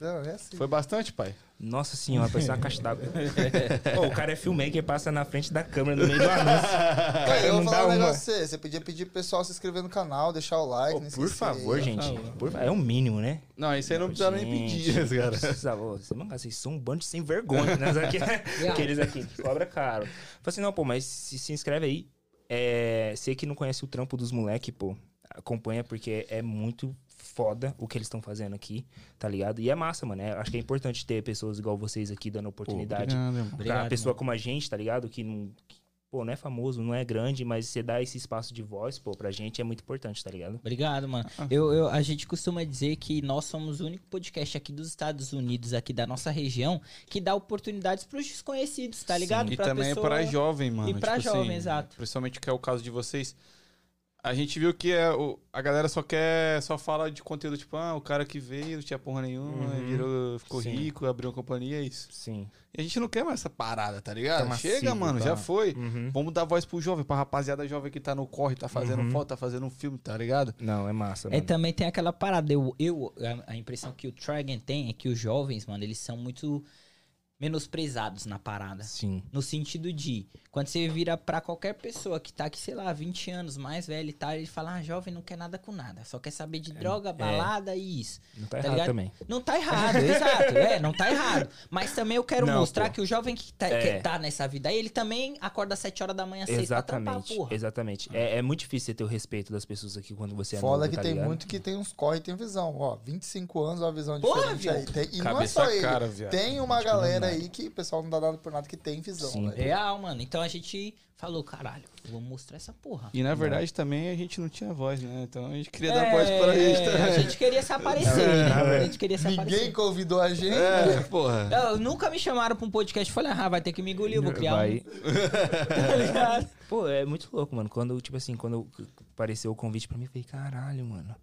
Não, é assim. Foi bastante, pai. Nossa senhora, parece uma caixa d'água. Ô, o cara é filmmaker, passa na frente da câmera no meio do anúncio. Cara, eu não vou falar um negócio pra você. Você podia pedir pro pessoal se inscrever no canal, deixar o like. Ô, não por esquecer favor, gente. Por fa- É o mínimo, né? Não, isso aí não precisa nem Gente, pedir, cara. Precisa, ô, você, mano, vocês são um bando de sem vergonha, né? Só que- Aqueles aqui, cobra caro. Falei assim, não, pô, mas se, se inscreve aí. É, você que não conhece o trampo dos moleque, pô, acompanha porque é muito foda o que eles estão fazendo aqui, tá ligado? E é massa, mano. é- acho que é importante ter pessoas igual vocês aqui dando oportunidade Obrigado, irmão. pra Obrigado, pessoa mano. como a gente, tá ligado? Que não. que, pô, não é famoso, não é grande, mas você dá esse espaço de voz, pô, pra gente é muito importante, tá ligado? Obrigado, mano. Ah. Eu, eu- a gente costuma dizer que nós somos o único podcast aqui dos Estados Unidos, aqui da nossa região, que dá oportunidades pros desconhecidos, tá ligado? E Pra também pessoa- para jovem, mano. E pra tipo jovem, assim, exato. Principalmente que é o caso de vocês. A gente viu que é o, a galera só quer, só fala de conteúdo, tipo, ah, o cara que veio, não tinha porra nenhuma, Uhum. virou, ficou Sim. rico, abriu uma companhia, é isso. Sim. E a gente não quer mais essa parada, tá ligado? Tá massivo, Chega, mano, tá. já foi. Uhum. Vamos dar voz pro jovem, pra rapaziada jovem que tá no corre, tá fazendo Uhum. foto, tá fazendo um filme, tá ligado? Não, é massa, É, mano. também tem aquela parada. Eu, eu a, a impressão que o Tragan tem é que os jovens, mano, eles são muito. Menosprezados na parada. Sim. No sentido de, quando você vira pra qualquer pessoa que tá aqui, sei lá, 20 anos mais velho e tal, ele fala, ah, jovem não quer nada com nada, só quer saber de droga, balada e isso. Não tá, Tá errado ligado? também. Não tá errado, exato, é, não tá errado. Mas também eu quero Não, mostrar pô. que o jovem que tá, É. que tá nessa vida aí, ele também acorda às 7 horas da manhã cedo pra trampar, Exatamente, porra. exatamente. É, é muito difícil você ter o respeito das pessoas aqui quando você é novo, que tá tem ligado? muito que tem uns corre e tem visão. Ó, 25 anos, uma visão Porra, diferente aí. Tem- e não é Cabeça só ele. cara, viado. Tem uma galera aí que o pessoal não dá nada por nada que tem visão, Sim. velho. Real, mano. Então a gente falou, caralho, vamos mostrar essa porra. E na verdade também a gente não tinha voz, né? Então a gente queria dar É, voz pra gente A também. gente queria se aparecer, né? A gente queria se Ninguém aparecer. convidou a gente. É, porra. Eu, nunca me chamaram pra um podcast. Falei, ah, vai ter que me engolir, eu vou criar Vai. um. Tá? Pô, é muito louco, mano. Quando, tipo assim, quando apareceu o convite pra mim, eu falei, caralho, mano.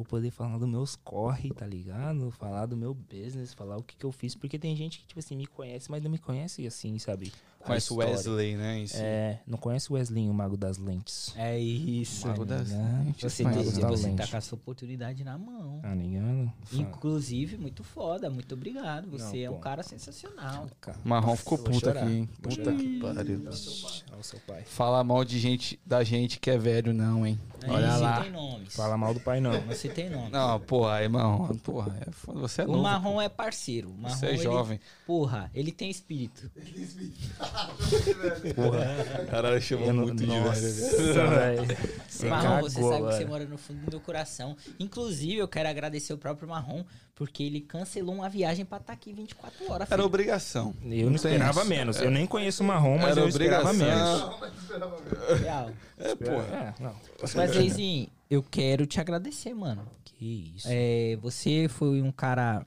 Vou poder falar dos meus corre, tá ligado? Falar do meu business, falar o que, que eu fiz. Porque tem gente que, tipo assim, me conhece, mas não me conhece assim, sabe? Conhece o. Wesley, né? É, não conhece o Wesley, o mago das lentes. É isso. Mago das ligado? lentes, Você, tem- das você tá com a sua oportunidade na mão. Tá ligado? Inclusive, muito foda, muito obrigado. Você Não, é um cara sensacional. Marrom ficou puto aqui, hein? Puta que pariu. Olha o seu pai. Fala mal de gente, da gente que é velho, não, hein? É, Olha não lá. tem nomes. Fala mal do pai, não. Não citei nome. Não, porra, aí, Marrom, porra, é foda, você é o novo. Marrom é parceiro. O Marrom, Você é ele- jovem. Porra, ele tem espírito. Caralho, chamou Eu não- muito de Nossa, velho. velho. Você Marrom, você cagou sabe que você mora no fundo do meu coração. Inclusive, eu quero agradecer o próprio Marrom, porque ele cancelou uma viagem pra estar aqui 24 horas. Era filho. obrigação. Eu não esperava isso. menos. Eu nem conheço o marrom, mas Era eu esperava obrigação. menos. Real. É, porra. É, não. Mas, Leizinho, eu quero te agradecer, mano. Que isso. É, você foi um cara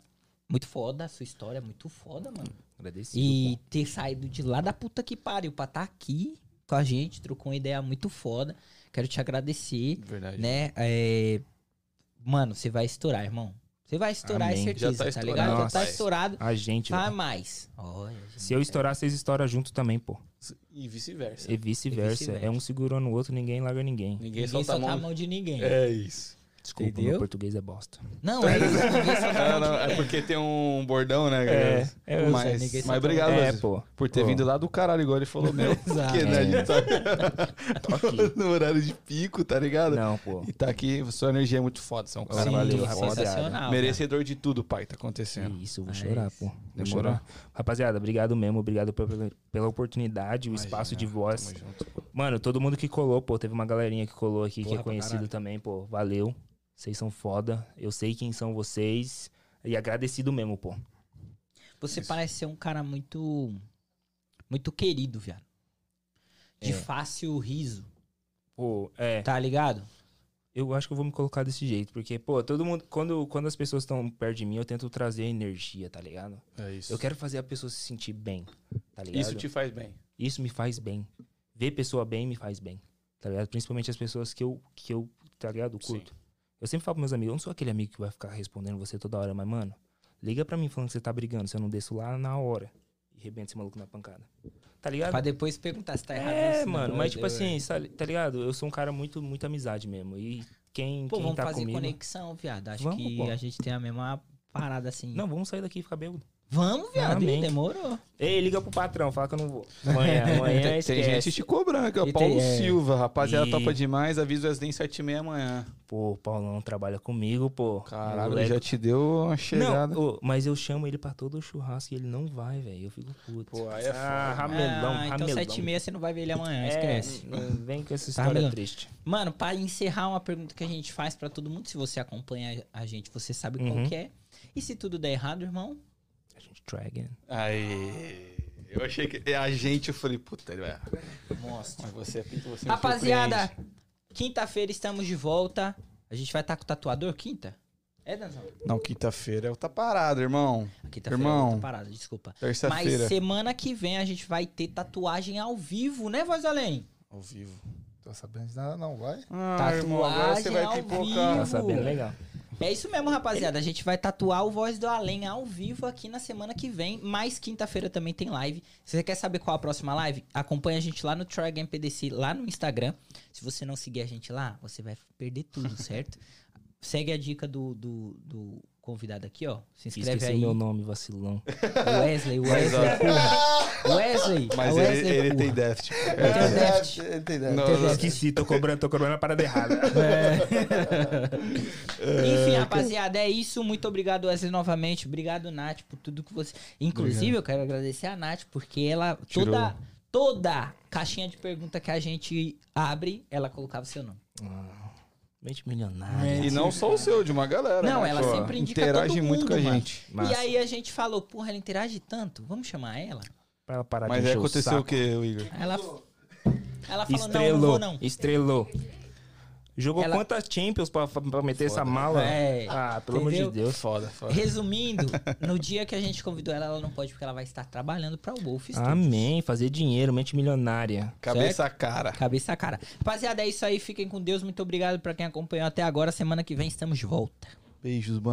muito foda, a sua história é muito foda, mano. Agradecido. E ter saído de lá da puta que pariu pra estar aqui com a gente, trocou uma ideia muito foda. Quero te agradecer, Verdade. né? É, Mano, você vai estourar, irmão. Você vai estourar, é Amém. certeza, Já tá tá, ligado? Já tá Nossa. estourado. A gente, Vai mais. Olha, Se eu estourar, vocês estouram junto também, pô. E vice-versa. E vice-versa. vice-versa. É um segurando o outro, ninguém larga ninguém. Ninguém, ninguém solta solta a a mão. mão de ninguém. É isso. Desculpa, Entendeu? meu português é bosta. Não, é isso. Não, não, é ninguém. porque tem um bordão, né, É, galera? é, eu mas, sei, mas obrigado, É, pô. por ter Pô. vindo lá do caralho, igual ele falou mesmo. Exato. Porque, né, a gente tá Tô aqui. no horário de pico, tá ligado? Não, pô. E tá aqui, sua energia é muito foda, você é um cara Sim, valeu, sensacional. rapaziada. merecedor de tudo, pai, tá Que acontecendo. isso, eu vou É chorar, pô. Vou Demorou. chorar. Rapaziada, obrigado mesmo. Obrigado pela, pela oportunidade, o Imagina, espaço de voz. Tamo junto. Mano, todo mundo que colou, pô, teve uma galerinha que colou aqui que Porra, é pra conhecido também, pô. Valeu. Vocês são foda. Eu sei quem são vocês. E agradecido mesmo, pô. Você parece ser um cara muito. Muito querido, viado. De É. fácil riso. Pô, é. Tá ligado? Eu acho que eu vou me colocar desse jeito. Porque, pô, todo mundo. Quando, quando as pessoas estão perto de mim, eu tento trazer energia, tá ligado? É isso. Eu quero fazer a pessoa se sentir bem, tá ligado? Isso te faz bem. Isso me faz bem. Ver pessoa bem me faz bem. Tá ligado? Principalmente as pessoas que eu, que eu tá ligado? Curto. Eu sempre falo pros meus amigos, eu não sou aquele amigo que vai ficar respondendo você toda hora, mas, mano, liga pra mim falando que você tá brigando, se eu não desço lá na hora. E rebenta esse maluco na pancada. Tá ligado? Pra depois perguntar se tá errado. É, isso, mano, não, mas tipo assim, sa- tá ligado? Eu sou um cara muito, muito amizade mesmo. E quem, Pô, quem vamos tá fazer comigo. conexão, viado. Acho Vamos, que pô. a gente tem a mesma parada assim. Não, vamos sair daqui e ficar bêbado. Vamos, viado. Amém. Demorou. Ei, liga pro patrão, fala que eu não vou. Amanhã, amanhã Tem, tem esquece. gente te cobrando aqui, ó. E Paulo tem- é. Silva, rapaziada, E- topa demais. Avisa o Wesley em 7 e meia amanhã. Pô, o Paulão trabalha comigo, pô. Caralho, Moleque ele já te deu uma chegada. Não, ô, mas eu chamo ele pra todo churrasco e ele não vai, velho. Eu fico puto. Pô, aí é ah, foda. ramelão, ah, então ramelão. 7 e meia você não vai ver ele amanhã, É, esquece. não vem com essa Tá história ramelão. triste. Mano, pra encerrar uma pergunta que a gente faz pra todo mundo, se você acompanha a gente, você sabe qual Uhum. que é. E se tudo der errado, irmão? A gente try again. Aí. Eu achei que. é A gente, eu falei, puta, ele vai. Mostra. Mas você é pinto, você me Rapaziada, quinta-feira estamos de volta. A gente vai estar com o tatuador quinta? É, Danzão? Não, quinta-feira eu tá parado, irmão. Quinta-feira Irmão. eu tô parado, desculpa. Mas Terça-feira. semana que vem a gente vai ter tatuagem ao vivo, né, Voz Além? Ao vivo. Tô sabendo de nada, não, vai? Ah, irmão, agora você vai Tatuagem ao pipocar. Tá sabendo legal. É isso mesmo, rapaziada. A gente vai tatuar o Voz do Além ao vivo aqui na semana que vem. Mas quinta-feira também tem live. Se você quer saber qual a próxima live, acompanha a gente lá no Try Game PDC, lá no Instagram. Se você não seguir a gente lá, você vai perder tudo, certo? Segue a dica do, do, do convidado aqui, ó. Se inscreve Esqueci aí. meu nome, vacilão. Wesley, Wesley, porra. Wesley. Mas Wesley, ele, ele tem déficit. Ele tem um déficit. Ele tem ideia. Não, Tem não, déficit. Esqueci, tô cobrando, tô cobrando a parada errada. Enfim, rapaziada, é isso. Muito obrigado, Wesley, novamente. Obrigado, Nath, por tudo que você. Inclusive, eu quero agradecer a Nath, porque ela. Tirou. Toda, toda caixinha de pergunta que a gente abre, ela colocava seu nome. Mente milionária. E não só o seu, de uma galera. Não, né? ela Pô, sempre indica Interage todo muito mundo, com a mano. gente. E aí a gente falou, porra, ela interage tanto, vamos chamar ela? Pra ela parar Mas de o aconteceu saco. o que, Igor? Ela, ela falou, não, Estrelou, não vou não. estrelou. Jogou Ela- quantas Champions pra, pra meter essa mala? É, ah, pelo amor de Deus. Foda, foda. Resumindo, no dia que a gente convidou ela, ela não pode porque ela vai estar trabalhando pra Wolf Studios. Amém, fazer dinheiro, mente milionária. Cabeça a cara. Cabeça a cara. Rapaziada, é isso aí. Fiquem com Deus. Muito obrigado pra quem acompanhou até agora. Semana que vem estamos de volta. Beijos, mano.